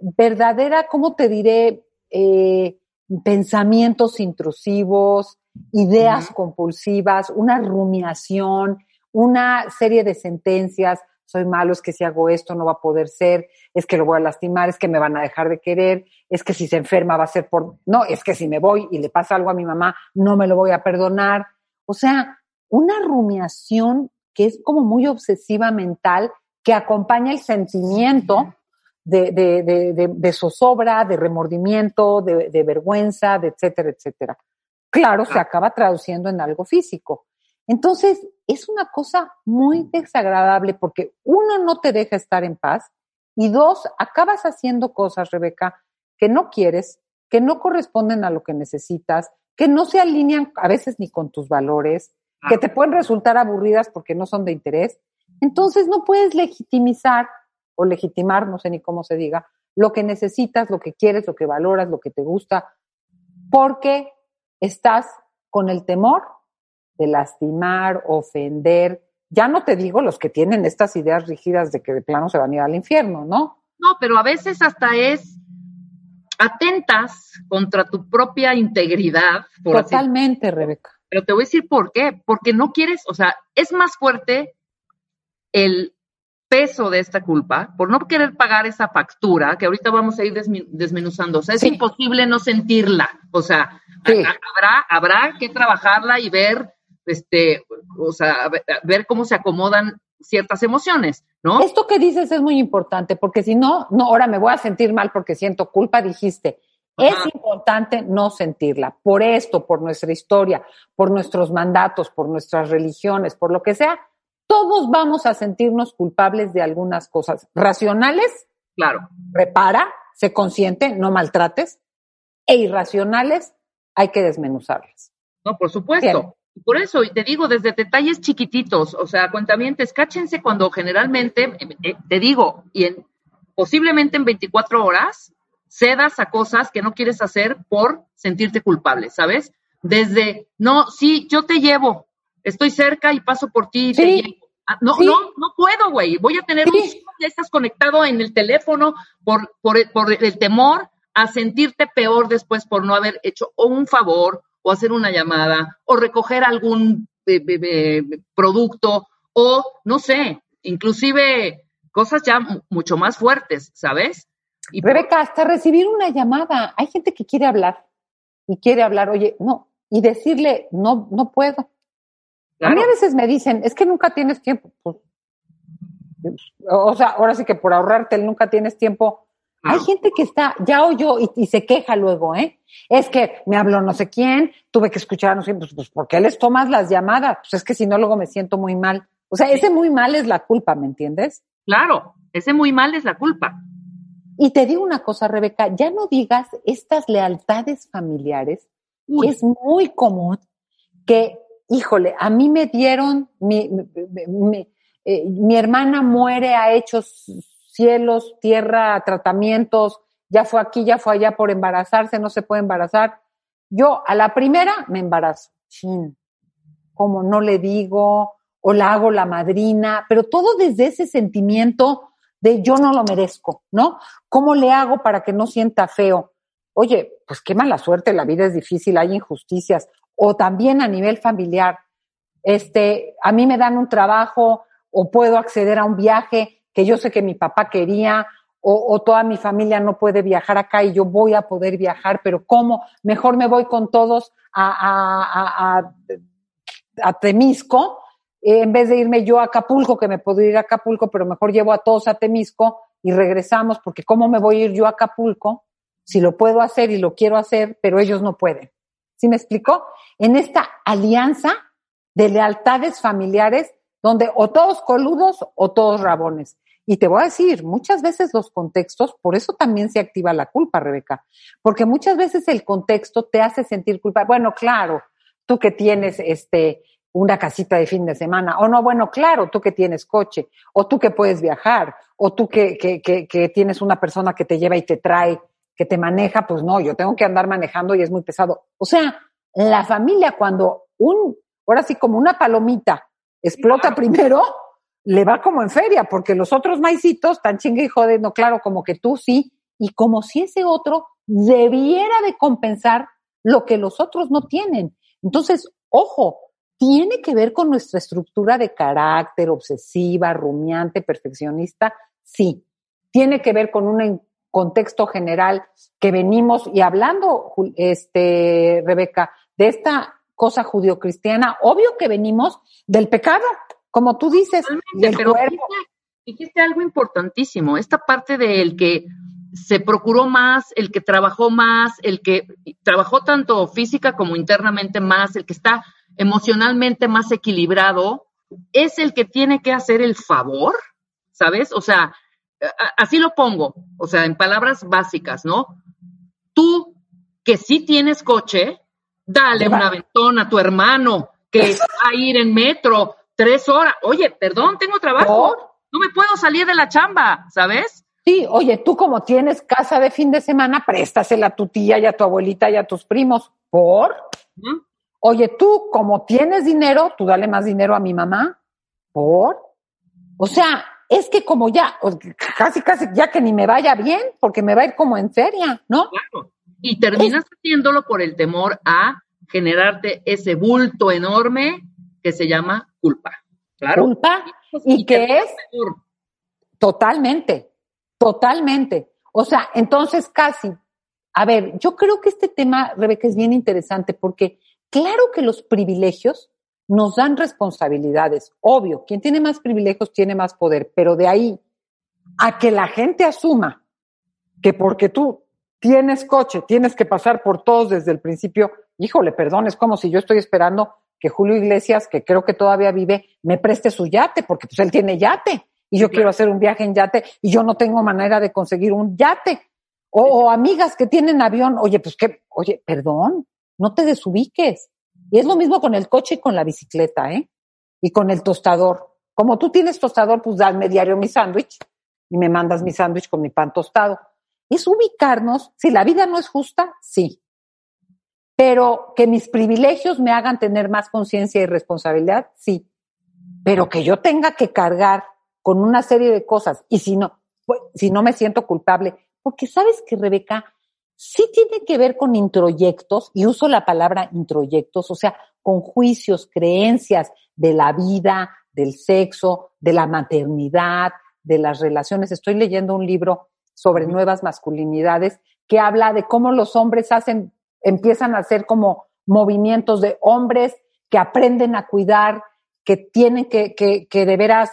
verdadera, ¿cómo te diré? Eh, pensamientos intrusivos, ideas compulsivas, una rumiación, una serie de sentencias, soy malo, es que si hago esto no va a poder ser, es que lo voy a lastimar, es que me van a dejar de querer, es que si se enferma va a ser por, no, es que si me voy y le pasa algo a mi mamá, no me lo voy a perdonar. O sea, una rumiación que es como muy obsesiva mental, que acompaña el sentimiento de, de, de, de zozobra, de remordimiento, de, vergüenza, de etcétera, etcétera. Claro, se acaba traduciendo en algo físico. Entonces, es una cosa muy desagradable porque uno no te deja estar en paz y dos, acabas haciendo cosas, Rebeca, que no quieres, que no corresponden a lo que necesitas, que no se alinean a veces ni con tus valores, que te pueden resultar aburridas porque no son de interés. Entonces no puedes legitimizar o legitimar, no sé ni cómo se diga, lo que necesitas, lo que quieres, lo que valoras, lo que te gusta, porque estás con el temor de lastimar, ofender. Ya no te digo los que tienen estas ideas rígidas de que de plano se van a ir al infierno, ¿no? No, pero a veces hasta es atentas contra tu propia integridad. Totalmente, Rebeca. Pero te voy a decir por qué. Porque no quieres, o sea, es más fuerte el peso de esta culpa por no querer pagar esa factura, que ahorita vamos a ir desmenuzando. O sea, es imposible no sentirla. O sea, habrá, habrá que trabajarla y ver, este, o sea, ver cómo se acomodan ciertas emociones, ¿no? Esto que dices es muy importante, porque si no, no, ahora me voy a sentir mal porque siento culpa, dijiste. Es importante no sentirla, por esto, por nuestra historia, por nuestros mandatos, por nuestras religiones, por lo que sea, todos vamos a sentirnos culpables de algunas cosas. Racionales, claro. Repara, se consiente, no maltrates. E irracionales, hay que desmenuzarlas. No, por supuesto. Por eso, y te digo, desde detalles chiquititos, o sea, cuentamientos, cáchense cuando generalmente, eh, te digo, y en, posiblemente en 24 horas, cedas a cosas que no quieres hacer por sentirte culpable, ¿sabes? Desde, no, sí, yo te llevo, estoy cerca y paso por ti y te llevo. Ah, no, no, no puedo, güey. Voy a tener un ya estás conectado en el teléfono por, por, por el temor a sentirte peor después por no haber hecho un favor o hacer una llamada o recoger algún eh, producto o no sé, inclusive cosas ya mucho más fuertes, ¿sabes? Y Rebeca, hasta recibir una llamada. Hay gente que quiere hablar y quiere hablar, oye, no, y decirle, no, no puedo. A mí a veces me dicen, es que nunca tienes tiempo. Pues, o sea, ahora sí que por ahorrarte nunca tienes tiempo. Hay gente que está, ya oyó y, y, se queja luego, ¿eh? Es que me habló no sé quién, tuve que escuchar a no sé quién, pues, pues ¿por qué les tomas las llamadas? Pues es que si no, luego me siento muy mal. O sea, ese muy mal es la culpa, ¿me entiendes? Claro, ese muy mal es la culpa. Y te digo una cosa, Rebeca, ya no digas estas lealtades familiares, es muy común que híjole, a mí me dieron, mi, eh, mi, hermana muere, ha hecho cielos, tierra, tratamientos, ya fue aquí, ya fue allá por embarazarse, no se puede embarazar. Yo a la primera me embarazo. Chin, como no le digo, o la hago la madrina, pero todo desde ese sentimiento de yo no lo merezco, ¿no? ¿Cómo le hago para que no sienta feo? Oye, pues qué mala suerte, la vida es difícil, hay injusticias o también a nivel familiar. Este, a mí me dan un trabajo o puedo acceder a un viaje que yo sé que mi papá quería o, toda mi familia no puede viajar acá y yo voy a poder viajar, pero ¿cómo? Mejor me voy con todos a, Temisco eh, en vez de irme yo a Acapulco, que me puedo ir a Acapulco, pero mejor llevo a todos a Temisco y regresamos, porque ¿cómo me voy a ir yo a Acapulco si lo puedo hacer y lo quiero hacer, pero ellos no pueden? ¿Sí me explicó? En esta alianza de lealtades familiares donde o todos coludos o todos rabones. Y te voy a decir, muchas veces los contextos, por eso también se activa la culpa, Rebeca, porque muchas veces el contexto te hace sentir culpa. Bueno, claro, tú que tienes este una casita de fin de semana, o no, bueno, claro, tú que tienes coche, o tú que puedes viajar, o tú que, que, que, que tienes una persona que te lleva y te trae que te maneja, pues no, yo tengo que andar manejando y es muy pesado. O sea, la familia cuando un, ahora sí como una palomita explota primero, le va como en feria, porque los otros maicitos tan chingue y jode, no, claro, como que tú sí, y como si ese otro debiera de compensar lo que los otros no tienen. Entonces, ojo, tiene que ver con nuestra estructura de carácter, obsesiva, rumiante, perfeccionista, sí. Tiene que ver con una contexto general que venimos y hablando, este, Rebeca, de esta cosa judio-cristiana, obvio que venimos del pecado, como tú dices, del pero Dijiste, algo importantísimo, esta parte del que se procuró más, el que trabajó más, el que trabajó tanto física como internamente más, el que está emocionalmente más equilibrado, es el que tiene que hacer el favor, ¿sabes? O sea, así lo pongo, o sea, en palabras básicas, ¿no? Tú que sí tienes coche, dale una aventón a tu hermano que va a ir en metro tres horas. Oye, perdón, tengo trabajo. No me puedo salir de la chamba, ¿sabes? Sí, oye, tú como tienes casa de fin de semana, préstasela a tu tía y a tu abuelita y a tus primos. ¿Por? Oye, tú, como tienes dinero, tú dale más dinero a mi mamá. ¿Por? O sea, es que como ya, casi, casi, ya que ni me vaya bien, porque me va a ir como en feria, ¿no? Claro. Y terminas haciéndolo por el temor a generarte ese bulto enorme que se llama culpa. Claro. Culpa y, que es totalmente, totalmente. O sea, entonces casi, a ver, yo creo que este tema, Rebeca, es bien interesante porque claro que los privilegios nos dan responsabilidades. Obvio, quien tiene más privilegios tiene más poder, pero de ahí a que la gente asuma que porque tú tienes coche, tienes que pasar por todos desde el principio, híjole, perdón, es como si yo estoy esperando que Julio Iglesias, que creo que todavía vive, me preste su yate, porque pues él tiene yate y yo quiero hacer un viaje en yate y yo no tengo manera de conseguir un yate. O, o amigas que tienen avión, oye, pues que, oye, perdón, no te desubiques. Y es lo mismo con el coche y con la bicicleta, ¿eh? Y con el tostador. Como tú tienes tostador, pues dame diario mi sándwich y me mandas mi sándwich con mi pan tostado. Es ubicarnos, si la vida no es justa, sí. Pero que mis privilegios me hagan tener más conciencia y responsabilidad, sí. Pero que yo tenga que cargar con una serie de cosas y si no, pues, si no me siento culpable, porque sabes que Rebeca, sí tiene que ver con introyectos, y uso la palabra introyectos, o sea, con juicios, creencias de la vida, del sexo, de la maternidad, de las relaciones. Estoy leyendo un libro sobre nuevas masculinidades que habla de cómo los hombres hacen, empiezan a hacer como movimientos de hombres que aprenden a cuidar, que tienen que, que, que de veras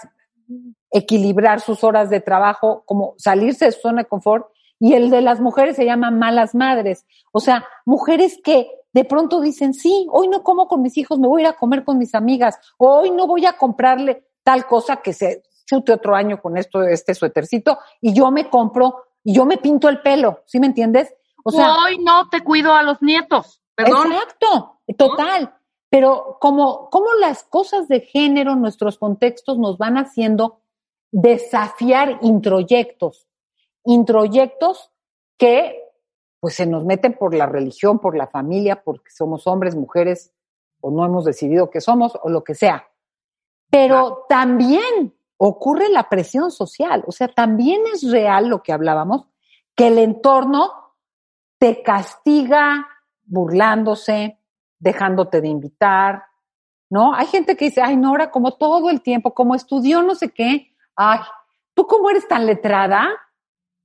equilibrar sus horas de trabajo, como salirse de su zona de confort y el de las mujeres se llama malas madres. O sea, mujeres que de pronto dicen, sí, hoy no como con mis hijos, me voy a ir a comer con mis amigas, o hoy no voy a comprarle tal cosa que se chute otro año con esto, este suétercito, y yo me compro, y yo me pinto el pelo, ¿sí me entiendes? O sea, hoy no te cuido a los nietos, perdón. Exacto, total. Pero como, como las cosas de género, nuestros contextos nos van haciendo desafiar introyectos introyectos que pues se nos meten por la religión, por la familia, porque somos hombres, mujeres, o no hemos decidido que somos, o lo que sea. Pero también ocurre la presión social, o sea, también es real lo que hablábamos, que el entorno te castiga burlándose, dejándote de invitar, ¿no? Hay gente que dice, ay, Nora, como todo el tiempo, como estudió no sé qué, ay, ¿tú cómo eres tan letrada?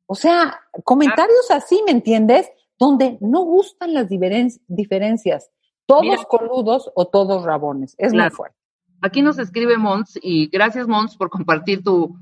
O sea, comentarios así, ¿me entiendes? Donde no gustan las diferencias. Todos coludos o todos rabones. Es muy fuerte. Aquí nos escribe Mons y gracias Mons por compartir tu,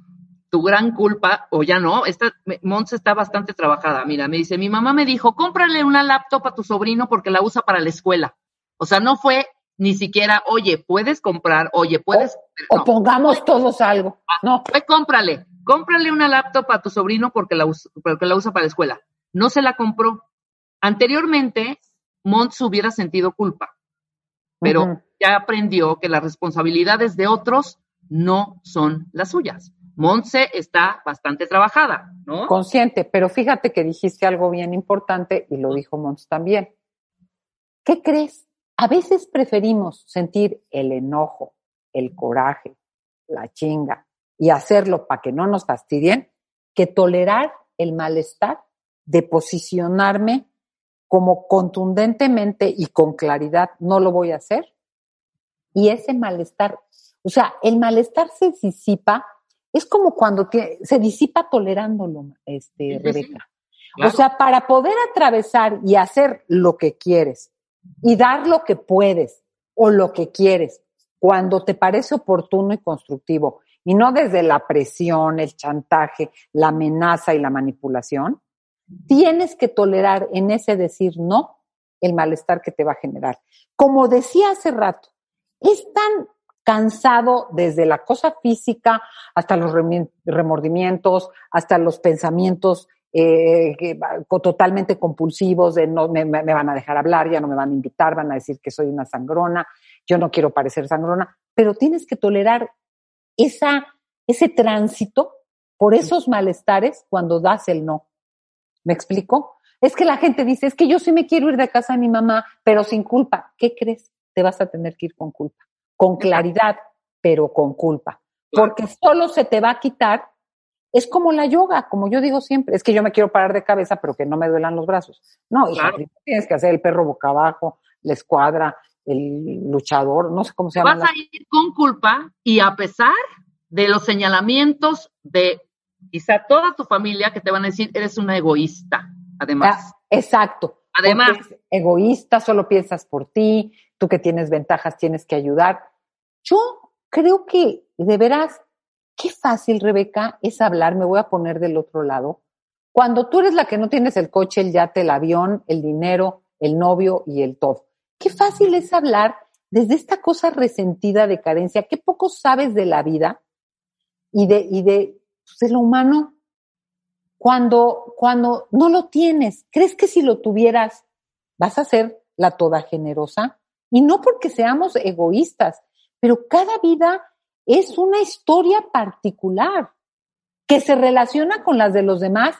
tu gran culpa, o ya no, esta, Mons está bastante trabajada. Mira, me dice, mi mamá me dijo, cómprale una laptop a tu sobrino porque la usa para la escuela. O sea, no fue ni siquiera, oye, puedes comprar, oye, puedes. O, pongamos todos algo. Ah, no. Fue cómprale cómprale una laptop a tu sobrino porque la, usa, porque la usa para la escuela. No se la compró. Anteriormente, Montz hubiera sentido culpa, pero ya aprendió que las responsabilidades de otros no son las suyas. Montse está bastante trabajada, ¿no? Consciente, pero fíjate que dijiste algo bien importante y lo dijo Montz también. ¿Qué crees? A veces preferimos sentir el enojo, el coraje, la chinga, y hacerlo para que no nos fastidien, que tolerar el malestar de posicionarme como contundentemente y con claridad no lo voy a hacer. Y ese malestar, o sea, el malestar se disipa, es como cuando se disipa tolerándolo, este, Rebeca. O sea, para poder atravesar y hacer lo que quieres y dar lo que puedes o lo que quieres cuando te parece oportuno y constructivo y no desde la presión, el chantaje, la amenaza y la manipulación, tienes que tolerar en ese decir no el malestar que te va a generar. Como decía hace rato, es tan cansado desde la cosa física hasta los remordimientos, hasta los pensamientos eh, totalmente compulsivos de no me, me, van a dejar hablar, ya no me van a invitar, van a decir que soy una sangrona, yo no quiero parecer sangrona, pero tienes que tolerar esa, ese tránsito por esos malestares cuando das el no. ¿Me explico? Es que la gente dice, es que yo sí me quiero ir de casa de mi mamá, pero sin culpa. ¿Qué crees? te vas a tener que ir con culpa, con claridad, pero con culpa, porque solo se te va a quitar. Es como la yoga, como yo digo siempre, es que yo me quiero parar de cabeza, pero que no me duelan los brazos. No, hija, tienes que hacer el perro boca abajo, la escuadra, el luchador, no sé cómo se llama. Vas a ir con culpa y a pesar de los señalamientos de quizá toda tu familia que te van a decir, eres una egoísta, además. Ah, exacto. Además. Egoísta, solo piensas por ti, tú que tienes ventajas tienes que ayudar. Yo creo que, de veras, qué fácil, Rebeca, es hablar, me voy a poner del otro lado. Cuando tú eres la que no tienes el coche, el yate, el avión, el dinero, el novio y el todo. Qué fácil es hablar desde esta cosa resentida de carencia, qué poco sabes de la vida y de, y de, pues, de lo humano cuando, cuando no lo tienes. ¿Crees que si lo tuvieras vas a ser la toda generosa? Y no porque seamos egoístas, pero cada vida es una historia particular que se relaciona con las de los demás,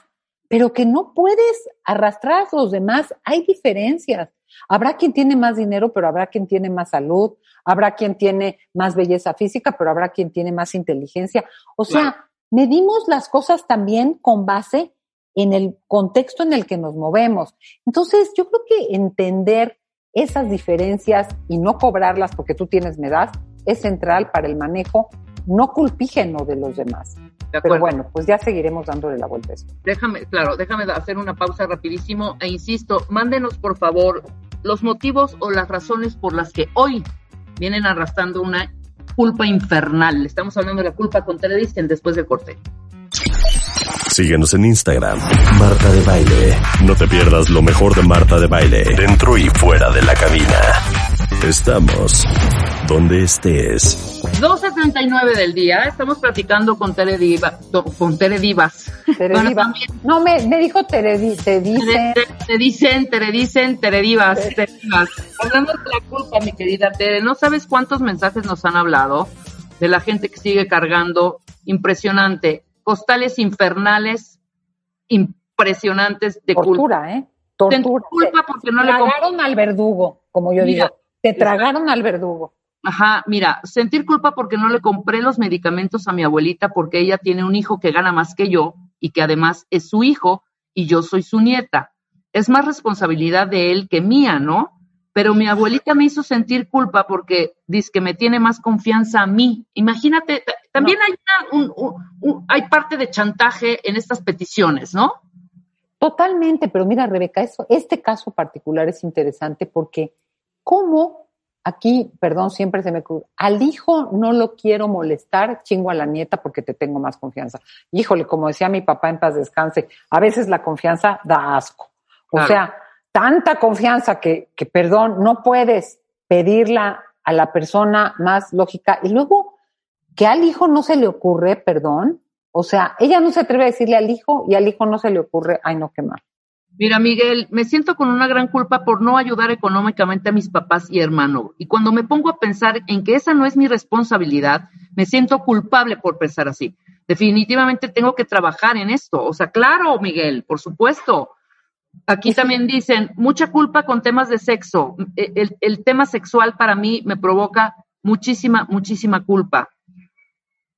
pero que no puedes arrastrar a los demás. Hay diferencias. Habrá quien tiene más dinero, pero habrá quien tiene más salud, habrá quien tiene más belleza física, pero habrá quien tiene más inteligencia. O sea, medimos las cosas también con base en el contexto en el que nos movemos. Entonces, yo creo que entender esas diferencias y no cobrarlas porque tú tienes medad es central para el manejo no culpígeno de los demás. Pero bueno, pues ya seguiremos dándole la vuelta a eso. Déjame, claro, déjame hacer una pausa rapidísimo e insisto, mándenos por favor los motivos o las razones por las que hoy vienen arrastrando una culpa infernal. Estamos hablando de la culpa con Teledisken después del corte. Síguenos en Instagram, Marta de Baile. No te pierdas lo mejor de Marta de Baile, dentro y fuera de la cabina. Estamos donde estés. 12.39 del día, estamos platicando con Tere, Diva, con Tere Divas. no, me, me dijo Tere, te dicen. Te, dicen, Tere dicen, Tere Divas, Hablando de la culpa, mi querida Tere, ¿no sabes cuántos mensajes nos han hablado de la gente que sigue cargando? Impresionante costales infernales impresionantes de Tortura, culpa. ¿eh? Tortura. culpa porque no le tragaron al verdugo, como yo digo. Te tragaron al verdugo. Ajá, mira, sentir culpa porque no le compré los medicamentos a mi abuelita porque ella tiene un hijo que gana más que yo y que además es su hijo y yo soy su nieta. Es más responsabilidad de él que mía, ¿no? pero mi abuelita me hizo sentir culpa porque dice que me tiene más confianza a mí. Imagínate, también hay, un, hay parte de chantaje en estas peticiones, ¿no? Totalmente, pero mira, Rebeca, eso, este caso particular es interesante porque cómo aquí, perdón, siempre se me cruza, al hijo no lo quiero molestar, chingo a la nieta porque te tengo más confianza. Híjole, como decía mi papá en paz descanse, a veces la confianza da asco. O sea, tanta confianza que, que, perdón, no puedes pedirla a la persona más lógica y luego que al hijo no se le ocurre, perdón, o sea, ella no se atreve a decirle al hijo y al hijo no se le ocurre, ay no, qué mal. Mira, Miguel, me siento con una gran culpa por no ayudar económicamente a mis papás y hermano. Y cuando me pongo a pensar en que esa no es mi responsabilidad, me siento culpable por pensar así. Definitivamente tengo que trabajar en esto. O sea, claro, Miguel, por supuesto. Aquí también dicen, mucha culpa con temas de sexo. E, el, tema sexual para mí me provoca muchísima, muchísima culpa.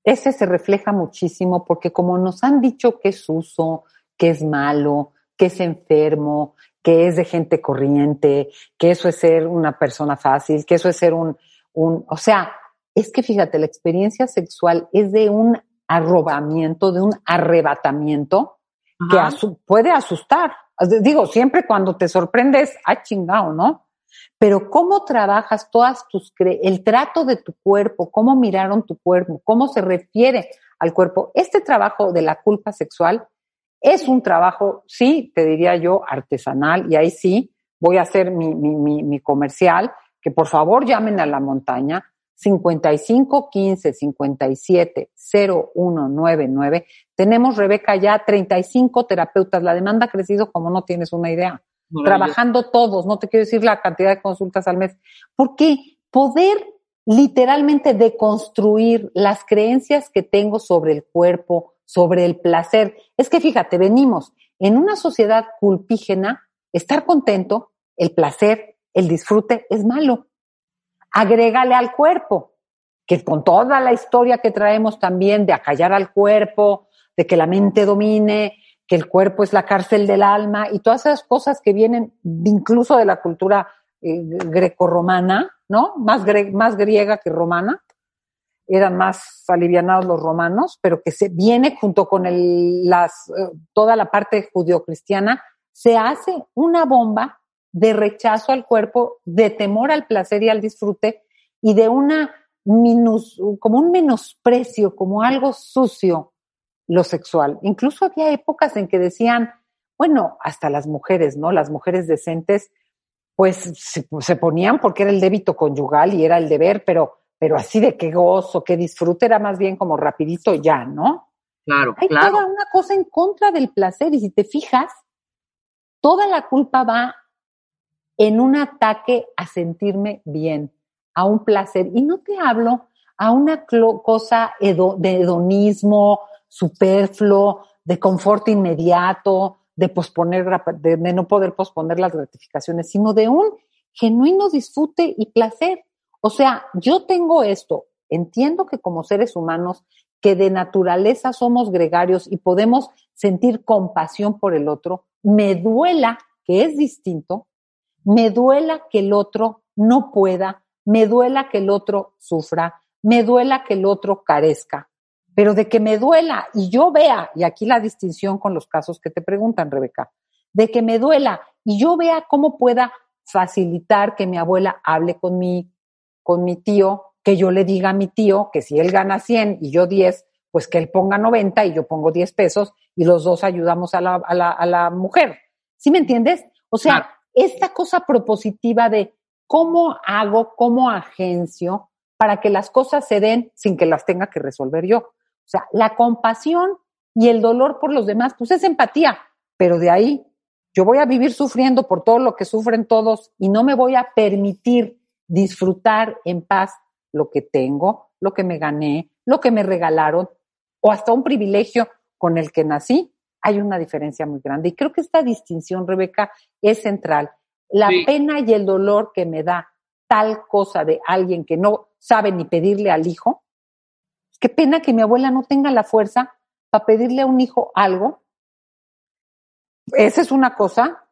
Ese se refleja muchísimo porque como nos han dicho que es uso, que es malo, que es enfermo, que es de gente corriente, que eso es ser una persona fácil, que eso es ser un, un o sea, es que fíjate, la experiencia sexual es de un arrobamiento, de un arrebatamiento que puede asustar. Digo, siempre cuando te sorprendes, ah, chingado, ¿no? Pero cómo trabajas todas tus, el trato de tu cuerpo, cómo miraron tu cuerpo, cómo se refiere al cuerpo. Este trabajo de la culpa sexual es un trabajo, sí, te diría yo, artesanal, y ahí sí voy a hacer mi, mi, mi, mi comercial, que por favor llamen a la montaña, 55 15 57 0199. Tenemos, Rebeca, ya 35 terapeutas. La demanda ha crecido como no tienes una idea. Trabajando todos, no te quiero decir la cantidad de consultas al mes. Porque poder literalmente deconstruir las creencias que tengo sobre el cuerpo, sobre el placer. Es que fíjate, venimos en una sociedad culpígena, estar contento, el placer, el disfrute es malo. Agrégale al cuerpo, que con toda la historia que traemos también de acallar al cuerpo, de que la mente domine, que el cuerpo es la cárcel del alma y todas esas cosas que vienen incluso de la cultura eh, grecorromana, ¿no? Más, más griega que romana. Eran más alivianados los romanos, pero que se viene junto con el, las, eh, toda la parte judio-cristiana, se hace una bomba de rechazo al cuerpo, de temor al placer y al disfrute y de una minus, como un menosprecio, como algo sucio lo sexual. Incluso había épocas en que decían, bueno, hasta las mujeres, ¿no? Las mujeres decentes, pues se, ponían porque era el débito conyugal y era el deber, pero, pero así de qué gozo, qué disfrute, era más bien como rapidito ya, ¿no? Claro, Hay claro. toda una cosa en contra del placer y si te fijas, toda la culpa va en un ataque a sentirme bien, a un placer. Y no te hablo a una cosa de hedonismo superfluo, de confort inmediato, de posponer, de, de no poder posponer las gratificaciones, sino de un genuino disfrute y placer. O sea, yo tengo esto, entiendo que como seres humanos, que de naturaleza somos gregarios y podemos sentir compasión por el otro, me duela que es distinto, me duela que el otro no pueda, me duela que el otro sufra, me duela que el otro carezca, pero de que me duela y yo vea, y aquí la distinción con los casos que te preguntan, Rebeca, de que me duela y yo vea cómo pueda facilitar que mi abuela hable con mi, con mi tío, que yo le diga a mi tío que si él gana 100 y yo 10, pues que él ponga 90 y yo pongo 10 pesos y los dos ayudamos a la, a la, a la mujer. ¿Sí me entiendes? O sea, esta cosa propositiva de cómo hago, cómo agencio para que las cosas se den sin que las tenga que resolver yo. O sea, la compasión y el dolor por los demás, pues es empatía, pero de ahí yo voy a vivir sufriendo por todo lo que sufren todos y no me voy a permitir disfrutar en paz lo que tengo, lo que me gané, lo que me regalaron o hasta un privilegio con el que nací, hay una diferencia muy grande. Y creo que esta distinción, Rebeca, es central. La pena y el dolor que me da tal cosa de alguien que no sabe ni pedirle al hijo, qué pena que mi abuela no tenga la fuerza para pedirle a un hijo algo. Esa es una cosa,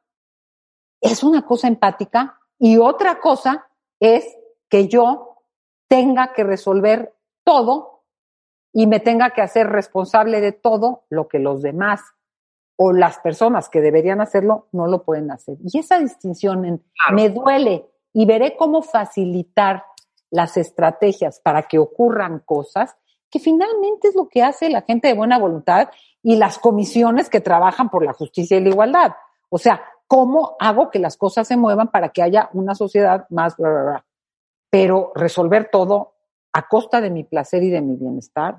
es una cosa empática. Y otra cosa es que yo tenga que resolver todo y me tenga que hacer responsable de todo lo que los demás o las personas que deberían hacerlo no lo pueden hacer. Y esa distinción en me duele y veré cómo facilitar las estrategias para que ocurran cosas, que finalmente es lo que hace la gente de buena voluntad y las comisiones que trabajan por la justicia y la igualdad. O sea, ¿cómo hago que las cosas se muevan para que haya una sociedad más, bla, bla, bla? Pero resolver todo a costa de mi placer y de mi bienestar,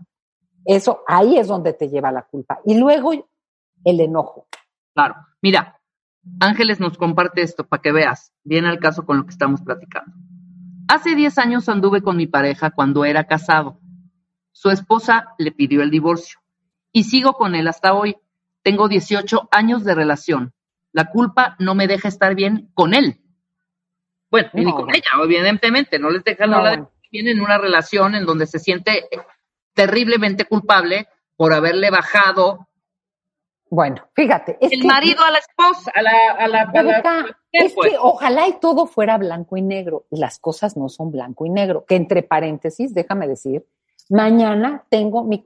eso ahí es donde te lleva la culpa. Y luego el enojo. Claro. Mira, Ángeles nos comparte esto para que veas, viene al caso con lo que estamos platicando. Hace 10 años anduve con mi pareja cuando era casado. Su esposa le pidió el divorcio y sigo con él hasta hoy. Tengo 18 años de relación. La culpa no me deja estar bien con él. Bueno, ni con ella, evidentemente, no les deja no, hablar de bien en una relación en donde se siente terriblemente culpable por haberle bajado bueno, fíjate. Es el marido a la esposa, a la... A la, a la es que ojalá y todo fuera blanco y negro. Y las cosas no son blanco y negro. Que entre paréntesis, déjame decir, mañana tengo mi,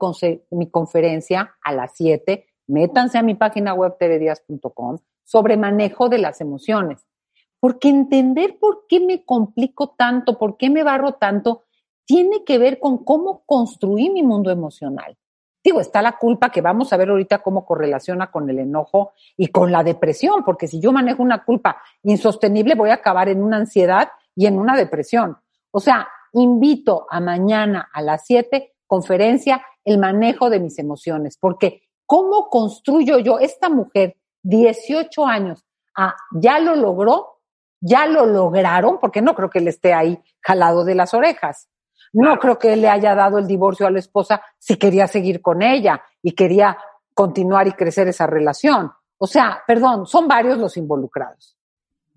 mi conferencia a las 7. Métanse a mi página web tvdias.com sobre manejo de las emociones. Porque entender por qué me complico tanto, por qué me barro tanto, tiene que ver con cómo construí mi mundo emocional. Digo, está la culpa que vamos a ver ahorita cómo correlaciona con el enojo y con la depresión, porque si yo manejo una culpa insostenible voy a acabar en una ansiedad y en una depresión. O sea, invito a mañana a las 7 conferencia el manejo de mis emociones, porque ¿cómo construyo yo esta mujer 18 años? Ah, ya lo logró, ya lo lograron, porque no creo que él esté ahí jalado de las orejas. No creo que él le haya dado el divorcio a la esposa si quería seguir con ella y quería continuar y crecer esa relación. O sea, perdón, son varios los involucrados.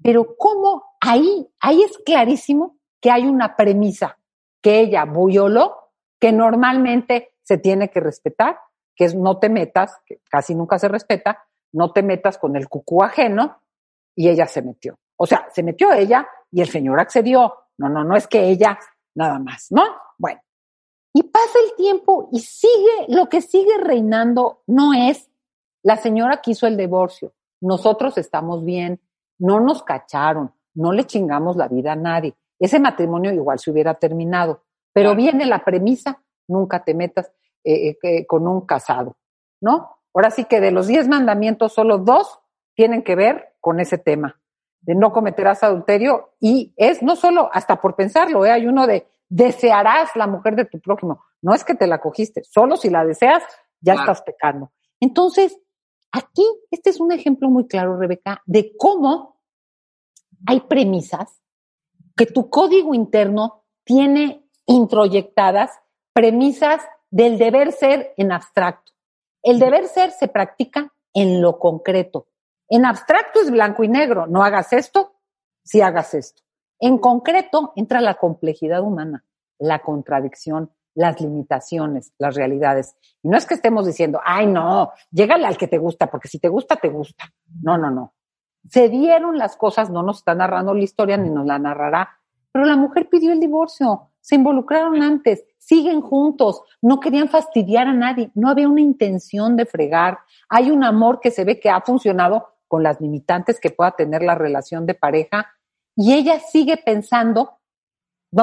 Pero cómo ahí, ahí es clarísimo que hay una premisa que ella violó, que normalmente se tiene que respetar, que es no te metas, que casi nunca se respeta, no te metas con el cucú ajeno, y ella se metió. O sea, se metió ella y el señor accedió. No, no, no es que ella nada más, ¿no? Bueno. Y pasa el tiempo y sigue, lo que sigue reinando no es la señora quiso el divorcio, nosotros estamos bien, no nos cacharon, no le chingamos la vida a nadie. Ese matrimonio igual se hubiera terminado, pero viene la premisa, nunca te metas eh, eh, con un casado, ¿no? Ahora sí que de los diez mandamientos, solo dos tienen que ver con ese tema de no cometerás adulterio y es no solo hasta por pensarlo, ¿eh? hay uno de desearás la mujer de tu prójimo. No es que te la cogiste, solo si la deseas ya estás pecando. Entonces, aquí este es un ejemplo muy claro, Rebeca, de cómo hay premisas que tu código interno tiene introyectadas premisas del deber ser en abstracto. El deber ser se practica en lo concreto. En abstracto es blanco y negro, no hagas esto, si hagas esto. En concreto entra la complejidad humana, la contradicción, las limitaciones, las realidades. Y no es que estemos diciendo, ay, no, llégale al que te gusta, porque si te gusta, te gusta. No, no, no. Se dieron las cosas, no nos está narrando la historia ni nos la narrará, pero la mujer pidió el divorcio, se involucraron antes, siguen juntos, no querían fastidiar a nadie, no había una intención de fregar, hay un amor que se ve que ha funcionado con las limitantes que pueda tener la relación de pareja, y ella sigue pensando,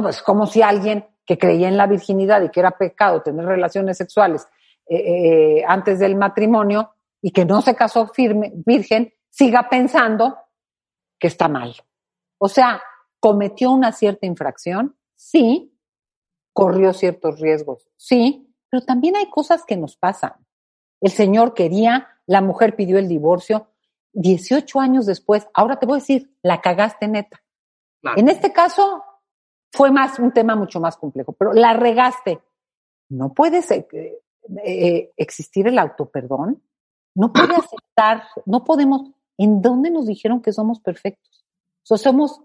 es como si alguien que creía en la virginidad y que era pecado tener relaciones sexuales eh, eh, antes del matrimonio y que no se casó firme, virgen, siga pensando que está mal. O sea, cometió una cierta infracción, sí, corrió ciertos riesgos, sí, pero también hay cosas que nos pasan. El Señor quería, la mujer pidió el divorcio, 18 años después, ahora te voy a decir, la cagaste neta. En este caso fue más un tema mucho más complejo, pero la regaste. No puede eh, eh, existir el autoperdón, no puede aceptar, no podemos, ¿en dónde nos dijeron que somos perfectos? somos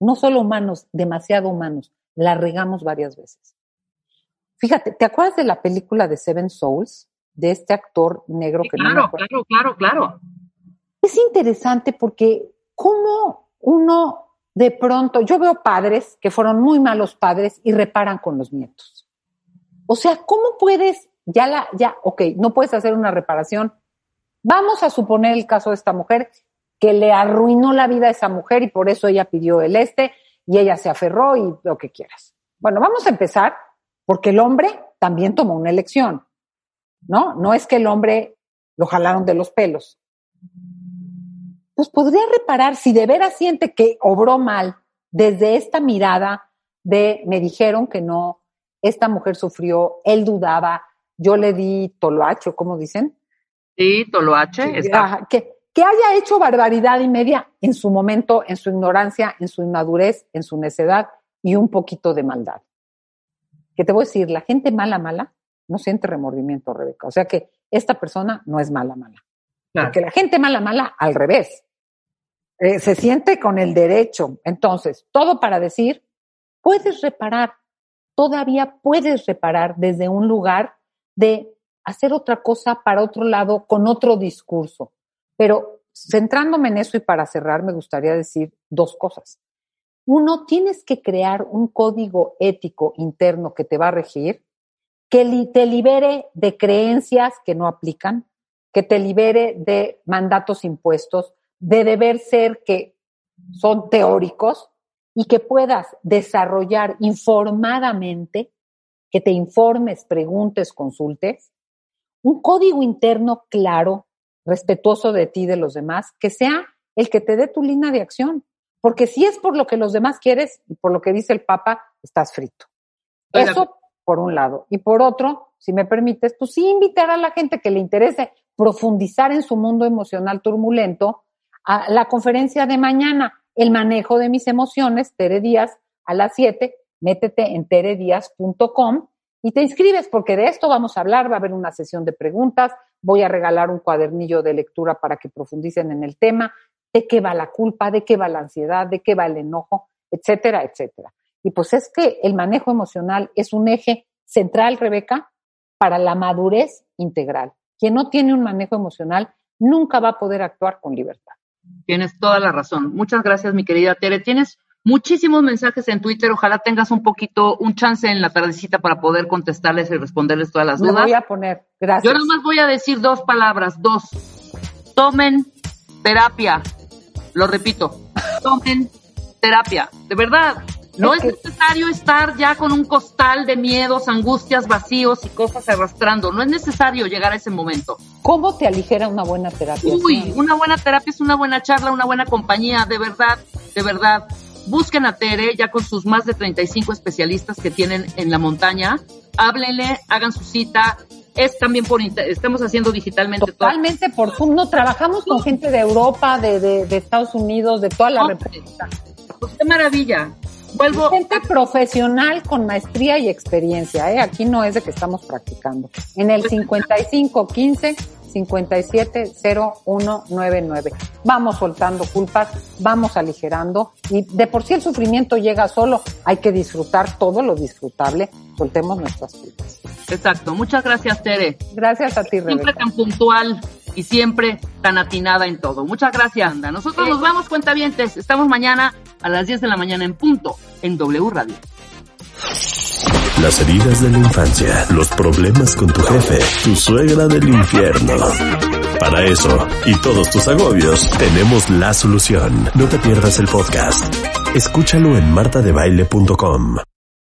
no solo humanos, demasiado humanos, la regamos varias veces. Fíjate, ¿te acuerdas de la película de Seven Souls? De este actor negro que claro, no Claro, claro, claro. Es interesante porque cómo uno de pronto, yo veo padres que fueron muy malos padres y reparan con los nietos. O sea, ¿cómo puedes, ya la, ya, ok, no puedes hacer una reparación? Vamos a suponer el caso de esta mujer que le arruinó la vida a esa mujer y por eso ella pidió el este y ella se aferró y lo que quieras. Bueno, vamos a empezar porque el hombre también tomó una elección, ¿no? No es que el hombre lo jalaron de los pelos pues podría reparar si de veras siente que obró mal desde esta mirada de me dijeron que no, esta mujer sufrió, él dudaba, yo le di toloacho, ¿cómo dicen? Sí, toloache. que, que haya hecho barbaridad y media en su momento, en su ignorancia, en su inmadurez, en su necedad y un poquito de maldad. Que te voy a decir, la gente mala, mala, no siente remordimiento, Rebeca. O sea que esta persona no es mala, mala. Porque la gente mala, mala, al revés, eh, se siente con el derecho. Entonces, todo para decir, puedes reparar, todavía puedes reparar desde un lugar de hacer otra cosa para otro lado con otro discurso. Pero centrándome en eso y para cerrar, me gustaría decir dos cosas. Uno, tienes que crear un código ético interno que te va a regir, que te libere de creencias que no aplican, que te libere de mandatos impuestos, de deber ser que son teóricos y que puedas desarrollar informadamente, que te informes, preguntes, consultes, un código interno claro, respetuoso de ti y de los demás, que sea el que te dé tu línea de acción. Porque si es por lo que los demás quieres y por lo que dice el Papa, estás frito. Eso por un lado. Y por otro, si me permites, pues sí invitar a la gente que le interese profundizar en su mundo emocional turbulento a la conferencia de mañana, el manejo de mis emociones, Tere Díaz, a las 7, métete en teredias.com y te inscribes porque de esto vamos a hablar, va a haber una sesión de preguntas, voy a regalar un cuadernillo de lectura para que profundicen en el tema, de qué va la culpa, de qué va la ansiedad, de qué va el enojo, etcétera, etcétera. Y pues es que el manejo emocional es un eje central, Rebeca, para la madurez integral. Quien no tiene un manejo emocional nunca va a poder actuar con libertad. Tienes toda la razón. Muchas gracias, mi querida Tere. Tienes muchísimos mensajes en Twitter. Ojalá tengas un poquito, un chance en la tardecita para poder contestarles y responderles todas las dudas. Me voy a poner, gracias. Yo nada más voy a decir dos palabras, dos. Tomen terapia. Lo repito, tomen terapia. De verdad, no es necesario estar ya con un costal de miedos, angustias, vacíos y cosas arrastrando. No es necesario llegar a ese momento. ¿Cómo te aligera una buena terapia? Uy, una buena terapia es una buena charla, una buena compañía, de verdad, de verdad. Busquen a Tere ya con sus más de 35 especialistas que tienen en la montaña. Háblenle, hagan su cita. Es también por, estamos haciendo digitalmente. Totalmente por Zoom. No, trabajamos con gente de Europa, de, de, Estados Unidos, de toda la República. Pues qué maravilla. Vuelvo. Gente profesional con maestría y experiencia, ¿eh? Aquí no es de que estamos practicando. En el 5515 570199. Vamos soltando culpas, vamos aligerando y de por sí el sufrimiento llega solo. Hay que disfrutar todo lo disfrutable. Soltemos nuestras culpas. Exacto. Muchas gracias, Tere. Gracias a ti, Rebeca. Siempre tan puntual y siempre tan atinada en todo. Muchas gracias, Anda. Nosotros nos vamos, cuentavientes. Estamos mañana a las 10 de la mañana en punto en W Radio. Las heridas de la infancia, los problemas con tu jefe, tu suegra del infierno. Para eso y todos tus agobios, tenemos la solución. No te pierdas el podcast. Escúchalo en martadebaile.com.